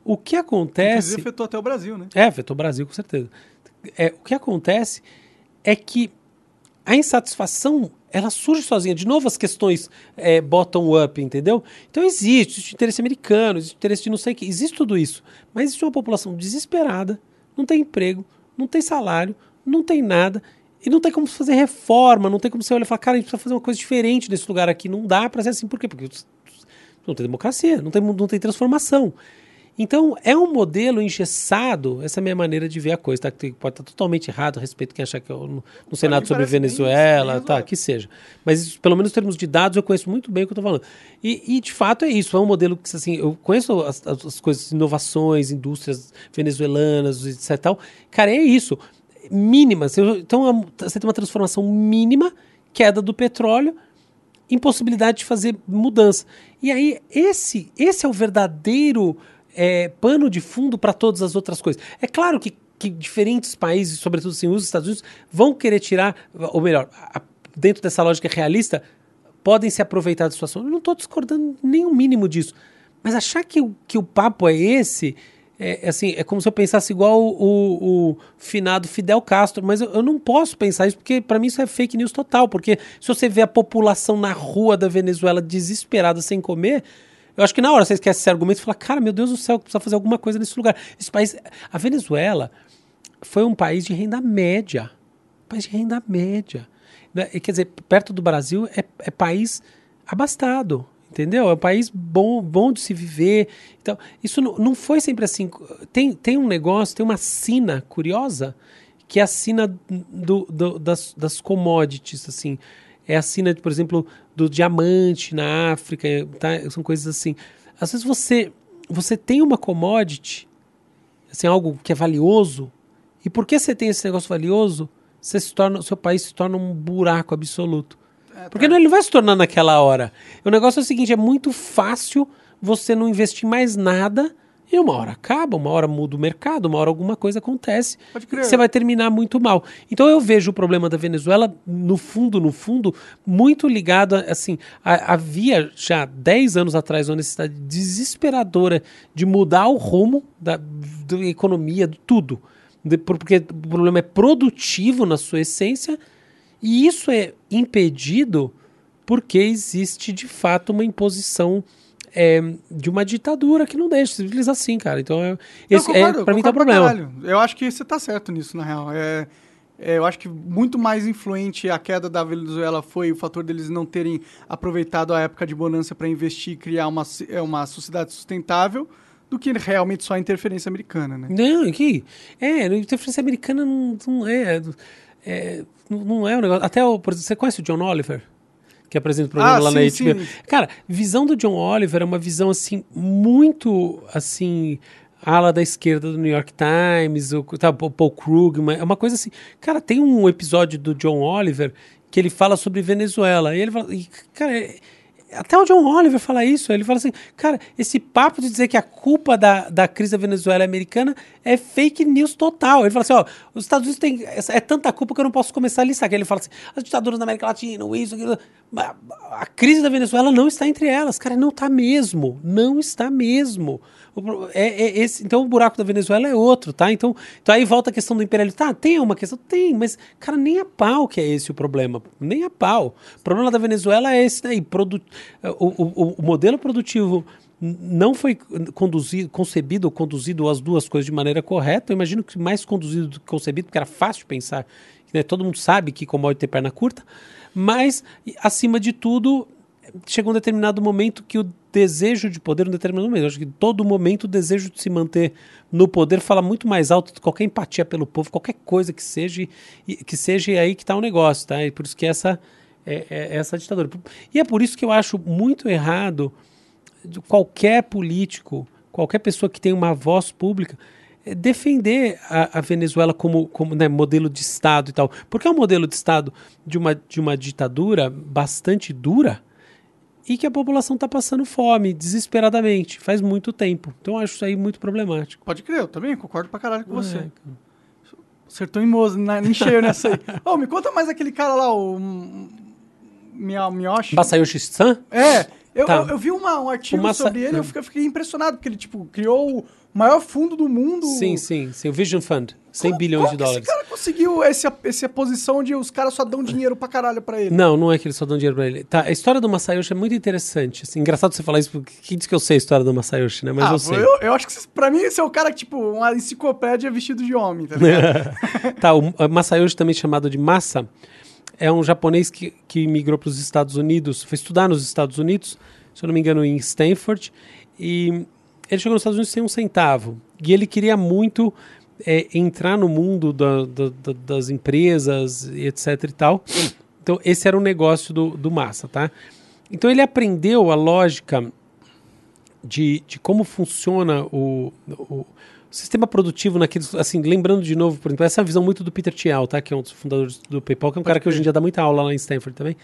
o que acontece? Inclusive afetou até o Brasil, né? É, afetou o Brasil com certeza. É, o que acontece é que a insatisfação ela surge sozinha. De novo, as questões é, bottom-up, entendeu? Então existe, existe interesse americano, existe interesse de não sei o que, existe tudo isso. Mas existe uma população desesperada, não tem emprego, não tem salário, não tem nada, e não tem como fazer reforma, não tem como você olhar e falar, cara, a gente precisa fazer uma coisa diferente nesse lugar aqui. Não dá para ser assim, por quê? Porque não tem democracia, não tem, não tem transformação. Então, é um modelo engessado, essa é a minha maneira de ver a coisa, tá? Pode estar totalmente errado a respeito de quem achar que eu, no, no Senado sobre Venezuela, isso, tá, que seja. Mas, pelo menos em termos de dados, eu conheço muito bem o que eu estou falando. E, e, de fato, é isso, é um modelo que, assim, eu conheço as, as coisas, inovações, indústrias venezuelanas, etc. Tal. Cara, é isso, mínimas. Então, você tem uma transformação mínima, queda do petróleo, impossibilidade de fazer mudança. E aí, esse, esse é o verdadeiro é, pano de fundo para todas as outras coisas. É claro que que diferentes países, sobretudo assim, os Estados Unidos, vão querer tirar, ou melhor, a, dentro dessa lógica realista, podem se aproveitar da situação. Eu não estou discordando nem o mínimo disso. Mas achar que, que o papo é esse, é, assim, é como se eu pensasse igual o, o, o finado Fidel Castro, mas eu, eu, não posso pensar isso, porque para mim isso é fake news total. Porque se você vê a população na rua da Venezuela desesperada sem comer, eu acho que na hora você esquece esse argumento e fala, cara, meu Deus do céu, precisa fazer alguma coisa nesse lugar. Esse país. A Venezuela foi um país de renda média. Um país de renda média. Né? Quer dizer, perto do Brasil é, é país abastado. Entendeu? É um país bom, bom de se viver. Então, isso não, não foi sempre assim. Tem, tem um negócio, tem uma sina curiosa, que é a sina do, do, das, das commodities, assim. É a sina, por exemplo, do diamante na África, tá? São coisas assim. Às vezes você, você tem uma commodity, assim, algo que é valioso, e porque você tem esse negócio valioso, você se torna, seu país se torna um buraco absoluto. É, Porque tá. ele não vai se tornar naquela hora. O negócio é o seguinte: é muito fácil você não investir mais nada e uma hora acaba, uma hora muda o mercado, uma hora alguma coisa acontece. Você vai terminar muito mal. Então eu vejo o problema da Venezuela, no fundo, no fundo, muito ligado a, assim, a, havia já 10 anos atrás uma necessidade desesperadora de mudar o rumo da, da economia, de tudo. De, porque o problema é produtivo na sua essência e isso é impedido porque existe de fato uma imposição é, de uma ditadura que não deixa, simples assim, cara. Então, é, esse, é, pra mim tá o problema. Caralho. Eu acho que você tá certo nisso, na real. É, é, eu acho que muito mais influente a queda da Venezuela foi o fator deles não terem aproveitado a época de bonança para investir e criar uma, é, uma sociedade sustentável do que realmente só a interferência americana, né? Não, aqui. É, a interferência americana não, não é, é não é um negócio. Até o. Você conhece o John Oliver? Que apresenta o programa ah, lá sim, na HBO. Sim. Cara, visão do John Oliver é uma visão assim, muito assim ala da esquerda do New York Times, o, tá, o Paul Krugman, é uma coisa assim. Cara, tem um episódio do John Oliver que ele fala sobre Venezuela. E ele fala, e, cara, é, até o John Oliver fala isso. Ele fala assim, cara, esse papo de dizer que a culpa da, da crise da Venezuela é americana é fake news total. Ele fala assim, ó, os Estados Unidos têm. É tanta culpa que eu não posso começar a listar. Ele fala assim, as ditaduras da América Latina, isso, aquilo. A crise da Venezuela não está entre elas. Cara, não está mesmo. Não está mesmo. É, é, esse, então o buraco da Venezuela é outro, tá? Então, então aí volta a questão do imperialismo. Tá, tem uma questão? Tem, mas, cara, nem a pau que é esse o problema. Nem a pau. O problema da Venezuela é esse daí. Produ o, o, o modelo produtivo não foi conduzido, concebido ou conduzido as duas coisas de maneira correta. Eu imagino que mais conduzido do que concebido, porque era fácil pensar. Né? Todo mundo sabe que commodity tem perna curta. Mas, acima de tudo, chegou um determinado momento que o desejo de poder, um determinado momento, eu acho que todo momento o desejo de se manter no poder fala muito mais alto do que qualquer empatia pelo povo, qualquer coisa que seja, que seja aí que está o negócio, tá? E por isso que essa é, é, essa ditadura. E é por isso que eu acho muito errado qualquer político, qualquer pessoa que tem uma voz pública, é defender a, a, Venezuela como, como né, modelo de Estado e tal. Porque é um modelo de Estado de uma, de uma ditadura bastante dura e que a população está passando fome desesperadamente, faz muito tempo. Então eu acho isso aí muito problemático. Pode crer, eu também concordo pra caralho com você. É, Acertou em Moza, nem cheio nessa aí. oh, me conta mais aquele cara lá, o Miyoshi. Masayoshi-san? É, eu, tá. eu, eu, vi uma, um artigo Massa... sobre ele, eu fiquei, eu fiquei, impressionado, porque ele, tipo, criou maior fundo do mundo. Sim, sim, sim, o Vision Fund. 100 como, bilhões como de dólares. esse cara conseguiu essa, essa posição de os caras só dão dinheiro pra caralho pra ele? Não, não é que eles só dão dinheiro pra ele. Tá, a história do Masayoshi é muito interessante. Assim, engraçado você falar isso, porque quem diz que eu sei a história do Masayoshi, né? Mas ah, eu sei. Eu, eu acho que pra mim esse é o cara, tipo, uma enciclopédia vestido de homem, tá ligado? tá, o Masayoshi também chamado de Massa é um japonês que, que migrou para os Estados Unidos, foi estudar nos Estados Unidos, se eu não me engano, em Stanford, e ele chegou nos Estados Unidos sem um centavo. E ele queria muito é, entrar no mundo da, da, da, das empresas, etc e tal. Então, esse era o negócio do, do Massa, tá? Então, ele aprendeu a lógica de, de como funciona o, o sistema produtivo naqueles, assim, lembrando de novo, por exemplo, essa é a visão muito do Peter Thiel, tá? Que é um dos fundadores do PayPal, que é um Pode cara que hoje em dia dá muita aula lá em Stanford também,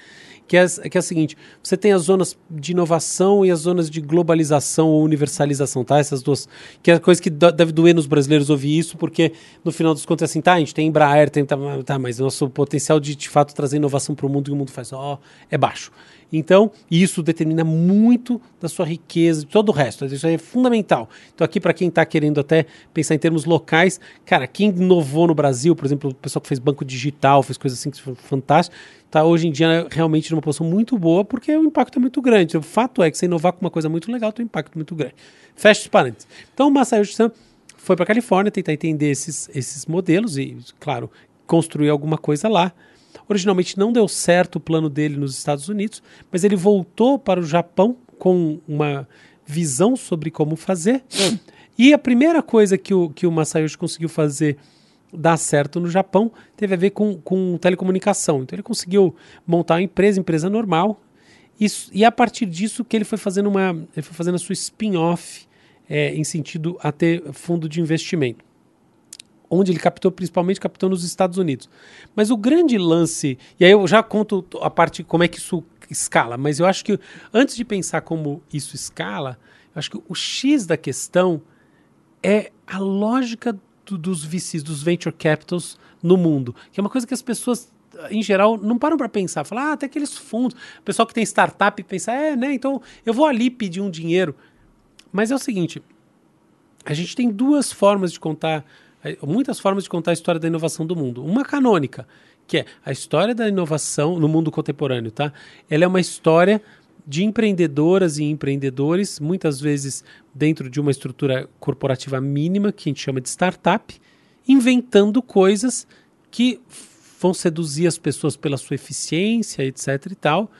que é, que é a seguinte, você tem as zonas de inovação e as zonas de globalização ou universalização, tá? Essas duas, que é a coisa que deve doer nos brasileiros ouvir isso, porque no final dos contos é assim, tá, a gente tem Embraer, tem, tá, tá mas o nosso potencial de, de fato, trazer inovação para o mundo e o mundo faz, ó, oh, é baixo. Então, isso determina muito da sua riqueza, de todo o resto. Isso é fundamental. Então, aqui, para quem está querendo até pensar em termos locais, cara, quem inovou no Brasil, por exemplo, o pessoal que fez banco digital, fez coisas assim que foi fantástico, está hoje em dia realmente numa posição muito boa, porque o impacto é muito grande. O fato é que você inovar com uma coisa muito legal, tem um impacto muito grande. Fecha os parênteses. Então, o Masayoshi Son foi para a Califórnia tentar entender esses, esses modelos e, claro, construir alguma coisa lá. Originalmente não deu certo o plano dele nos Estados Unidos, mas ele voltou para o Japão com uma visão sobre como fazer. E a primeira coisa que o, que o Masayoshi conseguiu fazer dar certo no Japão teve a ver com, com telecomunicação. Então ele conseguiu montar uma empresa, empresa normal, isso, e a partir disso que ele foi fazendo uma, ele foi fazendo a sua spin-off é, em sentido a ter fundo de investimento onde ele captou, principalmente captou nos Estados Unidos. Mas o grande lance, e aí eu já conto a parte como é que isso escala, mas eu acho que antes de pensar como isso escala, eu acho que o X da questão é a lógica do, dos VCs, dos venture capitals no mundo, que é uma coisa que as pessoas em geral, não param para pensar. Falar, ah, até aqueles fundos. O pessoal que tem startup pensa, é, né? Então eu vou ali pedir um dinheiro. Mas é o seguinte: a gente tem duas formas de contar muitas formas de contar a história da inovação do mundo. Uma canônica, que é a história da inovação no mundo contemporâneo, tá? Ela é uma história de empreendedoras e empreendedores, muitas vezes dentro de uma estrutura corporativa mínima, que a gente chama de startup, inventando coisas que vão seduzir as pessoas pela sua eficiência, etc e tal,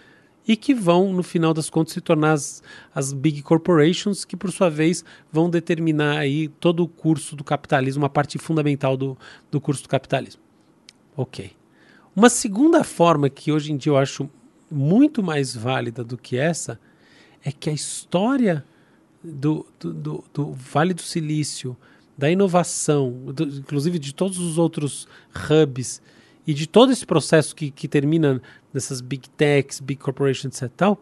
e que vão, no final das contas, se tornar as, as big corporations, que por sua vez vão determinar aí todo o curso do capitalismo, uma parte fundamental do, do curso do capitalismo. Ok. Uma segunda forma que hoje em dia eu acho muito mais válida do que essa é que a história do, do, do, do Vale do Silício, da inovação, do, inclusive de todos os outros hubs e de todo esse processo que, que termina nessas big techs, big corporations e tal,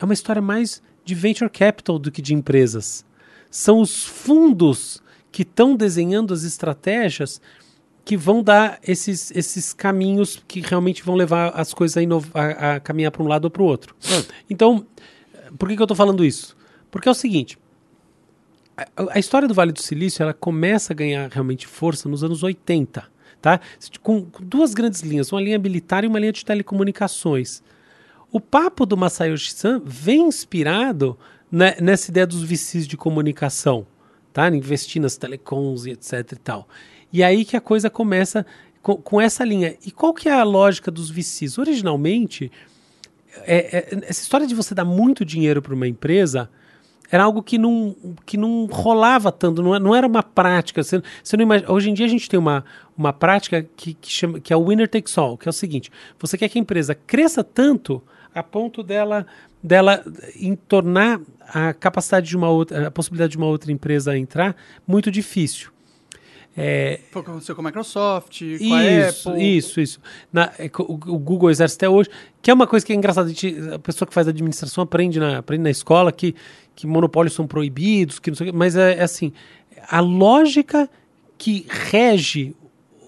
é uma história mais de venture capital do que de empresas. São os fundos que estão desenhando as estratégias que vão dar esses, esses caminhos que realmente vão levar as coisas a, a, a caminhar para um lado ou para o outro. Então, por que, que eu estou falando isso? Porque é o seguinte, a, a, história do Vale do Silício ela começa a ganhar realmente força nos anos 80 tá? Com, duas grandes linhas, uma linha militar e uma linha de telecomunicações. O papo do Masayoshi Son vem inspirado né, nessa ideia dos VCs de comunicação, tá? Investir nas telecoms e etc e tal. E aí que a coisa começa com, com essa linha. E qual que é a lógica dos VCs? Originalmente, é, é, essa história de você dar muito dinheiro para uma empresa era algo que não, que não rolava tanto, não, não era uma prática. Você, você não imagina, hoje em dia a gente tem uma, uma prática que, que, chama, que é o winner takes all, que é o seguinte: você quer que a empresa cresça tanto a ponto dela dela tornar a capacidade de uma outra, a possibilidade de uma outra empresa entrar muito difícil. É, Foi o que aconteceu com a Microsoft, com isso, a Apple. Isso, isso. Na, é, o, o, Google exerce até hoje, que é uma coisa que é engraçada. A, gente, a, pessoa que faz administração aprende na, aprende na escola que, que monopólios são proibidos, que não sei, mas é, é assim, a lógica que rege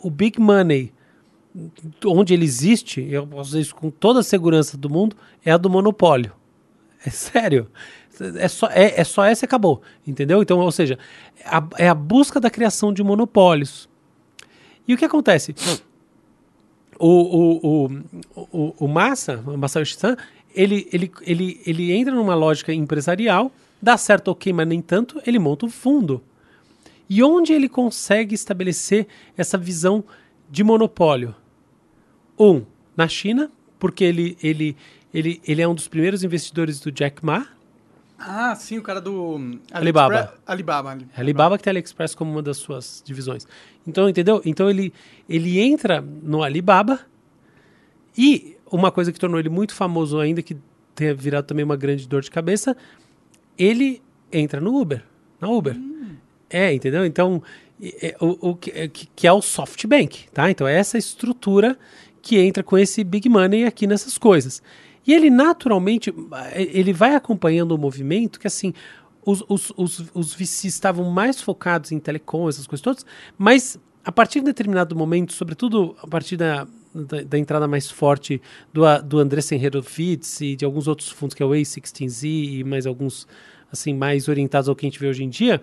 o big money, onde ele existe, eu posso dizer isso com toda a segurança do mundo, é a do monopólio. É sério. É só, é, é só essa e acabou. Entendeu? Então, ou seja, a, é a busca da criação de monopólios. E o que acontece? O, o, o, o, o Massa, o Masayoshi San, ele, ele, ele, ele entra numa lógica empresarial, dá certo ok, mas nem tanto, ele monta um fundo. E onde ele consegue estabelecer essa visão de monopólio? Um, na China, porque ele, ele, ele, ele é um dos primeiros investidores do Jack Ma, ah, sim, o cara do Alibaba. Alibaba. Alibaba. Alibaba que tem AliExpress como uma das suas divisões. Então, entendeu? Então ele, ele entra no Alibaba e uma coisa que tornou ele muito famoso ainda, que tenha virado também uma grande dor de cabeça, ele entra no Uber, na Uber. Hum. É, entendeu? Então, é, o, o que, que é o SoftBank, tá? Então, é essa estrutura que entra com esse big money aqui nessas coisas. E ele naturalmente, ele vai acompanhando o movimento que assim, os, os, os, os VCs estavam mais focados em telecom, essas coisas todas, mas a partir de determinado momento, sobretudo a partir da, da, da entrada mais forte do, do André Senherovitz e de alguns outros fundos, que é o A16Z e mais alguns assim mais orientados ao que a gente vê hoje em dia,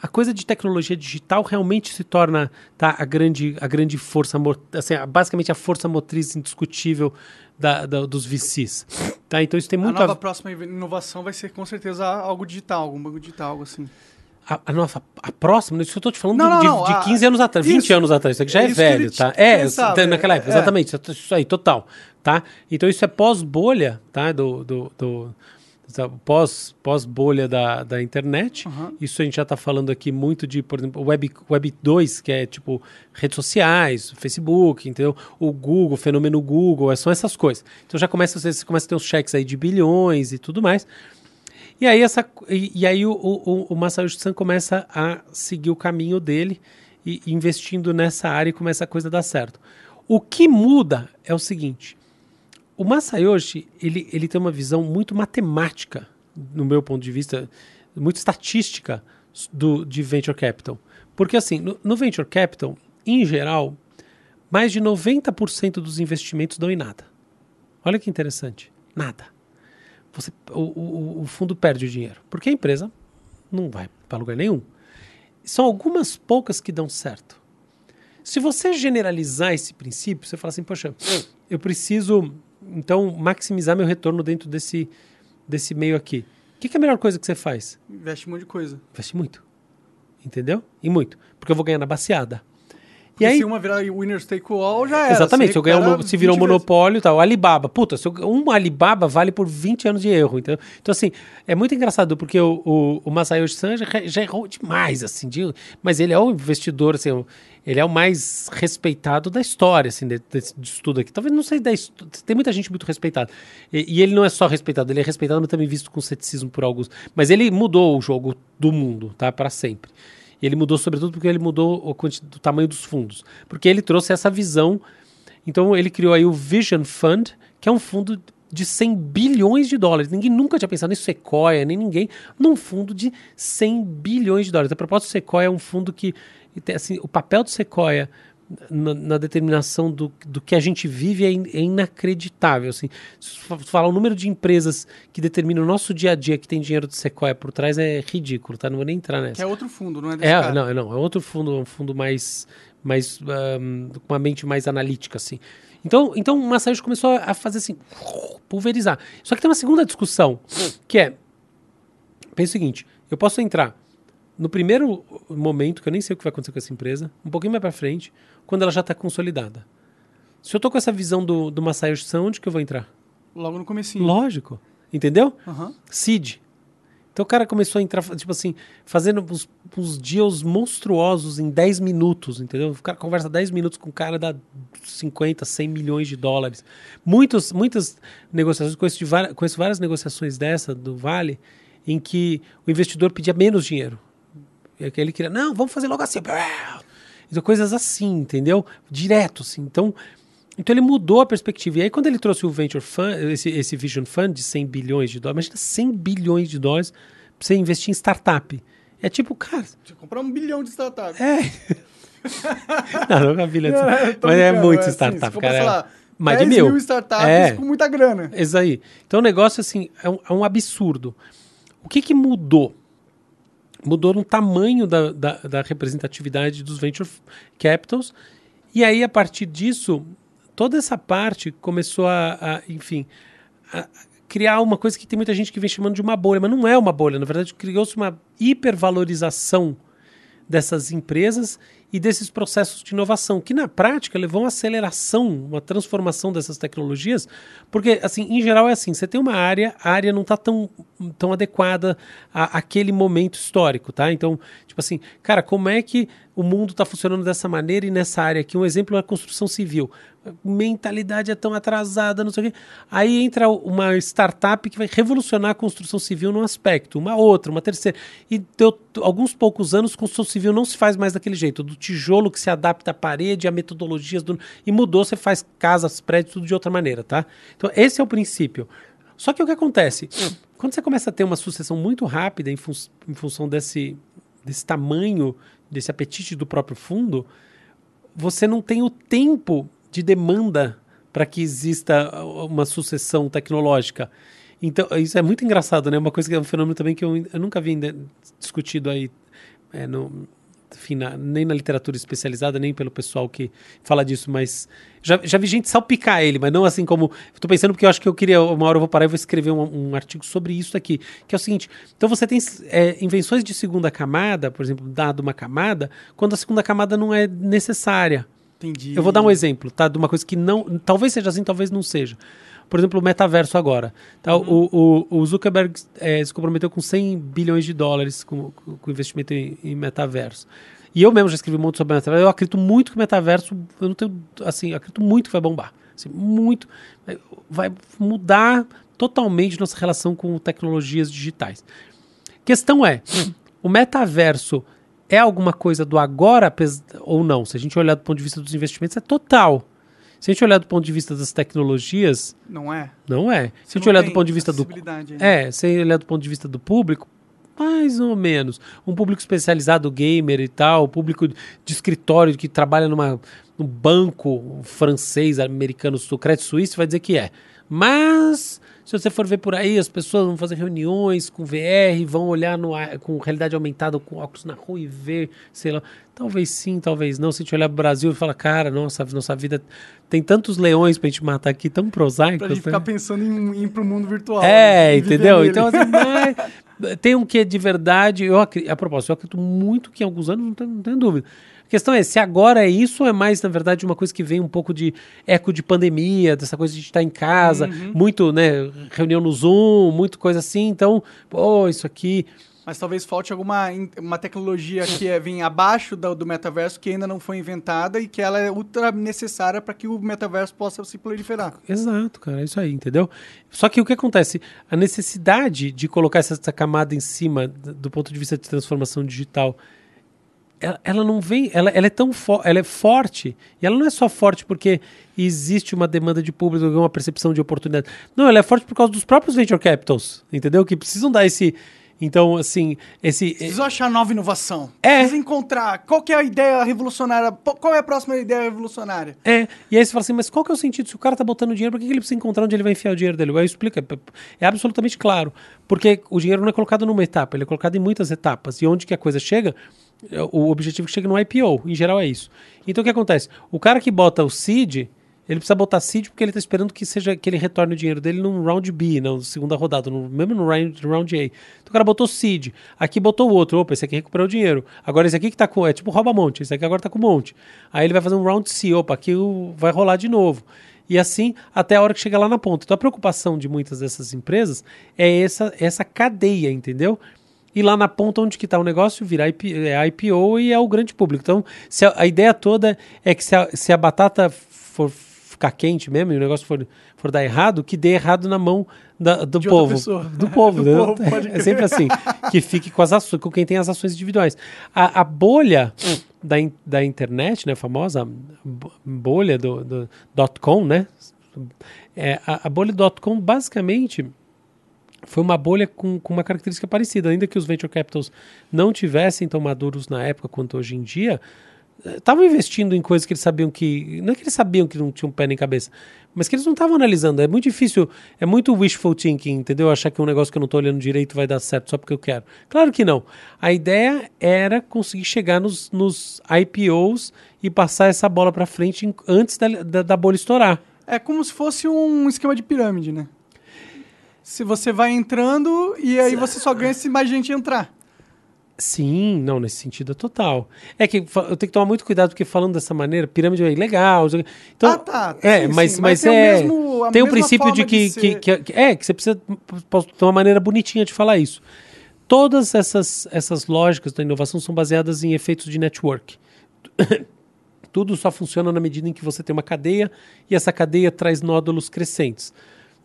a coisa de tecnologia digital realmente se torna tá, a, grande, a grande força, assim, basicamente a força motriz indiscutível da, da, dos VCs. Tá? Então isso tem muito a nova a... próxima inovação vai ser com certeza algo digital, algum banco digital, algo assim. A, a, nossa, a próxima, isso eu estou te falando não, de, não, de, de 15 anos atrás, isso, 20 anos atrás, isso aqui já é, é velho, tá? É, pensava, naquela época, é. exatamente, isso aí, total, tá? Então isso é pós-bolha, tá? Do, do, do, pós, pós bolha da, da internet. Uhum. Isso a gente já está falando aqui muito de, por exemplo, Web, Web 2, que é tipo redes sociais, Facebook, entendeu? O Google, o fenômeno Google, é, são essas coisas. Então já começa, você começa a ter uns cheques aí de bilhões e tudo mais. E aí, essa, e, e aí o, o, o Masayoshi Son começa a seguir o caminho dele e investindo nessa área e começa a coisa a dar certo. O que muda é o seguinte: o Masayoshi, ele, ele tem uma visão muito matemática, no meu ponto de vista, muito estatística do, de Venture Capital. Porque assim, no, no Venture Capital, em geral, mais de 90% dos investimentos dão em nada. Olha que interessante. Nada. Você, o, o, o fundo perde o dinheiro. Porque a empresa não vai para lugar nenhum. São algumas poucas que dão certo. Se você generalizar esse princípio, você fala assim, poxa, eu preciso então maximizar meu retorno dentro desse, desse meio aqui. O que, que, é a melhor coisa que você faz? Investe um monte de coisa. Investe muito. Entendeu? E muito. Porque eu vou ganhar na baseada. E aí, se uma virar winner take all, já era. Exatamente, se, eu ganhar um, se virar um monopólio e tal. Alibaba, puta, se eu, um Alibaba vale por 20 anos de erro. Então, então assim, é muito engraçado, porque o, o, o Masayoshi San já, já, errou demais, assim, de, mas ele é o investidor, assim, ele é o mais respeitado da história, assim, desse de, aqui. Talvez não sei da tem muita gente muito respeitada. E, e, ele não é só respeitado, ele é respeitado, mas também visto com ceticismo por alguns. Mas ele mudou o jogo do mundo, tá? Para sempre. E ele mudou sobretudo porque ele mudou o, o tamanho dos fundos. Porque ele trouxe essa visão. Então ele criou aí o Vision Fund, que é um fundo de 100 bilhões de dólares. Ninguém nunca tinha pensado em Sequoia, nem ninguém, num fundo de 100 bilhões de dólares. A propósito, Sequoia é um fundo que, assim, o papel do Sequoia na, na, determinação do, do que a gente vive é, in, é inacreditável. Assim. Se falar o número de empresas que determinam o nosso dia a dia que tem dinheiro de Sequoia por trás é ridículo, tá? Não vou nem entrar nessa. Que é outro fundo, não é desse é, cara. Não, não, é outro fundo, um fundo mais, mais um, com uma mente mais analítica, assim. Então, então o Masayoshi começou a fazer assim, pulverizar. Só que tem uma segunda discussão, que é, pensa o seguinte, eu posso entrar no primeiro momento, que eu nem sei o que vai acontecer com essa empresa, um pouquinho mais para frente, quando ela já está consolidada. Se eu tô com essa visão do, do Masayoshi Son, onde que eu vou entrar? Logo no comecinho. Lógico. Entendeu? Uhum. Seed. Então o cara começou a entrar, tipo assim, fazendo uns, uns deals monstruosos em 10 minutos, entendeu? O cara conversa 10 minutos com o cara, dá 50, 100 milhões de dólares. Muitos, muitas negociações, conheço, de, conheço várias negociações dessa, do Vale, em que o investidor pedia menos dinheiro. E ele queria, não, vamos fazer logo assim. Então, coisas assim, entendeu? Direto, assim. Então, então ele mudou a perspectiva. E aí, quando ele trouxe o Venture Fund, esse, esse Vision Fund de 100 bilhões de dólares, imagina 100 bilhões de dólares para você investir em startup. É tipo, cara. Você comprar um bilhão de startup. É. não, não é um bilhão de startup. Mas é muito é, startup, assim, cara. Lá, mais de mil. mil startups é. com muita grana. Isso aí. Então o negócio, assim, é um, é um absurdo. O que, que mudou? Mudou no tamanho da, da, da, representatividade dos venture capitals. E aí, a partir disso, toda essa parte começou a, a enfim, a criar uma coisa que tem muita gente que vem chamando de uma bolha, mas não é uma bolha. Na verdade, criou-se uma hipervalorização dessas empresas e desses processos de inovação, que na prática levam a aceleração, uma transformação dessas tecnologias, porque, assim, em geral é assim, você tem uma área, a área não está tão, tão adequada àquele momento histórico, tá? Então, tipo assim, cara, como é que o mundo está funcionando dessa maneira e nessa área aqui? Um exemplo é a construção civil mentalidade é tão atrasada, não sei o quê. Aí entra uma startup que vai revolucionar a construção civil num aspecto, uma outra, uma terceira. E deu alguns poucos anos, construção civil não se faz mais daquele jeito, do tijolo que se adapta à parede, a metodologias do... e mudou, você faz casas, prédios, tudo de outra maneira, tá? Então esse é o princípio. Só que o que acontece? Quando você começa a ter uma sucessão muito rápida em, fun em função desse, desse tamanho, desse apetite do próprio fundo, você não tem o tempo de demanda para que exista uma sucessão tecnológica. Então, isso é muito engraçado, né? Uma coisa que é um fenômeno também que eu, eu nunca vi discutido aí é, no, enfim, na, nem na literatura especializada, nem pelo pessoal que fala disso, mas já, já vi gente salpicar ele, mas não assim como. Estou pensando porque eu acho que eu queria, uma hora eu vou parar e vou escrever um, um artigo sobre isso aqui, que é o seguinte: então você tem é, invenções de segunda camada, por exemplo, dado uma camada, quando a segunda camada não é necessária. Entendi. Eu vou dar um exemplo, tá? De uma coisa que não. Talvez seja assim, talvez não seja. Por exemplo, o metaverso agora. Tá? Uhum. O, o, o, Zuckerberg é, se comprometeu com 100 bilhões de dólares com, com investimento em, em, metaverso. E eu mesmo já escrevi muito sobre metaverso. Eu acredito muito que o metaverso, eu não tenho, assim, acredito muito que vai bombar. Assim, muito. Vai mudar totalmente nossa relação com tecnologias digitais. Questão é, o metaverso é alguma coisa do agora ou não? Se a gente olhar do ponto de vista dos investimentos, é total. Se a gente olhar do ponto de vista das tecnologias. Não é? Não é. Se a gente olhar do ponto de vista do. É, se a gente olhar do ponto de vista do público, mais ou menos. Um público especializado, gamer e tal, público de escritório que trabalha numa, num banco francês, americano, Credit Suisse, vai dizer que é. Mas se você for ver por aí, as pessoas vão fazer reuniões com VR, vão olhar no, com realidade aumentada, com óculos na rua e ver, sei lá. Talvez sim, talvez não. Se a gente olhar para o Brasil e falar, cara, nossa, nossa vida tem tantos leões para a gente matar aqui, tão prosaicos. Pra gente né? ficar pensando em ir para o mundo virtual. É, né? entendeu? Então, assim, mas, tem um que de verdade. Eu, a propósito, eu acredito muito que em alguns anos, não tenho, não tenho dúvida a questão é se agora é isso ou é mais, na verdade, uma coisa que vem um pouco de eco de pandemia, dessa coisa de estar em casa, uhum. muito, né, reunião no Zoom, muito coisa assim. Então, pô, isso aqui mas talvez falte alguma uma tecnologia que é, vem abaixo do, do, metaverso que ainda não foi inventada e que ela é ultra necessária para que o metaverso possa se proliferar. Exato, cara, é isso aí, entendeu? Só que o que acontece? A necessidade de colocar essa, essa camada em cima do ponto de vista de transformação digital ela, ela, não vem, ela, ela é tão ela é forte, e ela não é só forte porque existe uma demanda de público, uma percepção de oportunidade. Não, ela é forte por causa dos próprios venture capitals, entendeu? Que precisam dar esse então, assim, esse. Preciso achar nova inovação. É. Preciso encontrar qual é a ideia revolucionária, qual é a próxima ideia revolucionária. É. E aí você fala assim, mas qual que é o sentido? Se o cara tá botando dinheiro, por que, que ele precisa encontrar onde ele vai enfiar o dinheiro dele? Eu explico, é, é absolutamente claro. Porque o dinheiro não é colocado numa etapa, ele é colocado em muitas etapas. E onde que a coisa chega, o objetivo que chega no IPO, em geral é isso. Então o que acontece? O cara que bota o seed, ele precisa botar seed porque ele está esperando que seja que ele retorne o dinheiro dele no round B, na segunda rodada, no, mesmo no round, round A. Então o cara botou seed, aqui botou o outro, opa, esse aqui recuperou o dinheiro. Agora esse aqui que tá com, é tipo rouba monte, esse aqui agora tá com monte. Aí ele vai fazer um round C, opa, aqui vai rolar de novo. E assim até a hora que chega lá na ponta. Então a preocupação de muitas dessas empresas é essa, essa cadeia, entendeu? E lá na ponta onde que está o negócio virar IP, é IPO e é o grande público. Então, a, a ideia toda é que se a, se a batata for ficar quente mesmo e o negócio for, for dar errado, que dê errado na mão da, do povo. Do povo. do povo é sempre assim. Que fique com as ações, com quem tem as ações individuais. A, a bolha da, da internet, né, a famosa bolha do, do com, né? É, a, a bolha com basicamente foi uma bolha com, com uma característica parecida. Ainda que os venture capitals não tivessem tão maduros na época quanto hoje em dia, estavam investindo em coisas que eles sabiam que. Não é que eles sabiam que não tinham pé nem cabeça, mas que eles não estavam analisando. É muito difícil, é muito wishful thinking, entendeu? Achar que um negócio que eu não estou olhando direito vai dar certo só porque eu quero. Claro que não. A ideia era conseguir chegar nos, nos IPOs e passar essa bola para frente antes da, da, da bolha estourar. É como se fosse um esquema de pirâmide, né? Se você vai entrando e aí você só ganha se mais gente entrar. Sim, não, nesse sentido é total. É que eu tenho que tomar muito cuidado, porque falando dessa maneira, pirâmide é legal. Então, ah, tá. É, sim, mas, sim, mas, mas, é. Mesmo, tem o princípio de que, de que, que, É, que você precisa ter uma maneira bonitinha de falar isso. Todas essas, essas lógicas da inovação são baseadas em efeitos de network. Tudo só funciona na medida em que você tem uma cadeia e essa cadeia traz nódulos crescentes.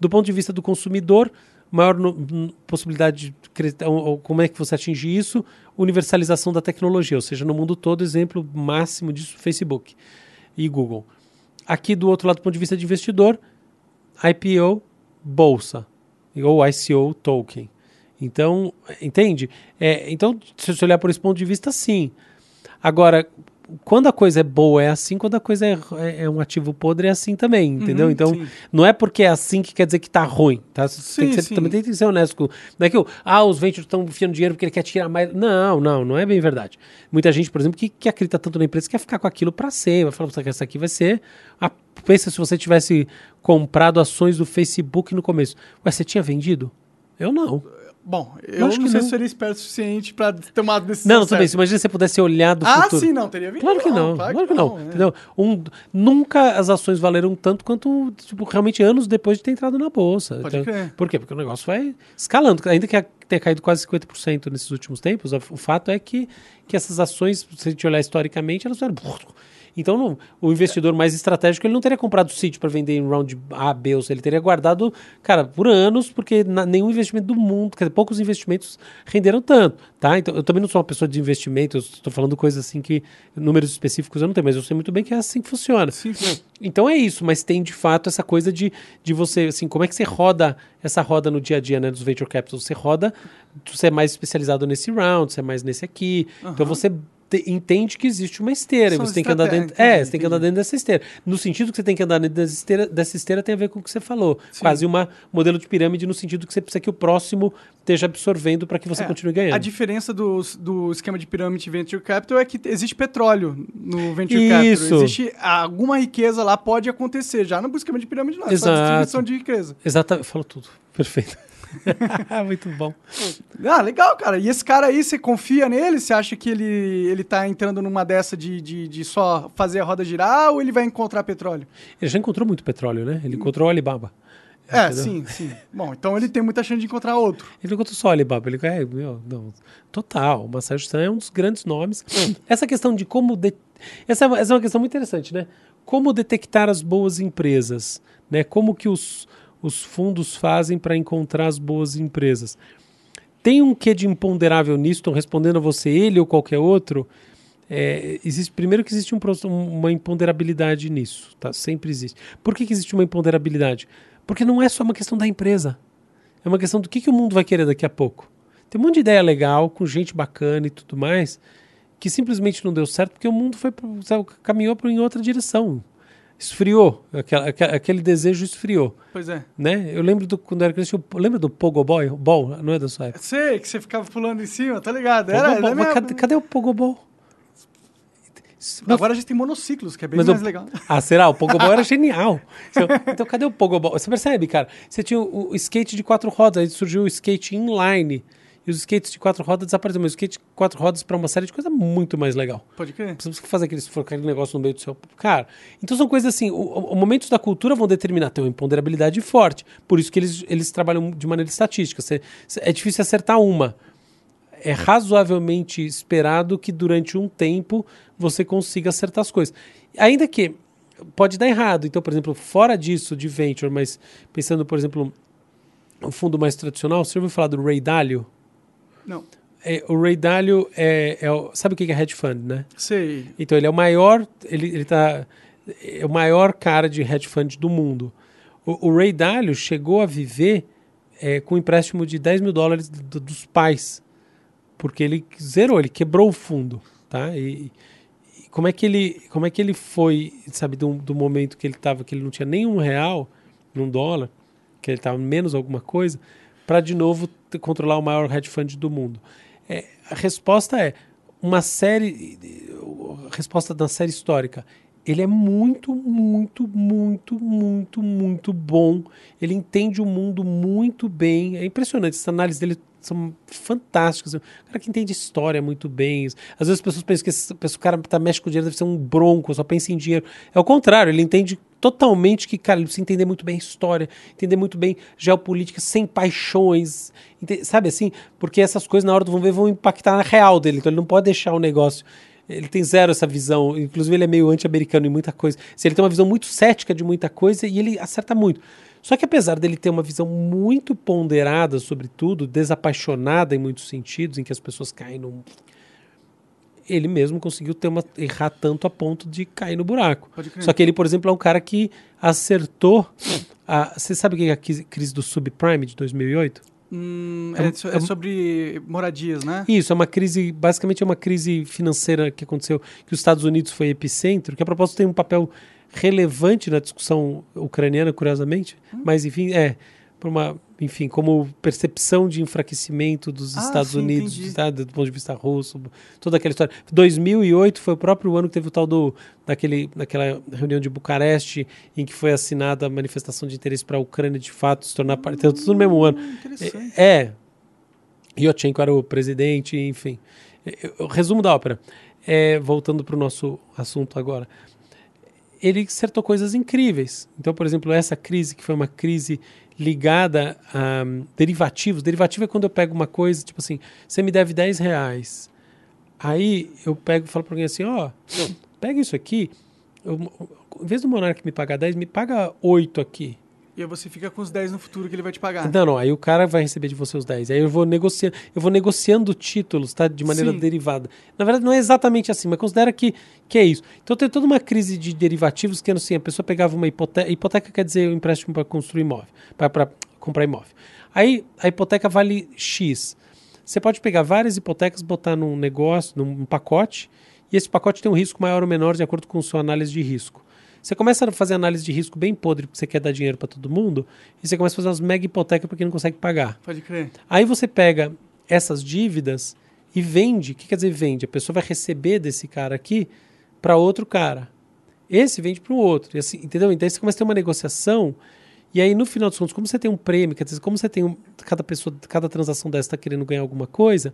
Do ponto de vista do consumidor, maior no, possibilidade de como é que você atinge isso? Universalização da tecnologia, ou seja, no mundo todo, exemplo máximo disso, Facebook e Google. Aqui do outro lado, do ponto de vista de investidor, IPO, bolsa, ou ICO, token. Então, entende? É, então, se você olhar por esse ponto de vista, sim. Agora, quando a coisa é boa é assim, quando a coisa é, é, é um ativo podre é assim também, entendeu? Uhum, então, sim. não é porque é assim que quer dizer que tá ruim, tá? Sim, tem que ser, também tem que ser honesto com... Não é que, ah, os ventures estão enfiando dinheiro porque ele quer tirar mais... Não, não, não é bem verdade. Muita gente, por exemplo, que, que acredita tanto na empresa quer ficar com aquilo para ser, vai falar que essa aqui vai ser... A... Pensa se você tivesse comprado ações do Facebook no começo. Ué, você tinha vendido? Eu não. Bom, eu, acho não sei não. se seria esperto o suficiente para ter uma decisão. Não, tudo bem. Imagina se você pudesse olhar do ah, futuro. Ah, sim, não, teria vindo. Claro que não, claro, claro que não. É. Entendeu? Um, nunca as ações valeram tanto quanto, tipo, realmente anos depois de ter entrado na bolsa. Pode então, crer. Por quê? Porque o negócio vai escalando. Ainda que tenha caído quase 50% nesses últimos tempos, o fato é que, que essas ações, se a gente olhar historicamente, elas eram então, não, o investidor mais estratégico ele não teria comprado o sítio para vender em round A, B ou C. Ele teria guardado, cara, por anos, porque na, nenhum investimento do mundo, quer dizer, poucos investimentos renderam tanto, tá? Então, eu também não sou uma pessoa de investimento, eu estou falando coisas assim que números específicos eu não tenho, mas eu sei muito bem que é assim que funciona. Sim, sim. Então é isso, mas tem de fato essa coisa de, de você, assim, como é que você roda essa roda no dia a dia, né, dos venture capital? Você roda, você é mais especializado nesse round, você é mais nesse aqui, uhum. então você entende que existe uma esteira. São você tem que andar dentro. É, você tem que andar dentro dessa esteira. No sentido que você tem que andar dentro dessa esteira, dessa esteira tem a ver com o que você falou. Sim. Quase um modelo de pirâmide no sentido que você precisa que o próximo esteja absorvendo para que você é, continue ganhando. A diferença do, do esquema de pirâmide Venture Capital é que existe petróleo no Venture Isso. Capital. Existe alguma riqueza lá, pode acontecer. Já no esquema de pirâmide não, é Exato. só distribuição de riqueza. Exatamente, falou tudo. Perfeito. Muito bom. Ah, legal, cara. E esse cara aí, você confia nele? Você acha que ele, ele tá entrando numa dessa de, de, de só fazer a roda girar ou ele vai encontrar petróleo? Ele já encontrou muito petróleo, né? Ele encontrou o Alibaba. É, entendeu? sim, sim. Bom, então ele tem muita chance de encontrar outro. Ele encontrou só o Alibaba, ele é, meu, não, total. O Masayoshi Son é um dos grandes nomes. essa questão de como. De... Essa, é essa é uma questão muito interessante, né? Como detectar as boas empresas, né? Como que os os fundos fazem para encontrar as boas empresas. Tem um quê de imponderável nisso? Estou respondendo a você, ele ou qualquer outro. É, existe primeiro que existe um, uma imponderabilidade nisso, tá? Sempre existe. Por que, que existe uma imponderabilidade? Porque não é só uma questão da empresa. É uma questão do que, que o mundo vai querer daqui a pouco. Tem um monte de ideia legal, com gente bacana e tudo mais, que simplesmente não deu certo porque o mundo foi sabe, caminhou em outra direção esfriou, aquela, aquele desejo esfriou. Pois é. Né? Eu lembro do, quando era criança, eu lembro do Pogoboy? Ball, não é da sua época? Sei, que você ficava pulando em cima, tá ligado? Era, era mas cadê, cadê, o Pogobol? Agora a gente tem monociclos, que é bem Mas mais o... legal. Ah, será? O Pogobol era genial. Então, então, cadê o Pogobol? Você percebe, cara? Você tinha o, o skate de quatro rodas, aí surgiu o skate inline e os skates de quatro rodas desapareceram. Mas o skate de quatro rodas para uma série de coisa muito mais legal. Pode crer. Precisamos fazer aquele, aquele negócio no meio do seu. Cara, então são coisas assim. O, o, momentos da cultura vão determinar. Tem uma imponderabilidade forte. Por isso que eles, eles trabalham de maneira estatística. Você, é difícil acertar uma. É razoavelmente esperado que durante um tempo você consiga acertar as coisas. Ainda que pode dar errado. Então, por exemplo, fora disso de venture, mas pensando, por exemplo, um fundo mais tradicional, você ouviu falar do Ray Dalio? Não. É, o Ray Dalio é, é o, sabe o que é hedge fund, né? Sei. Então ele é o maior, ele, ele tá, é o maior cara de hedge fund do mundo. O, o Ray Dalio chegou a viver é, com um empréstimo de 10 mil dólares do, dos pais, porque ele zerou, ele quebrou o fundo, tá? E, e como é que ele, como é que ele foi, sabe, do, do momento que ele estava, que ele não tinha nenhum real, um dólar, que ele estava menos alguma coisa, para de novo controlar o maior hedge fund do mundo? É, a resposta é uma série, a resposta da série histórica. Ele é muito, muito, muito, muito, muito bom. Ele entende o mundo muito bem. É impressionante. Essa análise dele são fantásticos. Um cara que entende história muito bem. Às vezes as pessoas pensam que esse, esse cara tá mexe com dinheiro deve ser um bronco, só pensa em dinheiro. É o contrário, ele entende totalmente que, cara, ele precisa entender muito bem história, entender muito bem geopolítica, sem paixões, sabe assim? Porque essas coisas, na hora do vamos ver, vão impactar na real dele. Então ele não pode deixar o negócio ele tem zero essa visão. Inclusive, ele é meio anti-americano em muita coisa. Se ele tem uma visão muito cética de muita coisa e ele acerta muito. Só que apesar dele ter uma visão muito ponderada sobre tudo, desapaixonada em muitos sentidos, em que as pessoas caem no. Ele mesmo conseguiu ter uma, errar tanto a ponto de cair no buraco. Só que ele, por exemplo, é um cara que acertou. A, você sabe o que é a crise do subprime de 2008? Hum, é, é, é, sobre moradias, né? Isso, é uma crise, basicamente é uma crise financeira que aconteceu, que os Estados Unidos foi epicentro, que a propósito tem um papel relevante na discussão ucraniana, curiosamente, hum. mas enfim, é por uma, enfim, como percepção de enfraquecimento dos ah, Estados sim, Unidos, tá, do ponto de vista russo, toda aquela história. 2008 foi o próprio ano que teve o tal do daquele daquela reunião de Bucareste em que foi assinada a manifestação de interesse para a Ucrânia de fato se tornar parte, tudo no mesmo ano. Hum, é, é. Yotchenko era o presidente, enfim. Resumo da ópera. É, voltando para o nosso assunto agora ele acertou coisas incríveis. Então, por exemplo, essa crise, que foi uma crise ligada a um, derivativos. Derivativo é quando eu pego uma coisa, tipo assim, você me deve 10 reais. Aí eu pego e falo para alguém assim, ó, oh, pega isso aqui, eu, em vez do Monark me pagar 10, me paga 8 aqui. E aí você fica com os 10 no futuro que ele vai te pagar. Não, não. Aí o cara vai receber de você os 10. Aí eu vou negociando, eu vou negociando títulos, tá? De maneira Sim. derivada. Na verdade, não é exatamente assim, mas considera que, que é isso. Então tem toda uma crise de derivativos que assim, a pessoa pegava uma hipoteca. Hipoteca quer dizer o um empréstimo para construir imóvel, para comprar imóvel. Aí a hipoteca vale X. Você pode pegar várias hipotecas, botar num negócio, num pacote, e esse pacote tem um risco maior ou menor de acordo com sua análise de risco. Você começa a fazer análise de risco bem podre porque você quer dar dinheiro para todo mundo e você começa a fazer umas mega hipotecas porque não consegue pagar. Pode crer. Aí você pega essas dívidas e vende. O que quer dizer vende? A pessoa vai receber desse cara aqui para outro cara. Esse vende para o outro. E assim, entendeu? Então aí você começa a ter uma negociação. E aí, no final dos contos, como você tem um prêmio, quer dizer, como você tem um, cada pessoa, cada transação dessa está querendo ganhar alguma coisa,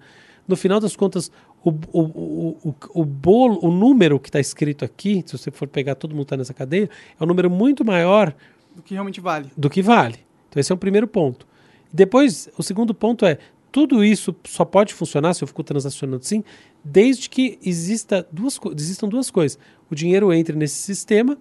no final das contas, o, o, o, o, bolo, o número que está escrito aqui, se você for pegar todo mundo está nessa cadeia, é um número muito maior do que realmente vale. Do que vale. Então esse é o primeiro ponto. Depois, o segundo ponto é, tudo isso só pode funcionar, se eu fico transacionando assim, desde que exista duas, existam duas coisas. O dinheiro entre nesse sistema,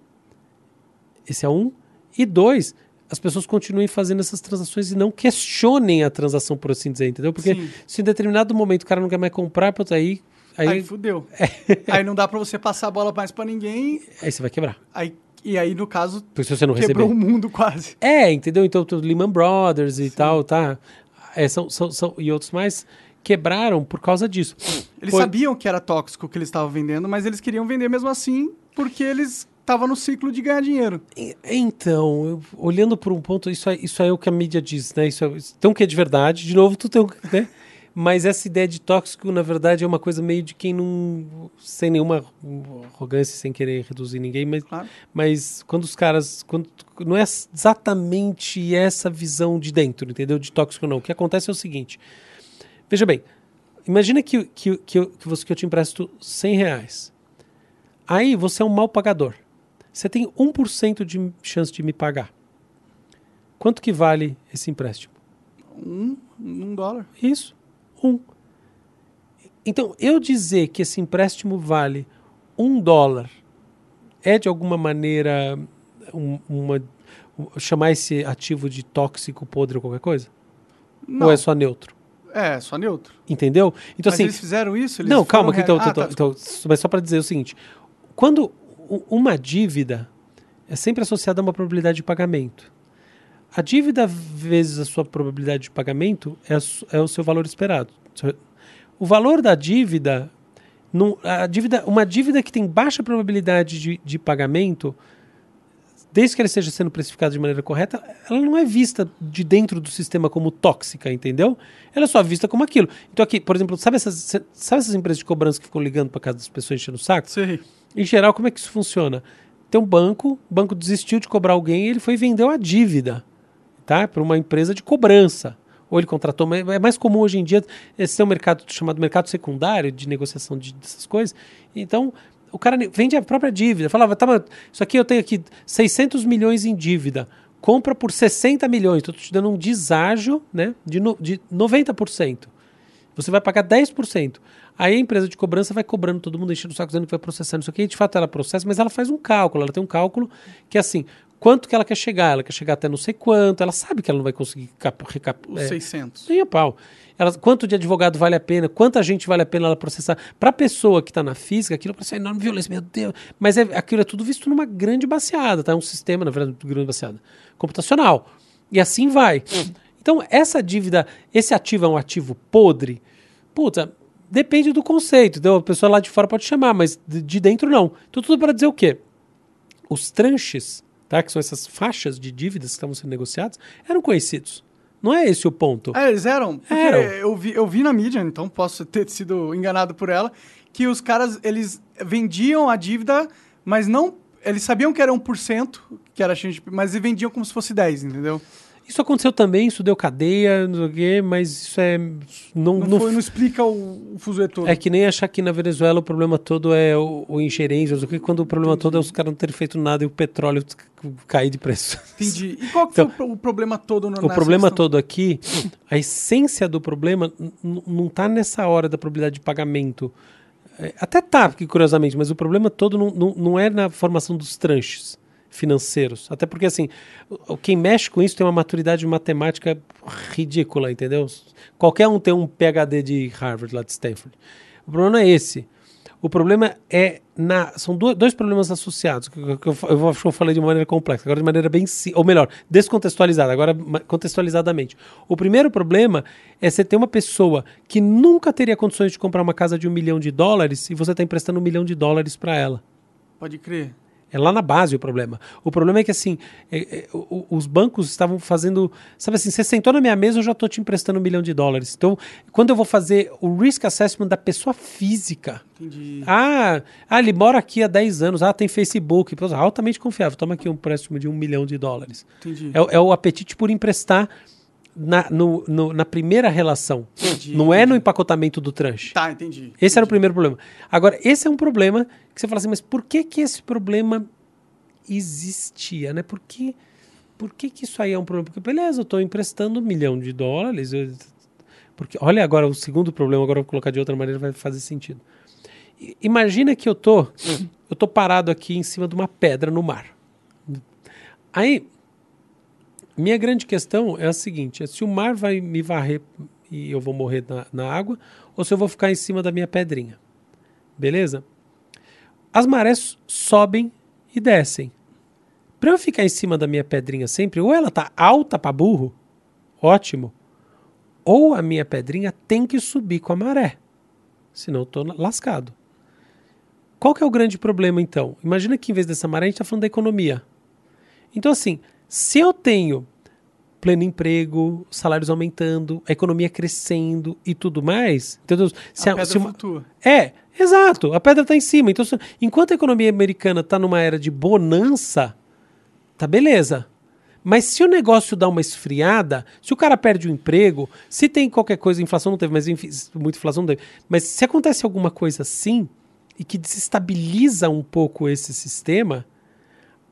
esse é um, e dois, as pessoas continuem fazendo essas transações e não questionem a transação, por assim dizer, entendeu? Porque Sim. se em determinado momento o cara não quer mais comprar, pô, aí. Aí, aí fudeu. É. Aí não dá para você passar a bola mais para ninguém. Aí você vai quebrar. Aí, e aí, no caso, Porque você não quebrou receber. o mundo quase. É, entendeu? Então, o Lehman Brothers e Sim. tal, tá? É, são, são, são, e outros mais quebraram por causa disso. Eles por... sabiam que era tóxico o que eles estavam vendendo, mas eles queriam vender mesmo assim porque eles estava no ciclo de ganhar dinheiro. Então, eu, olhando por um ponto, isso é, isso é o que a mídia diz, né? Isso é, então que é de verdade, de novo, tu tem, né? Mas essa ideia de tóxico, na verdade, é uma coisa meio de quem não. sem nenhuma arrogância, sem querer reduzir ninguém, mas, claro. mas quando os caras. Quando, não é exatamente essa visão de dentro, entendeu? De tóxico, não. O que acontece é o seguinte: veja bem, imagina que, que, que, eu, que, você, que eu te empresto 100 reais. Aí você é um mal pagador. Você tem 1% de chance de me pagar. Quanto que vale esse empréstimo? Um, um dólar. Isso, um. Então, eu dizer que esse empréstimo vale um dólar é de alguma maneira um, uma, chamar esse ativo de tóxico, podre ou qualquer coisa? Não. Ou é só neutro? É, só neutro. Entendeu? Então, Mas assim, eles fizeram isso? Eles não, calma, que então, ah, então, tá, então, mas só para dizer o seguinte: quando uma dívida é sempre associada a uma probabilidade de pagamento. A dívida vezes a sua probabilidade de pagamento é, é o seu valor esperado. O valor da dívida, a dívida, uma dívida que tem baixa probabilidade de, de pagamento, desde que ela esteja sendo precificada de maneira correta, ela não é vista de dentro do sistema como tóxica, entendeu? Ela é só vista como aquilo. Então aqui, por exemplo, sabe essas, sabe essas empresas de cobrança que ficam ligando para casa das pessoas enchendo o saco? Sim. Em geral, como é que isso funciona? Tem um banco, o banco desistiu de cobrar alguém e ele foi e vendeu a dívida tá? para uma empresa de cobrança. ou ele contratou, mas é mais comum hoje em dia esse ter um mercado chamado mercado secundário de negociação de, dessas coisas. Então, o cara vende a própria dívida. Falava, tá, isso aqui eu tenho aqui 600 milhões em dívida. Compra por 60 milhões. Estou te dando um deságio né, de, no, de 90%. Você vai pagar 10%. Aí a empresa de cobrança vai cobrando todo mundo, enchendo o saco, dizendo que vai processar isso aqui. E de fato ela processa, mas ela faz um cálculo. Ela tem um cálculo que é assim: quanto que ela quer chegar? Ela quer chegar até não sei quanto. Ela sabe que ela não vai conseguir recap... Os é, 600. Nem a pau. Ela, quanto de advogado vale a pena? Quanta gente vale a pena ela processar? Para a pessoa que está na física, aquilo parece uma enorme violência, meu Deus. Mas é, aquilo é tudo visto numa grande baseada, tá? É um sistema, na verdade, grande baseada, computacional. E assim vai. Então, essa dívida, esse ativo é um ativo podre? Puta, depende do conceito. Então, a pessoa lá de fora pode chamar, mas de dentro não. Então, tudo para dizer o quê? Os tranches, tá? que são essas faixas de dívidas que estavam sendo negociadas, eram conhecidos. Não é esse o ponto. É, eles eram. eram. Eu, vi, eu vi na mídia, então posso ter sido enganado por ela, que os caras, eles vendiam a dívida, mas não... Eles sabiam que era 1%, que era mas eles vendiam como se fosse 10, entendeu? Isso aconteceu também, isso deu cadeia, não sei o quê, mas isso é. Não, não, foi, não explica o, o fuso todo. É que nem achar que na Venezuela o problema todo é o, o ingerência, o quando o problema Entendi. todo é os caras não terem feito nada e o petróleo cair de preço. Entendi. E qual então, foi o problema todo no O problema questão? todo aqui, a essência do problema não está nessa hora da probabilidade de pagamento. É, até tá, curiosamente, mas o problema todo não, não, não é na formação dos tranches financeiros. Até porque, assim, quem mexe com isso tem uma maturidade matemática ridícula, entendeu? Qualquer um tem um PhD de Harvard, lá de Stanford. O problema não é esse. O problema é na. São dois problemas associados, que, eu, eu, eu falei de maneira complexa, agora de maneira bem. Ou melhor, descontextualizada, agora contextualizadamente. O primeiro problema é você ter uma pessoa que nunca teria condições de comprar uma casa de um milhão de dólares e você está emprestando um milhão de dólares para ela. Pode crer. É lá na base o problema. O problema é que, assim, é, é, os bancos estavam fazendo. Sabe assim, você sentou na minha mesa, eu já estou te emprestando um milhão de dólares. Então, quando eu vou fazer o risk assessment da pessoa física. Entendi. Ah, ah ele mora aqui há 10 anos. Ah, tem Facebook. Altamente confiável. Toma aqui um empréstimo de um milhão de dólares. Entendi. É, é o apetite por emprestar na, no, no, na primeira relação. Entendi, não é no empacotamento do tranche. Tá, entendi. Esse era o primeiro problema. Agora, esse é um problema que você fala assim, mas por que que esse problema existia, né? Por que, por que, que isso aí é um problema? Porque, beleza, eu estou emprestando um milhão de dólares. Eu, porque, olha agora o segundo problema, agora eu vou colocar de outra maneira, vai fazer sentido. Imagina que eu tô, eu tô parado aqui em cima de uma pedra no mar. Aí minha grande questão é a seguinte: é se o mar vai me varrer e eu vou morrer na, na água, ou se eu vou ficar em cima da minha pedrinha. Beleza? As marés sobem e descem. Para eu ficar em cima da minha pedrinha sempre, ou ela tá alta para burro, ótimo, ou a minha pedrinha tem que subir com a maré, senão eu tô lascado. Qual que é o grande problema então? Imagina que em vez dessa maré a gente está falando da economia. Então assim, se eu tenho pleno emprego, salários aumentando, a economia crescendo e tudo mais, entendeu? Se a, pedra se uma... flutua. É, exato. A pedra está em cima. Então, se... enquanto a economia americana está numa era de bonança, tá beleza. Mas se o negócio dá uma esfriada, se o cara perde o emprego, se tem qualquer coisa, inflação não teve, mas enfim, muita inflação não teve. Mas se acontece alguma coisa assim e que desestabiliza um pouco esse sistema,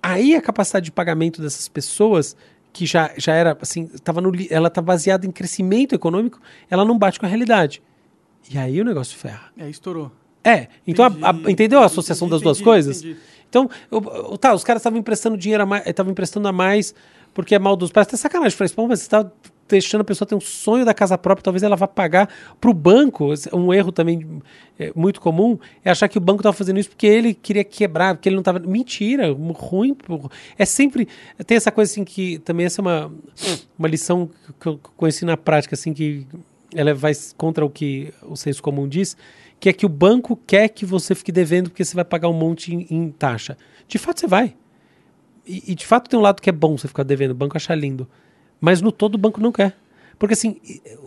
aí a capacidade de pagamento dessas pessoas que já, já era assim, tava no, ela tá baseada em crescimento econômico, ela não bate com a realidade. E aí o negócio ferra. É, estourou. É, então a, a, entendeu a associação entendi, das duas entendi, coisas? Entendi. Então, eu, tá, os caras estavam emprestando dinheiro a mais, estavam emprestando a mais porque é mal dos pais. Até sacanagem. Falei, mas você tá deixando a pessoa ter um sonho da casa própria, talvez ela vá pagar para o banco. Um erro também é, muito comum é achar que o banco estava fazendo isso porque ele queria quebrar, porque ele não estava. Mentira, ruim. É sempre. Tem essa coisa assim que também essa é uma, uma lição que eu conheci na prática, assim, que ela vai contra o que o senso comum diz, que é que o banco quer que você fique devendo porque você vai pagar um monte em, em taxa. De fato, você vai. E, e, de fato tem um lado que é bom você ficar devendo, o banco acha lindo. Mas no todo o banco não quer. Porque assim,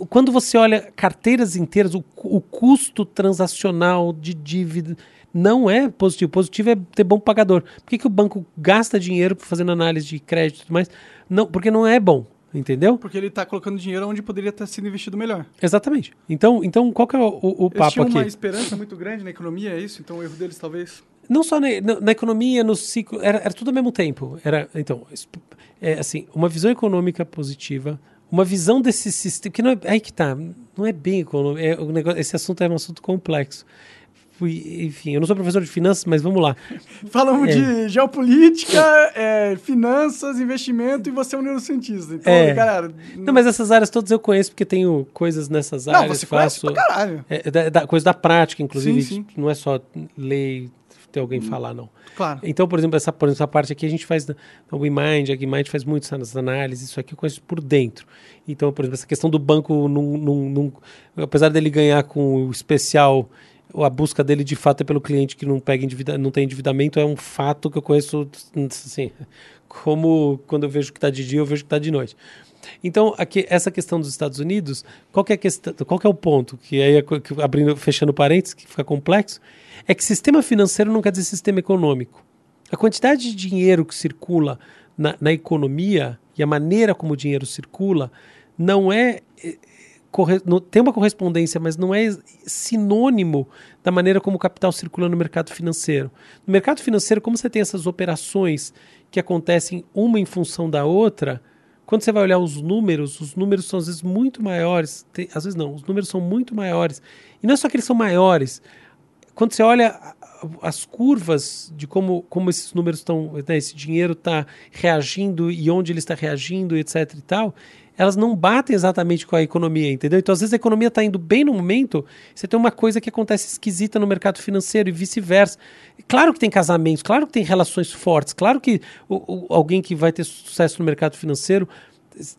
quando você olha carteiras inteiras, o, o custo transacional de dívida não é positivo. Positivo é ter bom pagador. Por que, que o banco gasta dinheiro fazendo análise de crédito e tudo mais? Não, porque não é bom. Entendeu? Porque ele está colocando dinheiro onde poderia ter sido investido melhor. Exatamente. Então, então qual que é o, o, o papo aqui? uma esperança muito grande na economia, é isso? Então o erro deles talvez... Não só na, na, na economia, no ciclo... Era, era, tudo ao mesmo tempo. Era, então, é, assim, uma visão econômica positiva, uma visão desse sistema... Que não é, aí que tá, não é bem econômico. É, o negócio, esse assunto é um assunto complexo enfim, eu não sou professor de finanças, mas vamos lá. Falamos é. de geopolítica, é, finanças, investimento e você é um neurocientista. Então, é. galera. Não, mas essas áreas todas eu conheço porque tenho coisas nessas áreas. Não, você faço, conhece pra caralho. É, da, da, coisa da prática, inclusive. Sim, sim. Não é só ler ter alguém hum, falar, não. Claro. Então, por exemplo, essa, por exemplo, essa parte aqui a gente faz, o WeMind, a GuiMind faz muito essas análises, isso aqui eu conheço por dentro. Então, por exemplo, essa questão do banco, num, num, num, apesar dele ganhar com o especial a busca dele de fato é pelo cliente que não pega endivida, não tem endividamento é um fato que eu conheço assim como quando eu vejo que está de dia eu vejo que está de noite então aqui essa questão dos Estados Unidos qual é questão qual é o ponto que aí é abrindo fechando parênteses que fica complexo é que sistema financeiro não quer dizer sistema econômico a quantidade de dinheiro que circula na, na economia e a maneira como o dinheiro circula não é tem uma correspondência, mas não é sinônimo da maneira como o capital circula no mercado financeiro. No mercado financeiro, como você tem essas operações que acontecem uma em função da outra, quando você vai olhar os números, os números são às vezes muito maiores, tem, às vezes não, os números são muito maiores. E não é só que eles são maiores. Quando você olha as curvas de como, como esses números estão, né, esse dinheiro está reagindo e onde ele está reagindo, etc e tal, elas não batem exatamente com a economia, entendeu? Então, às vezes, a economia está indo bem no momento, você tem uma coisa que acontece esquisita no mercado financeiro e vice-versa. Claro que tem casamentos, claro que tem relações fortes, claro que o, o, alguém que vai ter sucesso no mercado financeiro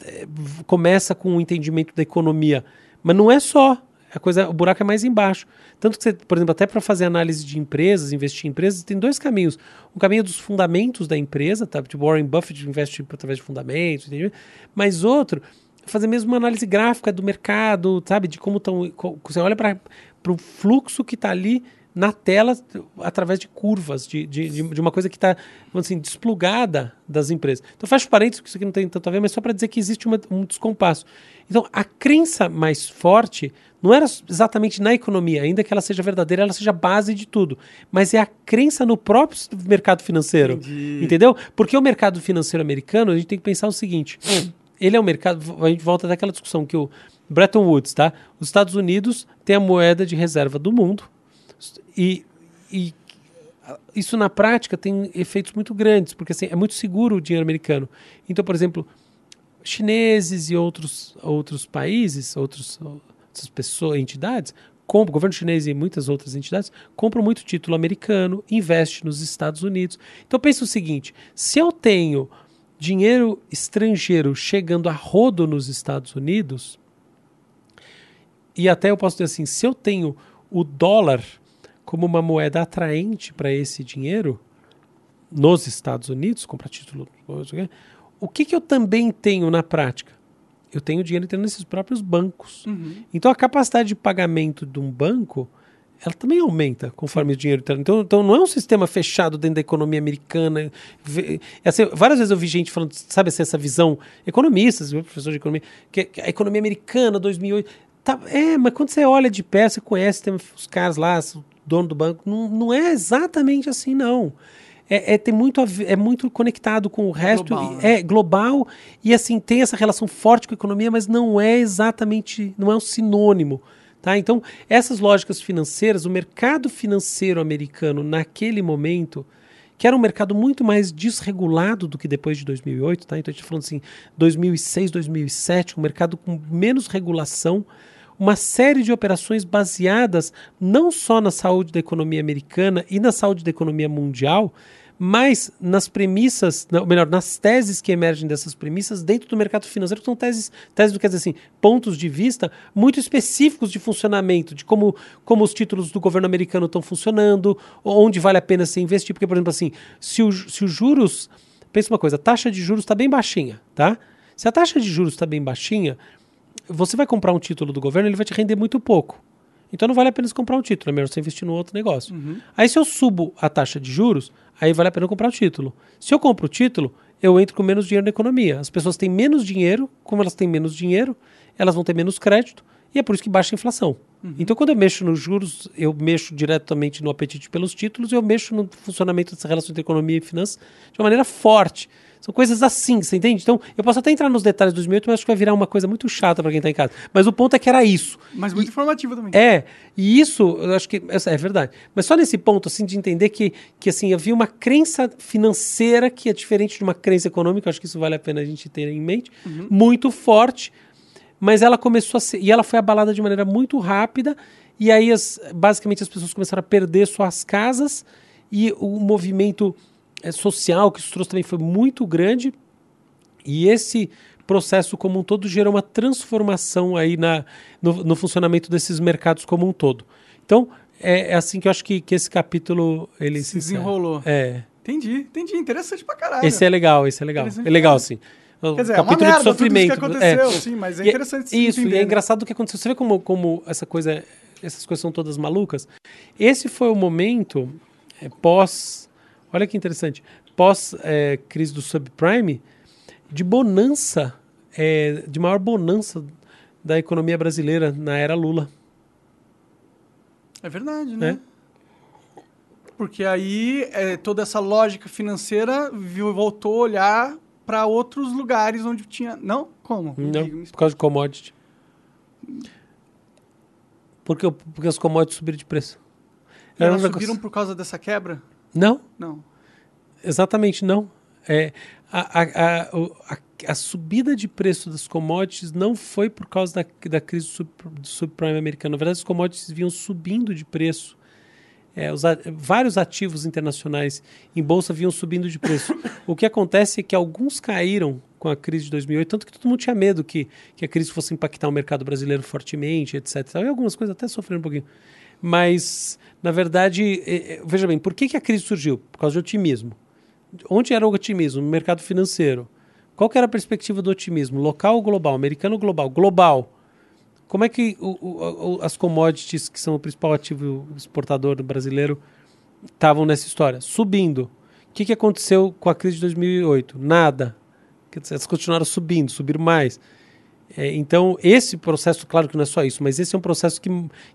é, começa com um entendimento da economia. Mas não é só a coisa, o buraco é mais embaixo. Tanto que você, por exemplo, até para fazer análise de empresas, investir em empresas, tem dois caminhos. Um caminho dos fundamentos da empresa, tá? Tipo, Warren Buffett investe através de fundamentos, entendeu? Mas outro, fazer mesmo uma análise gráfica do mercado, sabe? De como estão. Você olha para o fluxo que está ali na tela através de curvas, de, de, de uma coisa que está assim, desplugada das empresas. Então, fecho parênteses, que isso aqui não tem tanto a ver, mas só para dizer que existe uma, um descompasso. Então, a crença mais forte não era exatamente na economia, ainda que ela seja verdadeira, ela seja base de tudo, mas é a crença no próprio mercado financeiro. Entendi. Entendeu? Porque o mercado financeiro americano, a gente tem que pensar o seguinte: ele é um mercado. A gente volta daquela discussão que o Bretton Woods, tá? Os Estados Unidos têm a moeda de reserva do mundo e, e isso na prática tem efeitos muito grandes, porque assim, é muito seguro o dinheiro americano. Então, por exemplo, chineses e outros, outros países, outros, outras pessoas, entidades, compram, o governo chinês e muitas outras entidades compram muito título americano, investe nos Estados Unidos. Então pensa o seguinte: se eu tenho dinheiro estrangeiro chegando a rodo nos Estados Unidos, e até eu posso dizer assim, se eu tenho o dólar como uma moeda atraente para esse dinheiro nos Estados Unidos, comprar título, o que, que eu também tenho na prática? Eu tenho dinheiro entrando nesses próprios bancos. Uhum. Então a capacidade de pagamento de um banco ela também aumenta conforme o dinheiro está. Então, então não é um sistema fechado dentro da economia americana. Assim, várias vezes eu vi gente falando, sabe assim, essa visão, economistas, professor de economia, que a economia americana 2008. Tá, é, mas quando você olha de perto, você conhece, tem os caras lá, dono do banco. Não, não é exatamente assim, não. É, é, tem muito é muito conectado com o resto, global, né? é global e assim tem essa relação forte com a economia, mas não é exatamente, não é um sinônimo, tá? Então essas lógicas financeiras, o mercado financeiro americano naquele momento, que era um mercado muito mais desregulado do que depois de 2008, tá? Então a gente está falando assim, 2006, 2007, um mercado com menos regulação, uma série de operações baseadas não só na saúde da economia americana e na saúde da economia mundial, mas nas premissas, ou melhor, nas teses que emergem dessas premissas dentro do mercado financeiro, que são teses, teses quer dizer assim, pontos de vista muito específicos de funcionamento, de como, como os títulos do governo americano estão funcionando, onde vale a pena se investir, porque, por exemplo, assim, se, o, se os juros, pensa uma coisa, a taxa de juros está bem baixinha, tá? Se a taxa de juros está bem baixinha, você vai comprar um título do governo, ele vai te render muito pouco. Então não vale a pena comprar um título, é melhor você investir no outro negócio. Uhum. Aí se eu subo a taxa de juros, aí vale a pena comprar o título. Se eu compro o título, eu entro com menos dinheiro na economia. As pessoas têm menos dinheiro, como elas têm menos dinheiro, elas vão ter menos crédito, e é por isso que baixa a inflação. Uhum. Então, quando eu mexo nos juros, eu mexo diretamente no apetite pelos títulos, eu mexo no funcionamento dessa relação entre economia e finanças de uma maneira forte. São coisas assim, você entende? Então, eu posso até entrar nos detalhes dos 2008, mas acho que vai virar uma coisa muito chata para quem está em casa. Mas o ponto é que era isso. Mas muito e, informativo também. É, e isso, eu acho que é verdade. Mas só nesse ponto, assim, de entender que, que assim, havia uma crença financeira que é diferente de uma crença econômica, acho que isso vale a pena a gente ter em mente, uhum. muito forte, mas ela começou a ser, e ela foi abalada de maneira muito rápida, e aí as, basicamente as pessoas começaram a perder suas casas, e o movimento é, social que isso trouxe também foi muito grande. E esse processo como um todo gerou uma transformação aí na, no, no funcionamento desses mercados como um todo. Então, é, é assim que eu acho que, que esse capítulo ele se, se desenrolou. É. Entendi, entendi. Interessante pra caralho. Esse é legal, esse é legal. É legal, sim. O Quer dizer, capítulo é merda, de sofrimento. Tudo isso que aconteceu, é. sim, mas é interessante e, Isso, e é engraçado o que aconteceu. Você vê como, como essa coisa, essas coisas são todas malucas? Esse foi o momento é, pós olha que interessante, pós-crise é, do subprime, de bonança, é, de maior bonança da economia brasileira na era Lula. É verdade, né? É. Porque aí é, toda essa lógica financeira viu, voltou a olhar para outros lugares onde tinha. Não? Como? Não, por causa de commodity. Porque, porque as commodities subiram de preço. Elas subiram por causa dessa quebra? Não? Não. Exatamente não. É, a, a, a, a, subida de preço das commodities não foi por causa da, da crise do subprime americano. Na verdade, as commodities vinham subindo de preço. É, os, vários ativos internacionais em bolsa vinham subindo de preço. o que acontece é que alguns caíram com a crise de 2008, tanto que todo mundo tinha medo que, que a crise fosse impactar o mercado brasileiro fortemente, etc. E algumas coisas até sofreram um pouquinho. Mas, na verdade, é, é, veja bem, por que, que a crise surgiu? Por causa de otimismo. Onde era o otimismo? No mercado financeiro. Qual que era a perspectiva do otimismo? Local ou global? Americano ou global? Global. Como é que o, o, as commodities, que são o principal ativo exportador brasileiro, estavam nessa história? Subindo. O que, que aconteceu com a crise de 2008? Nada. Elas continuaram subindo, subiram mais. É, então, esse processo, claro que não é só isso, mas esse é um processo que,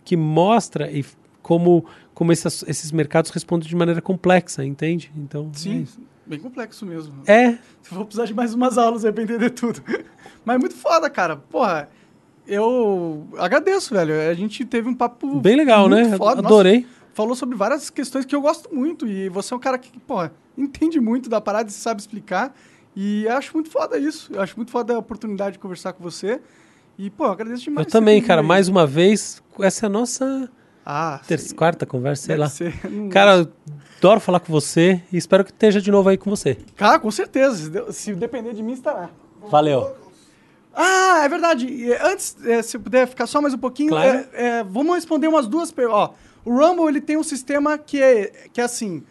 que mostra e como, como esses, esses mercados respondem de maneira complexa, entende? Então, Sim, é bem complexo mesmo. É. Se vou precisar de mais umas aulas aí pra entender tudo. Mas é muito foda, cara. Porra, eu agradeço, velho. A gente teve um papo. Bem legal, né? Foda. Adorei. Nossa, falou sobre várias questões que eu gosto muito. E você é um cara que, porra, entende muito da parada e sabe explicar. E acho muito foda isso. Eu acho muito foda a oportunidade de conversar com você. E, pô, agradeço demais. Eu também, cara. Aí. Mais uma vez, essa é a nossa ah, terça, quarta conversa, sei Deve lá. Ser. Cara, adoro falar com você e espero que esteja de novo aí com você. Cara, com certeza. Se depender de mim, estará. Valeu. Ah, é verdade. Antes, é, se puder ficar só mais um pouquinho, claro. é, é, vamos responder umas duas perguntas. O Rumble ele tem um sistema que é, que é assim.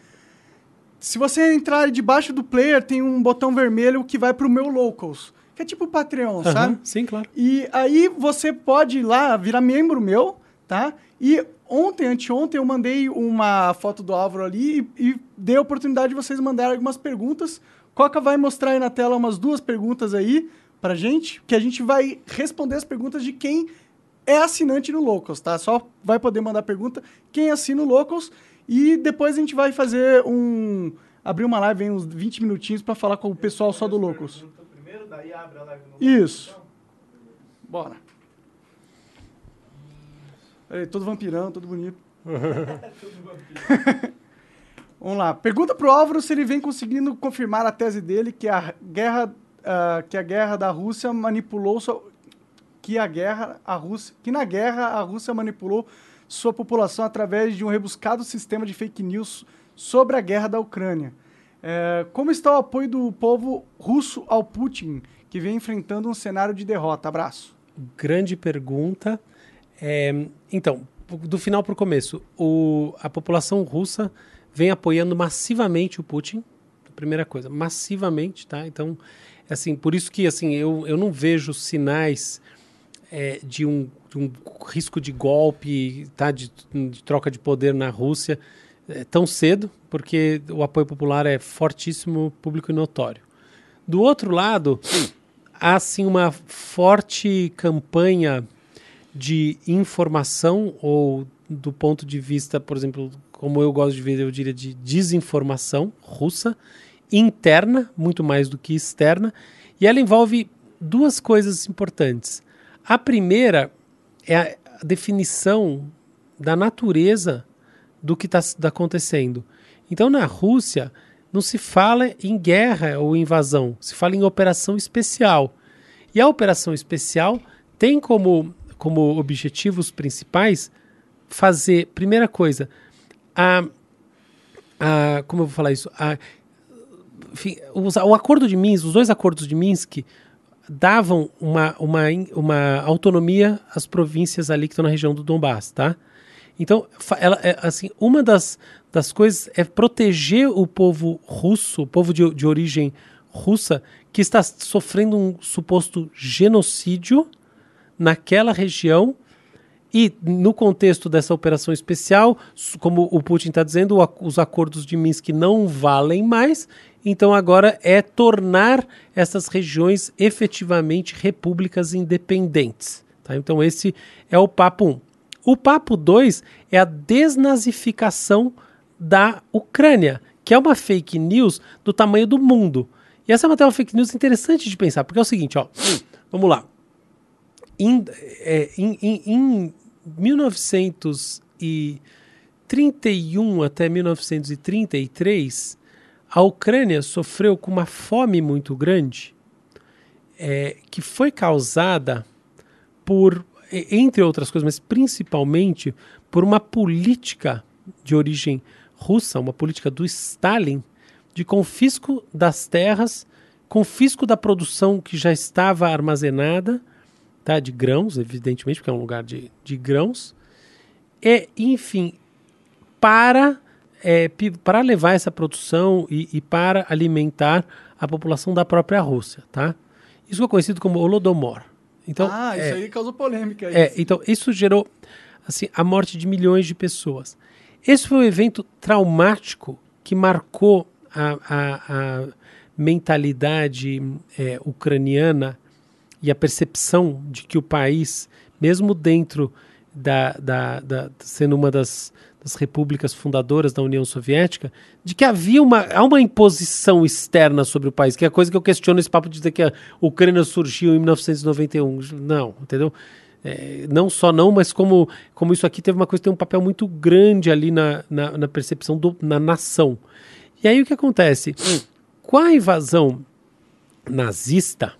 Se você entrar debaixo do player, tem um botão vermelho que vai para o meu locals. Que é tipo o Patreon, uhum, sabe? Sim, claro. E aí você pode ir lá, virar membro meu, tá? E ontem, anteontem, eu mandei uma foto do Álvaro ali e, e dei a oportunidade de vocês mandarem algumas perguntas. Coca vai mostrar aí na tela umas duas perguntas aí pra gente, que a gente vai responder as perguntas de quem é assinante no Locals, tá? Só vai poder mandar pergunta quem assina o Locals. E depois a gente vai fazer um. abrir uma live em uns 20 minutinhos para falar com o pessoal só do Locals. Primeiro, daí abre a live no Isso. Bora. Todo vampirão, todo bonito. Vamos lá. Pergunta pro Álvaro se ele vem conseguindo confirmar a tese dele que a guerra, uh, que a guerra da Rússia manipulou que a guerra a Rússia, que na guerra a Rússia manipulou sua população através de um rebuscado sistema de fake news sobre a guerra da Ucrânia. É, como está o apoio do povo russo ao Putin, que vem enfrentando um cenário de derrota? Abraço. Grande pergunta. É, então, do final para o começo, a população russa vem apoiando massivamente o Putin. Primeira coisa, massivamente, tá? Então, assim, por isso que assim eu, eu não vejo sinais é, de um um risco de golpe, tá, de, de troca de poder na Rússia é, tão cedo, porque o apoio popular é fortíssimo, público e notório. Do outro lado, há sim uma forte campanha de informação ou do ponto de vista, por exemplo, como eu gosto de ver, eu diria de desinformação russa, interna, muito mais do que externa, e ela envolve duas coisas importantes. A primeira é a definição da natureza do que está tá acontecendo. Então, na Rússia, não se fala em guerra ou invasão, se fala em operação especial. E a operação especial tem como, como objetivos principais fazer, primeira coisa, a, a como eu vou falar isso, a, enfim, o acordo de Minsk, os dois acordos de Minsk davam uma, uma, uma autonomia às províncias ali que estão na região do Donbass, tá? Então, ela, é, assim, uma das, das coisas é proteger o povo russo, o povo de, de origem russa, que está sofrendo um suposto genocídio naquela região e no contexto dessa operação especial, como o Putin está dizendo, os acordos de Minsk não valem mais, então agora é tornar essas regiões efetivamente repúblicas independentes. Tá? Então esse é o papo 1. Um. O papo 2 é a desnazificação da Ucrânia, que é uma fake news do tamanho do mundo. E essa é uma, fake news interessante de pensar, porque é o seguinte, ó, vamos lá. Em, é, em, em, em 1931 até 1933, a Ucrânia sofreu com uma fome muito grande, é, que foi causada por, entre outras coisas, mas principalmente por uma política de origem russa, uma política do Stalin, de confisco das terras, confisco da produção que já estava armazenada tá? de grãos, evidentemente, porque é um lugar de, de grãos. E, enfim, para, é, para levar essa produção e, e, para alimentar a população da própria Rússia. Tá? Isso é conhecido como Holodomor. Então, ah, isso é, aí causou polêmica. É, então, isso gerou assim, a morte de milhões de pessoas. Esse foi um evento traumático que marcou a, a, a mentalidade é, ucraniana e a percepção de que o país, mesmo dentro da, da, da sendo uma das, das, repúblicas fundadoras da União Soviética, de que havia uma, há uma imposição externa sobre o país, que é a coisa que eu questiono esse papo de dizer que a Ucrânia surgiu em 1991. Não, entendeu? É, não só não, mas como, como isso aqui teve uma coisa tem um papel muito grande ali na, na, na percepção do, na nação. E aí o que acontece? Com a invasão nazista,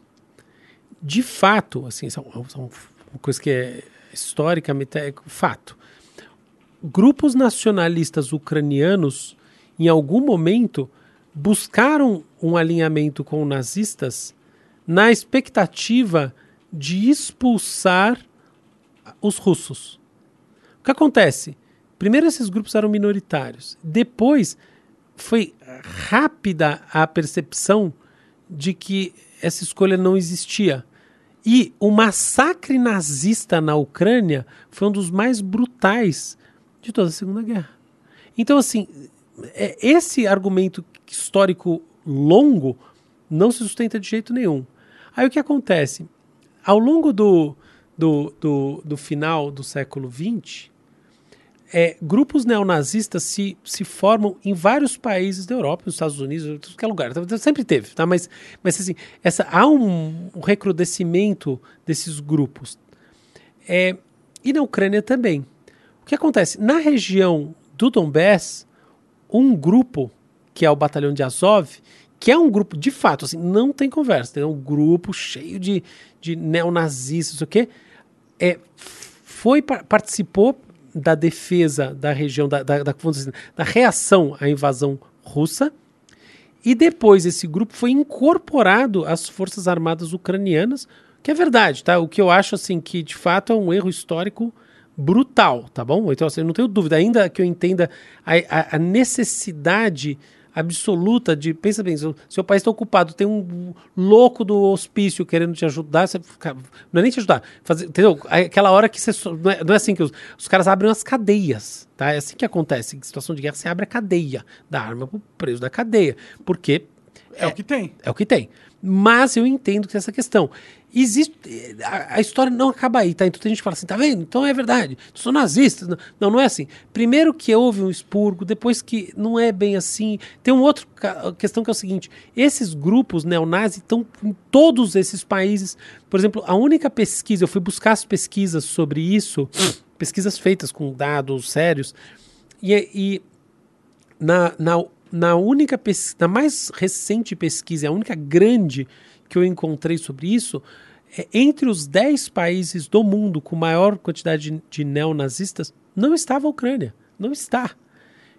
de fato, assim, são, são uma coisa que é historicamente é fato. Grupos nacionalistas ucranianos, em algum momento, buscaram um alinhamento com nazistas na expectativa de expulsar os russos. O que acontece? Primeiro, esses grupos eram minoritários. Depois, foi rápida a percepção de que essa escolha não existia. E o massacre nazista na Ucrânia foi um dos mais brutais de toda a Segunda Guerra. Então, assim, é, esse argumento histórico longo não se sustenta de jeito nenhum. Aí o que acontece? Ao longo do, do, do, do final do século XX, é, grupos neonazistas se, se formam em vários países da Europa, nos Estados Unidos, em qualquer lugar. Então, sempre teve, tá? Mas, mas assim, essa, há um, um recrudescimento desses grupos. É, e na Ucrânia também. O que acontece? Na região do Donbass, um grupo, que é o Batalhão de Azov, que é um grupo, de fato, assim, não tem conversa, é um grupo cheio de, de neonazistas, o quê? É, foi, participou da defesa da região, da, da, da, da reação à invasão russa. E depois esse grupo foi incorporado às Forças Armadas Ucranianas, que é verdade, tá? O que eu acho assim que de fato é um erro histórico brutal, tá bom? Então assim, eu não tenho dúvida, ainda que eu entenda a, a, a necessidade absoluta de. Pensa bem, seu, seu país está ocupado, tem um louco do hospício querendo te ajudar, você fica, não é nem te ajudar, fazer, entendeu? Aquela hora que você. Não é, não é assim que os, os, caras abrem as cadeias, tá? É assim que acontece. Em situação de guerra, você abre a cadeia da arma para o preso da cadeia. Porque É, é, o que tem. É o que tem. Mas eu entendo que essa questão. Existe. A, a, história não acaba aí, tá? Então tem gente fala assim, tá vendo? Então é verdade. Sou nazista. Não, não é assim. Primeiro que houve um expurgo, depois que não é bem assim. Tem uma outra questão que é o seguinte: esses grupos neonazis estão em todos esses países. Por exemplo, a única pesquisa, eu fui buscar as pesquisas sobre isso, pesquisas feitas com dados sérios, e, e na, na na única na mais recente pesquisa, a única grande que eu encontrei sobre isso, é, entre os 10 países do mundo com maior quantidade de, neonazistas, não estava a Ucrânia. Não está.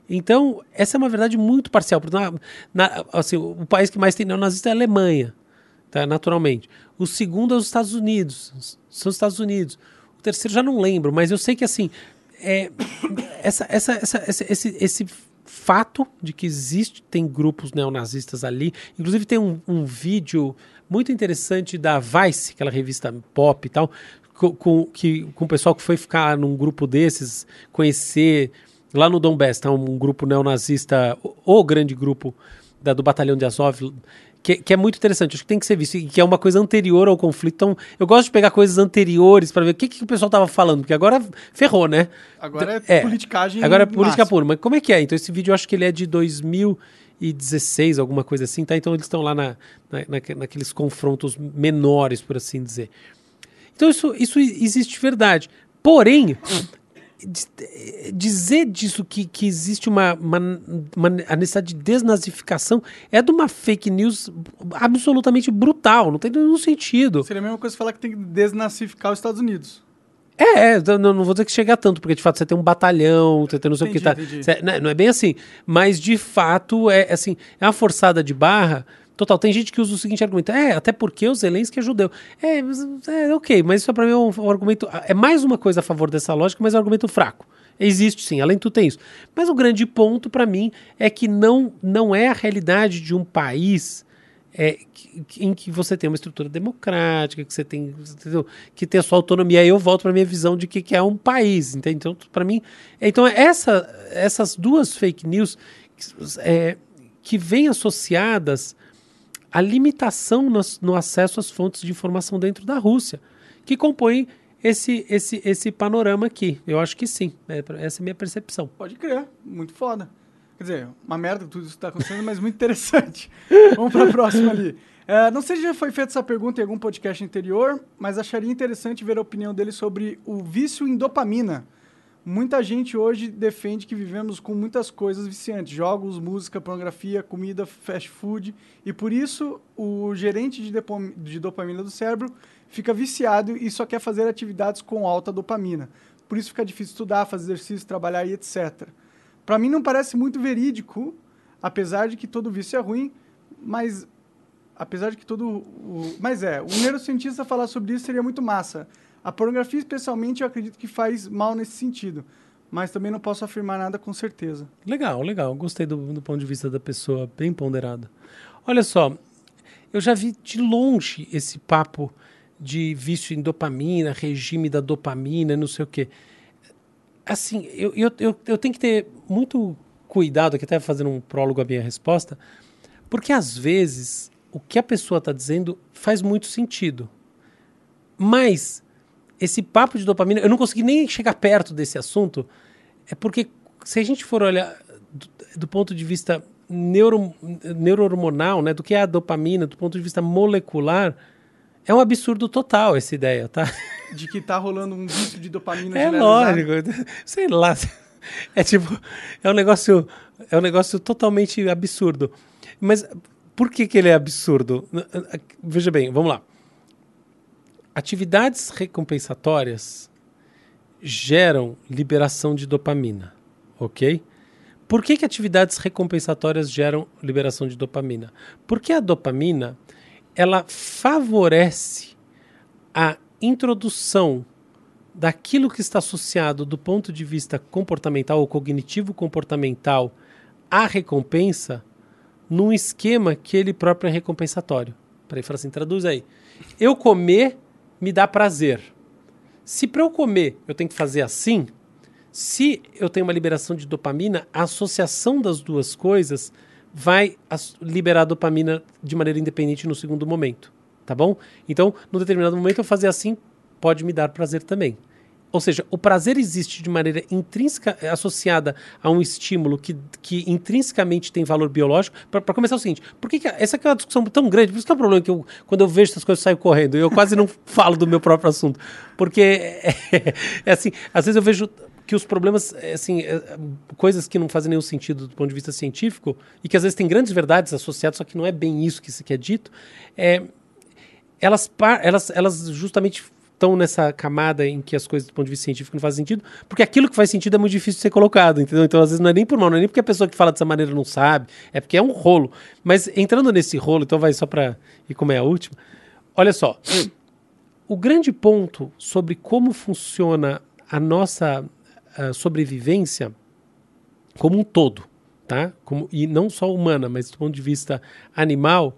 Então, essa é uma verdade muito parcial. Na, na, assim, o país que mais tem neonazista é a Alemanha, tá, naturalmente. O segundo é os Estados Unidos. São os Estados Unidos. O terceiro já não lembro, mas eu sei que assim. É, essa, essa, essa, esse, esse fato de que existe, tem grupos neonazistas ali. Inclusive tem um, um vídeo muito interessante da Vice, aquela revista pop e tal, com, com, que, com o pessoal que foi ficar num grupo desses, conhecer lá no Donbass, tá, um grupo neonazista, o, o grande grupo da, do Batalhão de Azov, que, que, é muito interessante, acho que tem que ser visto, e que é uma coisa anterior ao conflito. Então, eu gosto de pegar coisas anteriores para ver o que, que o pessoal estava falando, porque agora ferrou, né? Agora é, é politicagem. Agora é política pura. Mas como é que é? Então, esse vídeo eu acho que ele é de 2016, alguma coisa assim, tá? Então, eles estão lá na, na, na, naqueles confrontos menores, por assim dizer. Então, isso, isso existe verdade. Porém, dizer disso que, que existe uma, uma, uma, a necessidade de desnazificação é de uma fake news absolutamente brutal, não tem nenhum sentido. Seria a mesma coisa falar que tem que desnazificar os Estados Unidos. É, é não, não vou dizer que chega tanto, porque de fato você tem um batalhão, você tem não sei entendi, o que tá. Você, não, é, não é bem assim. Mas de fato é assim, é uma forçada de barra Total, tem gente que usa o seguinte argumento: é, até porque o Zelensky é judeu. É, é ok, mas isso é para mim é um, um, argumento. É mais uma coisa a favor dessa lógica, mas é um argumento fraco. Existe sim, além de tudo tem isso. Mas o grande ponto para mim é que não, não é a realidade de um país é, em que você tem uma estrutura democrática, que você tem, entendeu? que tem a sua autonomia. Aí eu volto para minha visão de que, que é um país. Então, para mim. Então, essa, essas duas fake news é, que vêm associadas a limitação no, acesso às fontes de informação dentro da Rússia, que compõem esse, esse, esse panorama aqui. Eu acho que sim. É, essa é a minha percepção. Pode crer. Muito foda. Quer dizer, uma merda tudo isso que está acontecendo, mas muito interessante. Vamos para a próxima ali. É, não sei se já foi feita essa pergunta em algum podcast anterior, mas acharia interessante ver a opinião dele sobre o vício em dopamina Muita gente hoje defende que vivemos com muitas coisas viciantes, jogos, música, pornografia, comida, fast food, e por isso o gerente de, de dopamina do cérebro fica viciado e só quer fazer atividades com alta dopamina. Por isso fica difícil estudar, fazer exercício, trabalhar e etc. Para mim não parece muito verídico, apesar de que todo vício é ruim, mas apesar de que todo o, mas é, um neurocientista falar sobre isso seria muito massa. A pornografia, especialmente, eu acredito que faz mal nesse sentido. Mas também não posso afirmar nada com certeza. Legal, legal. Gostei do, do ponto de vista da pessoa, bem ponderado. Olha só, eu já vi de longe esse papo de vício em dopamina, regime da dopamina, não sei o quê. Assim, eu, eu, eu, eu tenho que ter muito cuidado, aqui até fazendo um prólogo à minha resposta, porque às vezes o que a pessoa está dizendo faz muito sentido. Mas esse papo de dopamina, eu não consegui nem chegar perto desse assunto, é porque se a gente for olhar do, do ponto de vista neuro, neurohormonal, né, do que é a dopamina, do ponto de vista molecular, é um absurdo total essa ideia, tá? De que tá rolando um vício de dopamina É lógico, sei lá. É tipo, é um negócio, é um negócio totalmente absurdo. Mas por que que ele é absurdo? Veja bem, vamos lá. Atividades recompensatórias geram liberação de dopamina, ok? Por que, que atividades recompensatórias geram liberação de dopamina? Porque a dopamina ela favorece a introdução daquilo que está associado do ponto de vista comportamental ou cognitivo comportamental à recompensa num esquema que ele próprio é recompensatório. Peraí, fala assim, traduz aí. Eu comer me dá prazer. Se para eu comer eu tenho que fazer assim, se eu tenho uma liberação de dopamina, a associação das duas coisas vai liberar dopamina de maneira independente no segundo momento, tá bom? Então, no determinado momento eu fazer assim pode me dar prazer também. Ou seja, o prazer existe de maneira intrínseca, é, associada a um estímulo que, que intrinsecamente tem valor biológico. Para começar, é o seguinte: por que, que essa é uma discussão tão grande? Por isso que é o problema que eu, quando eu vejo essas coisas, eu saio correndo. Eu quase não falo do meu próprio assunto. Porque, é, é, assim, às vezes eu vejo que os problemas, é, assim, é, coisas que não fazem nenhum sentido do ponto de vista científico, e que às vezes tem grandes verdades associadas, só que não é bem isso que, que é dito, é, elas, elas, elas justamente estão nessa camada em que as coisas do ponto de vista científico não fazem sentido, porque aquilo que faz sentido é muito difícil de ser colocado, entendeu? Então, às vezes, não é nem por mal, não é nem porque a pessoa que fala dessa maneira não sabe, é porque é um rolo. Mas entrando nesse rolo, então vai só para e como é a última. Olha só, o grande ponto sobre como funciona a nossa a sobrevivência como um todo, tá? Como, e não só humana, mas do ponto de vista animal,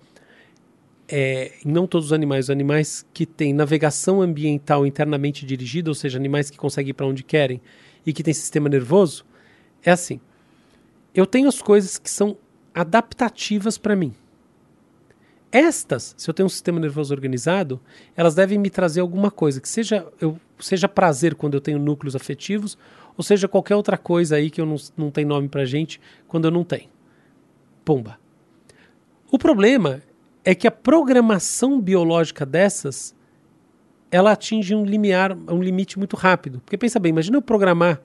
é, não todos os animais, os animais que têm navegação ambiental internamente dirigida, ou seja, animais que conseguem ir para onde querem e que têm sistema nervoso, é assim. Eu tenho as coisas que são adaptativas para mim. Estas, se eu tenho um sistema nervoso organizado, elas devem me trazer alguma coisa, que seja, eu, seja prazer quando eu tenho núcleos afetivos, ou seja qualquer outra coisa aí que eu não, não tenho nome para gente quando eu não tenho. Pumba. O problema é que a programação biológica dessas ela atinge um limiar, um limite muito rápido. Porque pensa bem, imagina eu programar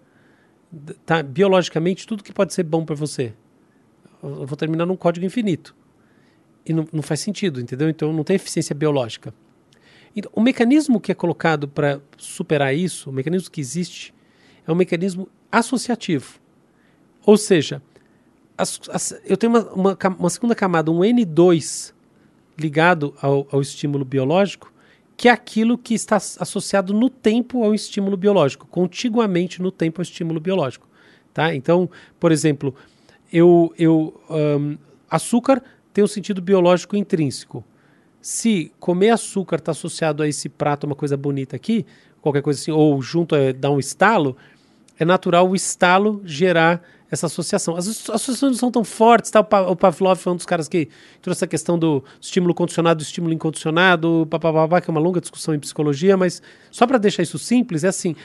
tá, biologicamente tudo que pode ser bom para você. Eu vou terminar num código infinito. E não, não faz sentido, entendeu? Então não tem eficiência biológica. Então, o mecanismo que é colocado para superar isso, o mecanismo que existe, é um mecanismo associativo. Ou seja, as, as, eu tenho uma, uma, uma segunda camada, um N2 ligado ao, ao estímulo biológico, que é aquilo que está associado no tempo ao estímulo biológico, contiguamente no tempo ao estímulo biológico. Tá? Então, por exemplo, eu, eu um, açúcar tem um sentido biológico intrínseco. Se comer açúcar está associado a esse prato, uma coisa bonita aqui, qualquer coisa assim, ou junto a dar um estalo, é natural o estalo gerar essa associação. As associações não são tão fortes, tá? O Pavlov foi um dos caras que trouxe essa questão do estímulo condicionado e estímulo incondicionado, papapá, que é uma longa discussão em psicologia, mas só para deixar isso simples, é assim,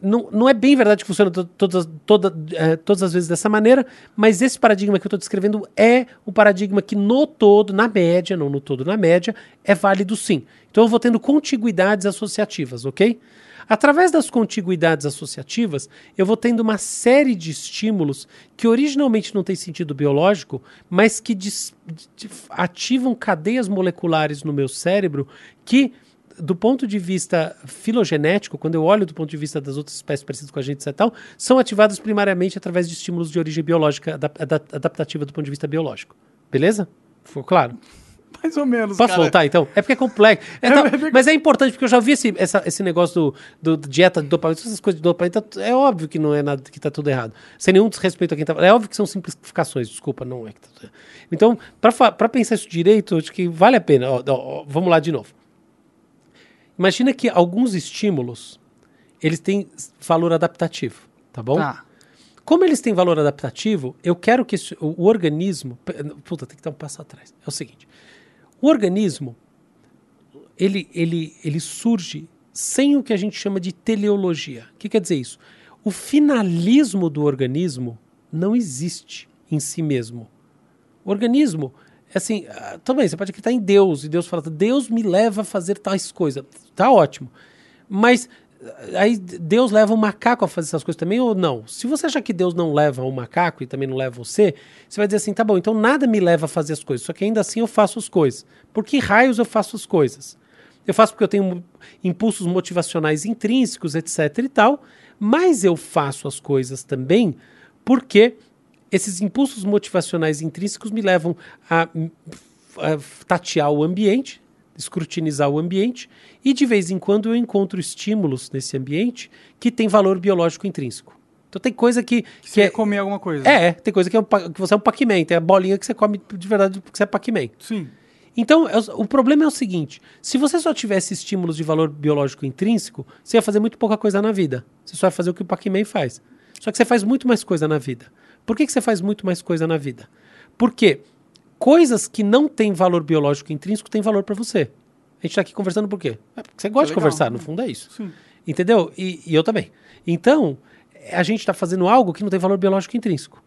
não, não é bem verdade que funciona todas, toda, é, todas as vezes dessa maneira, mas esse paradigma que eu estou descrevendo é o paradigma que no todo, na média, não no todo, na média, é válido sim. Então eu vou tendo contiguidades associativas, ok? Através das contiguidades associativas, eu vou tendo uma série de estímulos que originalmente não têm sentido biológico, mas que ativam cadeias moleculares no meu cérebro que do ponto de vista filogenético, quando eu olho do ponto de vista das outras espécies parecidas com a gente e tal, são ativadas primariamente através de estímulos de origem biológica, adaptativa do ponto de vista biológico. Beleza? Ficou claro? Mais ou menos. Posso cara. voltar então? É porque é complexo. É, tá, mas é importante, porque eu já vi esse, essa, esse negócio do, do dieta de dopamina, essas coisas de dopamina. Tá, é óbvio que não é nada que está tudo errado. Sem nenhum desrespeito a quem tá. É óbvio que são simplificações, desculpa, não é que tá tudo errado. Então, para pensar isso direito, acho que vale a pena. Ó, ó, vamos lá de novo. Imagina que alguns estímulos eles têm valor adaptativo, tá bom? Tá. Como eles têm valor adaptativo, eu quero que esse, o, o organismo. Puta, tem que dar um passo atrás. É o seguinte: o organismo, ele, ele, ele surge sem o que a gente chama de teleologia. O que quer dizer isso? O finalismo do organismo não existe em si mesmo. O organismo, assim, ah, também você pode acreditar em Deus e Deus fala, Deus me leva a fazer tais coisas. Tá ótimo. Mas aí Deus leva o macaco a fazer essas coisas também ou não? Se você achar que Deus não leva o macaco e também não leva você, você vai dizer assim, tá bom, então nada me leva a fazer as coisas, só que ainda assim eu faço as coisas. Por que raios eu faço as coisas? Eu faço porque eu tenho impulsos motivacionais intrínsecos, etc e tal, mas eu faço as coisas também porque esses impulsos motivacionais intrínsecos me levam a, a tatear o ambiente, escrutinizar o ambiente e de vez em quando eu encontro estímulos nesse ambiente que tem valor biológico intrínseco. Então tem coisa que. Que, que é comer alguma coisa. É, tem coisa que, é um, que você é um Pac-Man, tem a bolinha que você come de verdade porque você é Pac-Man. Sim. Então, é o problema é o seguinte: se você só tivesse estímulos de valor biológico intrínseco, você ia fazer muito pouca coisa na vida. Você só ia fazer o que o Pac-Man faz. Só que você faz muito mais coisa na vida. Por que, que você faz muito mais coisa na vida? Por quê? Coisas que não têm valor biológico intrínseco têm valor para você. A gente está aqui conversando por quê? É porque você gosta é de conversar, no fundo é isso. Sim. Entendeu? E, e eu também. Então, a gente está fazendo algo que não tem valor biológico intrínseco.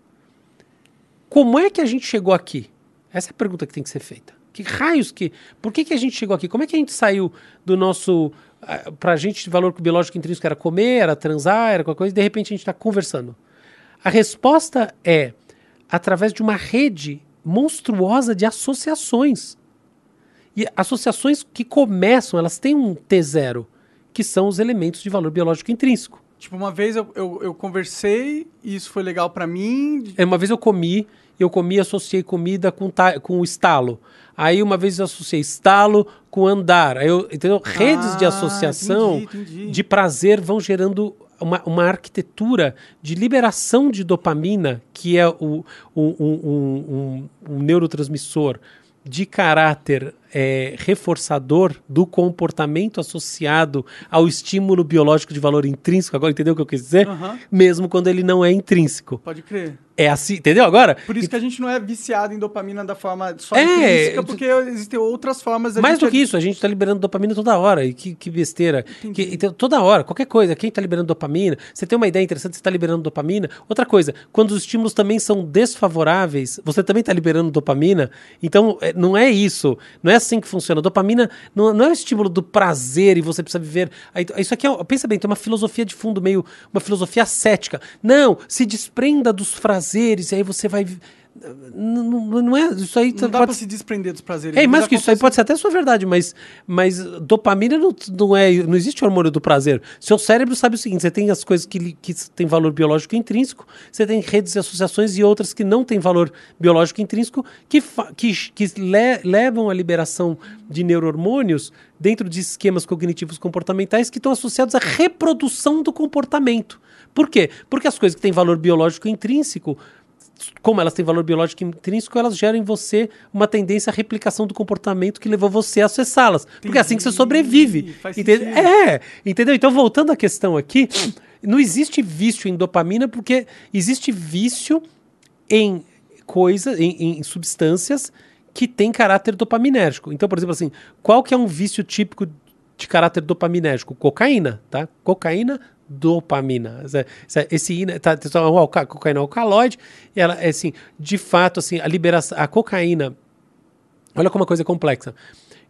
Como é que a gente chegou aqui? Essa é a pergunta que tem que ser feita. Que raios que. Por que, que a gente chegou aqui? Como é que a gente saiu do nosso. Uh, pra gente, valor biológico intrínseco era comer, era transar, era qualquer coisa, e de repente a gente está conversando. A resposta é através de uma rede monstruosa de associações. E associações que começam, elas têm um T0, que são os elementos de valor biológico intrínseco. Tipo, uma vez eu, eu, eu conversei e isso foi legal para mim. É, uma vez eu comi, eu comi associei comida com, com estalo. Aí uma vez eu associei estalo com andar. Aí eu, entendeu? Redes ah, de associação entendi, entendi. de prazer vão gerando uma, uma arquitetura de liberação de dopamina, que é o, o, um, um, um neurotransmissor de caráter é, reforçador do comportamento associado ao estímulo biológico de valor intrínseco. Agora entendeu o que eu quis dizer? Uhum. Mesmo quando ele não é intrínseco. Pode crer. É assim, entendeu agora? Por isso que a gente não é viciado em dopamina da forma só é, intrínseca, porque existem outras formas. Mais do que isso, a gente está liberando dopamina toda hora. E que, que besteira. Que, então, toda hora, qualquer coisa, quem está liberando dopamina, você tem uma ideia interessante, você está liberando dopamina. Outra coisa, quando os estímulos também são desfavoráveis, você também está liberando dopamina. Então, é, não é isso. Não é assim que funciona. A dopamina não, não é o estímulo do prazer e você precisa viver. Isso aqui é, pensa bem, tem uma filosofia de fundo, meio uma filosofia cética. Não, se desprenda dos prazeres, e aí você vai não, não, é? Isso aí não dá pode... pra se desprender dos prazeres é mais que isso aí pode ser até sua verdade mas mas dopamina não, não é não existe hormônio do prazer. Seu cérebro sabe o seguinte você tem as coisas que, que têm valor biológico intrínseco você tem redes de associações e outras que não têm valor biológico intrínseco que que, que le levam à liberação de neurohormônios dentro de esquemas cognitivos comportamentais que estão associados à reprodução do comportamento. Por quê? Porque as coisas que têm valor biológico intrínseco como elas têm valor biológico intrínseco, elas geram em você uma tendência à replicação do comportamento que levou você a acessá-las. Porque é assim que você sobrevive. Entende? É, entendeu? Então, voltando à questão aqui, não existe vício em dopamina porque existe vício em coisas, em, em substâncias que têm caráter dopaminérgico. Então, por exemplo, assim, qual que é um vício típico de caráter dopaminérgico? Cocaína, tá? Cocaína dopamina. Esse ina, tá, tá, tá cocaína alcaloide, e ela é assim, de fato, assim, a liberação, a cocaína, olha como uma coisa complexa.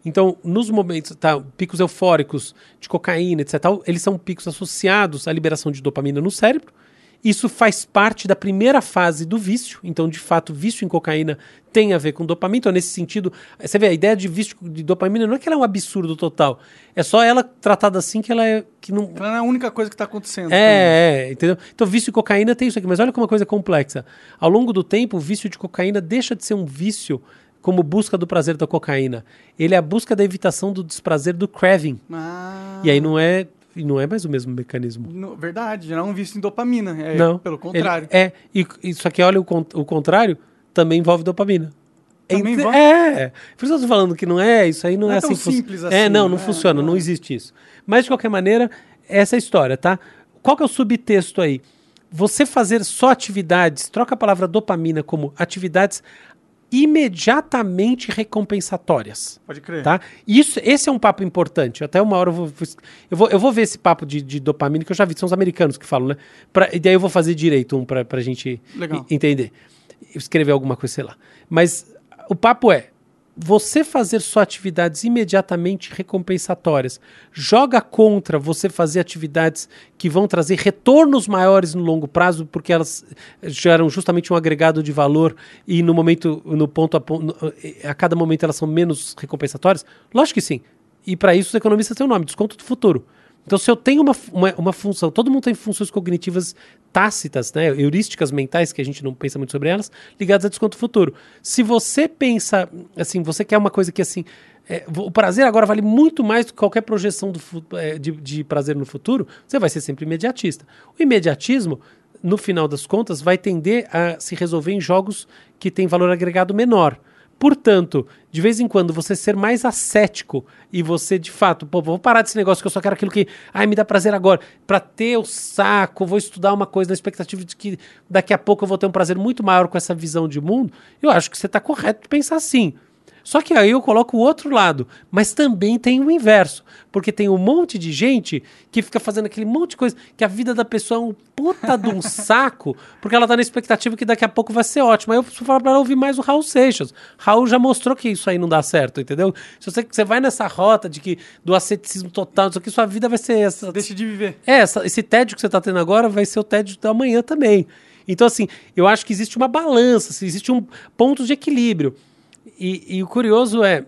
Então, nos momentos, tá, picos eufóricos de cocaína, etc, eles são picos associados à liberação de dopamina no cérebro, isso faz parte da primeira fase do vício. Então, de fato, vício em cocaína tem a ver com dopamina. Então, nesse sentido, você vê, a ideia de vício de dopamina não é que ela é um absurdo total. É só ela tratada assim que ela é. Que não... Ela é a única coisa que está acontecendo. É, é, entendeu? Então, vício em cocaína tem isso aqui. Mas olha como uma coisa complexa. Ao longo do tempo, o vício de cocaína deixa de ser um vício como busca do prazer da cocaína. Ele é a busca da evitação do desprazer do craving. Ah. E aí não é e não é mais o mesmo mecanismo. No, verdade, não é um vício em dopamina. É não. Pelo contrário. É, e, e, só que olha o, o contrário, também envolve dopamina. Também envolve? É. Por isso eu estou falando que não é, isso aí não, não é, é assim. simples assim. É, não, não é, funciona, não. não existe isso. Mas, de qualquer maneira, essa é a história, tá? Qual que é o subtexto aí? Você fazer só atividades, troca a palavra dopamina como atividades imediatamente recompensatórias. Pode crer. Tá? Isso, esse é um papo importante. Até uma hora eu vou, eu vou, eu vou ver esse papo de, de dopamina que eu já vi, são os americanos que falam, né? Pra, e daí eu vou fazer direito um para a gente Legal. entender. Escrever alguma coisa, sei lá. Mas o papo é, você fazer só atividades imediatamente recompensatórias joga contra você fazer atividades que vão trazer retornos maiores no longo prazo, porque elas geram justamente um agregado de valor e no momento, no ponto a, ponto, a cada momento elas são menos recompensatórias? Lógico que sim. E para isso os economistas têm o um nome, desconto do futuro. Então, se eu tenho uma, uma, uma, função, todo mundo tem funções cognitivas tácitas, né, heurísticas mentais, que a gente não pensa muito sobre elas, ligadas a desconto futuro. Se você pensa, assim, você quer uma coisa que, assim, é, o prazer agora vale muito mais do que qualquer projeção do, é, de, de prazer no futuro, você vai ser sempre imediatista. O imediatismo, no final das contas, vai tender a se resolver em jogos que têm valor agregado menor. Portanto, de vez em quando você ser mais ascético e você de fato, pô, vou parar desse negócio que eu só quero aquilo que, ai, me dá prazer agora, para ter o saco, vou estudar uma coisa na expectativa de que daqui a pouco eu vou ter um prazer muito maior com essa visão de mundo, eu acho que você está correto de pensar assim. Só que aí eu coloco o outro lado, mas também tem o inverso, porque tem um monte de gente que fica fazendo aquele monte de coisa, que a vida da pessoa é um puta de um saco, porque ela tá na expectativa que daqui a pouco vai ser ótimo. Aí eu preciso falar pra ela ouvir mais o Raul Seixas. Raul já mostrou que isso aí não dá certo, entendeu? Se você, você vai nessa rota de que do asceticismo total, isso aqui, sua vida vai ser essa. Deixa de viver. É, essa, esse tédio que você tá tendo agora vai ser o tédio da manhã também. Então, assim, eu acho que existe uma balança, assim, existe um ponto de equilíbrio. E, e o curioso é,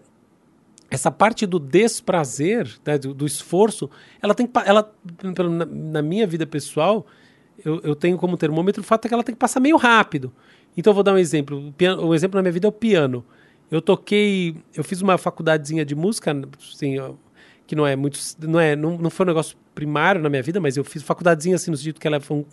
essa parte do desprazer, né, do, do, esforço, ela tem que. Ela, na, na minha vida pessoal, eu, eu, tenho como termômetro o fato é que ela tem que passar meio rápido. Então eu vou dar um exemplo. O, piano, exemplo na minha vida é o piano. Eu toquei. Eu fiz uma faculdadezinha de música, assim, que não é muito. Não, é, não, não foi um negócio primário na minha vida, mas eu fiz faculdadezinha assim, no sentido que ela foi um,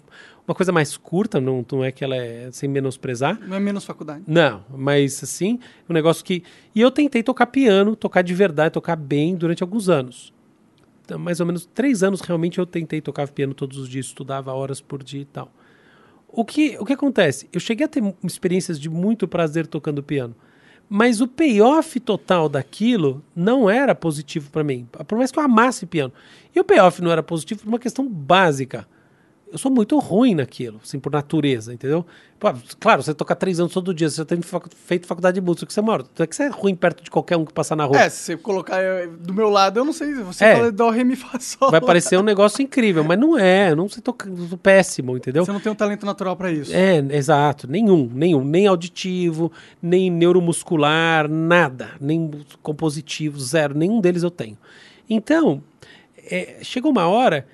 uma coisa mais curta, não, não é que ela é sem menosprezar. Não é menos faculdade. Não, mas assim, um negócio que. E eu tentei tocar piano, tocar de verdade, tocar bem durante alguns anos. Então, mais ou menos três anos realmente eu tentei tocar piano todos os dias, estudava horas por dia e tal. O que, o que acontece? Eu cheguei a ter experiências de muito prazer tocando piano. Mas o payoff total daquilo não era positivo para mim. Por mais que eu amasse piano. E o payoff não era positivo por uma questão básica eu sou muito ruim naquilo, assim, por natureza, entendeu? Claro, você toca três anos todo dia, você já tem feito faculdade de música, que você mora. Então é que você é ruim perto de qualquer um que passar na rua. É, se você colocar do meu lado, eu não sei. Você é. fala dó, ré, mi, fá, sol. Vai parecer um negócio incrível, mas não é. Eu não sei tocar péssimo, entendeu? Você não tem um talento natural para isso. É, exato. Nenhum, nenhum. Nem auditivo, nem neuromuscular, nada. Nem compositivo, zero. Nenhum deles eu tenho. Então, é, chegou uma hora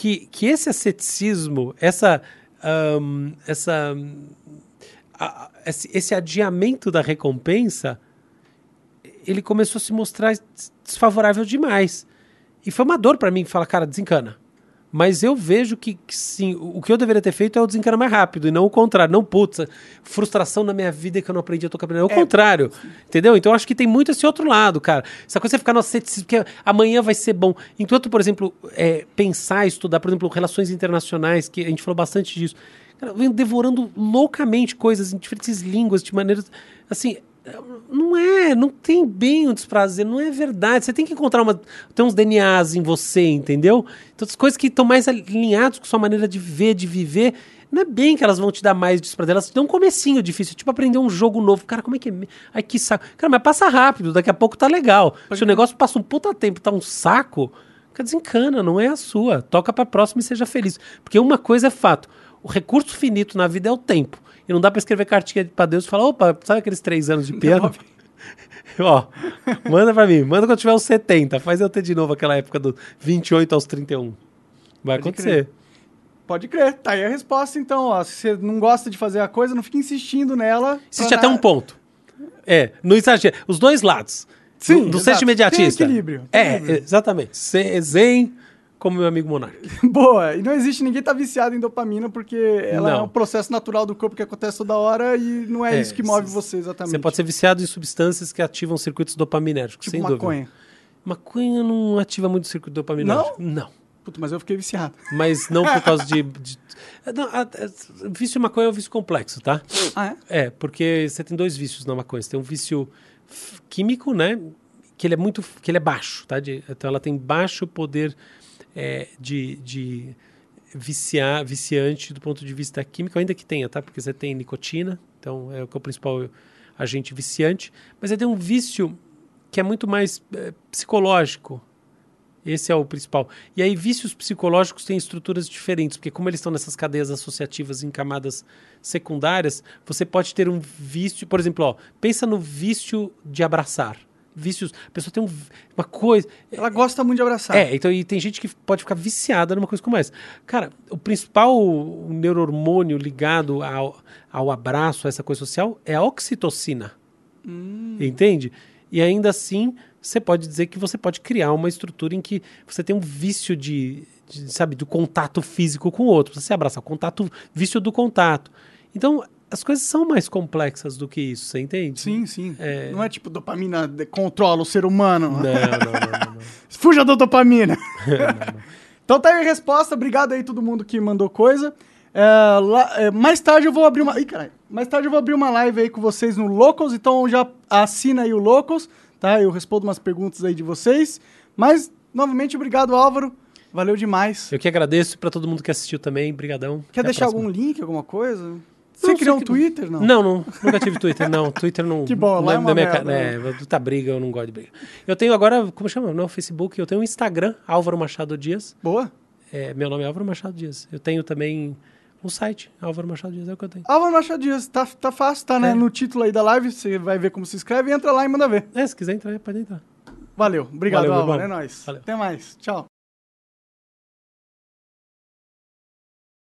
que, que esse asceticismo, essa, um, essa, a, esse, esse adiamento da recompensa, ele começou a se mostrar desfavorável demais. E foi uma dor para mim falar, cara, desencana. Mas eu vejo que, que, sim, o que eu deveria ter feito é o desencanar mais rápido e não o contrário. Não, putz, frustração na minha vida que eu não aprendi a tocar piano. É o é, contrário. Entendeu? Então eu acho que tem muito esse outro lado, cara. Essa coisa de você ficar no ceticismo, que amanhã vai ser bom. Enquanto, por exemplo, é, pensar, estudar, por exemplo, relações internacionais, que a gente falou bastante disso. Cara, eu venho devorando loucamente coisas em diferentes línguas, de maneiras. Assim, não é, não tem bem o desprazer, não é verdade. Você tem que encontrar uma, tem uns DNAs em você, entendeu? Então, as coisas que estão mais alinhadas com sua maneira de ver, de viver, não é bem que elas vão te dar mais desprazer, elas te dão um comecinho difícil, tipo aprender um jogo novo. Cara, como é que é? Ai, que saco. Cara, mas passa rápido, daqui a pouco tá legal. Se o negócio passa um puta tempo, tá um saco, cara, desencana, não é a sua. Toca pra próxima e seja feliz. Porque uma coisa é fato, o recurso finito na vida é o tempo. E não dá para escrever cartinha para Deus e falar, opa, sabe aqueles três anos de piano? Ó, manda para mim, manda quando tiver uns 70, faz eu ter de novo aquela época do 28 aos 31. Vai Pode acontecer. Crer. Pode crer, tá aí a resposta então, ó. Se você não gosta de fazer a coisa, não fique insistindo nela. Existe até um ponto. É, no exagero. Os dois lados. Sim. Do, do centro imediatista. Tem equilíbrio. Tem é, equilíbrio. exatamente. Zen, como meu amigo Monark. Boa. E não existe ninguém tá viciado em dopamina porque ela não. é um processo natural do corpo que acontece toda hora e não é, é isso que move você exatamente. Você pode ser viciado em substâncias que ativam circuitos dopaminérgicos, tipo sem maconha. dúvida. Maconha não ativa muito o circuito dopaminérgico. Não? Não. Puta, mas eu fiquei viciado. Mas não por causa de. de... Não, a, a, vício em maconha é um vício complexo, tá? Ah, é? É, porque você tem dois vícios na maconha. Você tem um vício químico, né? Que ele é muito. que ele é baixo, tá? De, então ela tem baixo poder é, de, de viciar, viciante do ponto de vista químico, ainda que tenha, tá? Porque você tem nicotina, então é o que é o principal agente viciante, mas é de um vício que é muito mais é, psicológico. Esse é o principal. E aí, vícios psicológicos têm estruturas diferentes, porque como eles estão nessas cadeias associativas em camadas secundárias, você pode ter um vício, por exemplo, ó, pensa no vício de abraçar vícios. A pessoa tem um, uma coisa. Ela gosta muito de abraçar. É, então e tem gente que pode ficar viciada numa coisa como essa. Cara, o principal neurohormônio ligado ao, ao abraço, a essa coisa social, é a oxitocina. Hum. Entende? E ainda assim, você pode dizer que você pode criar uma estrutura em que você tem um vício de, de sabe, do contato físico com o outro. Você abraça o contato, vício do contato. Então, as coisas são mais complexas do que isso, você entende? Sim, sim. É... Não é tipo dopamina controla o ser humano. Não, não, não. não, Fuja da dopamina. então tá aí a resposta. Obrigado aí todo mundo que mandou coisa. É, lá, é, mais tarde eu vou abrir uma. Ih, caralho. Mais tarde eu vou abrir uma live aí com vocês no Locals, então já assina aí o Locals, tá? Eu respondo umas perguntas aí de vocês. Mas, novamente, obrigado, Álvaro. Valeu demais. Eu que agradeço para todo mundo que assistiu também. Brigadão. Quer Até deixar algum link, alguma coisa? Você criou um Twitter, não? Não, não, nunca tive Twitter, não. Twitter não. Que bom, lá é uma minha merda, É, tá briga, eu não gosto de briga. Eu tenho agora, como chama? Não, Facebook, eu tenho um Instagram, Álvaro Machado Dias. Boa. É, meu nome é Álvaro Machado Dias. Eu tenho também um site, Álvaro Machado Dias, é o que eu tenho. Álvaro Machado Dias, tá, tá fácil, tá né, é. no título aí da live, você vai ver como se inscreve, entra lá e manda ver. É, se quiser entrar, pode entrar. Valeu, obrigado, Valeu, Álvaro, é nóis. Valeu. Até mais, tchau.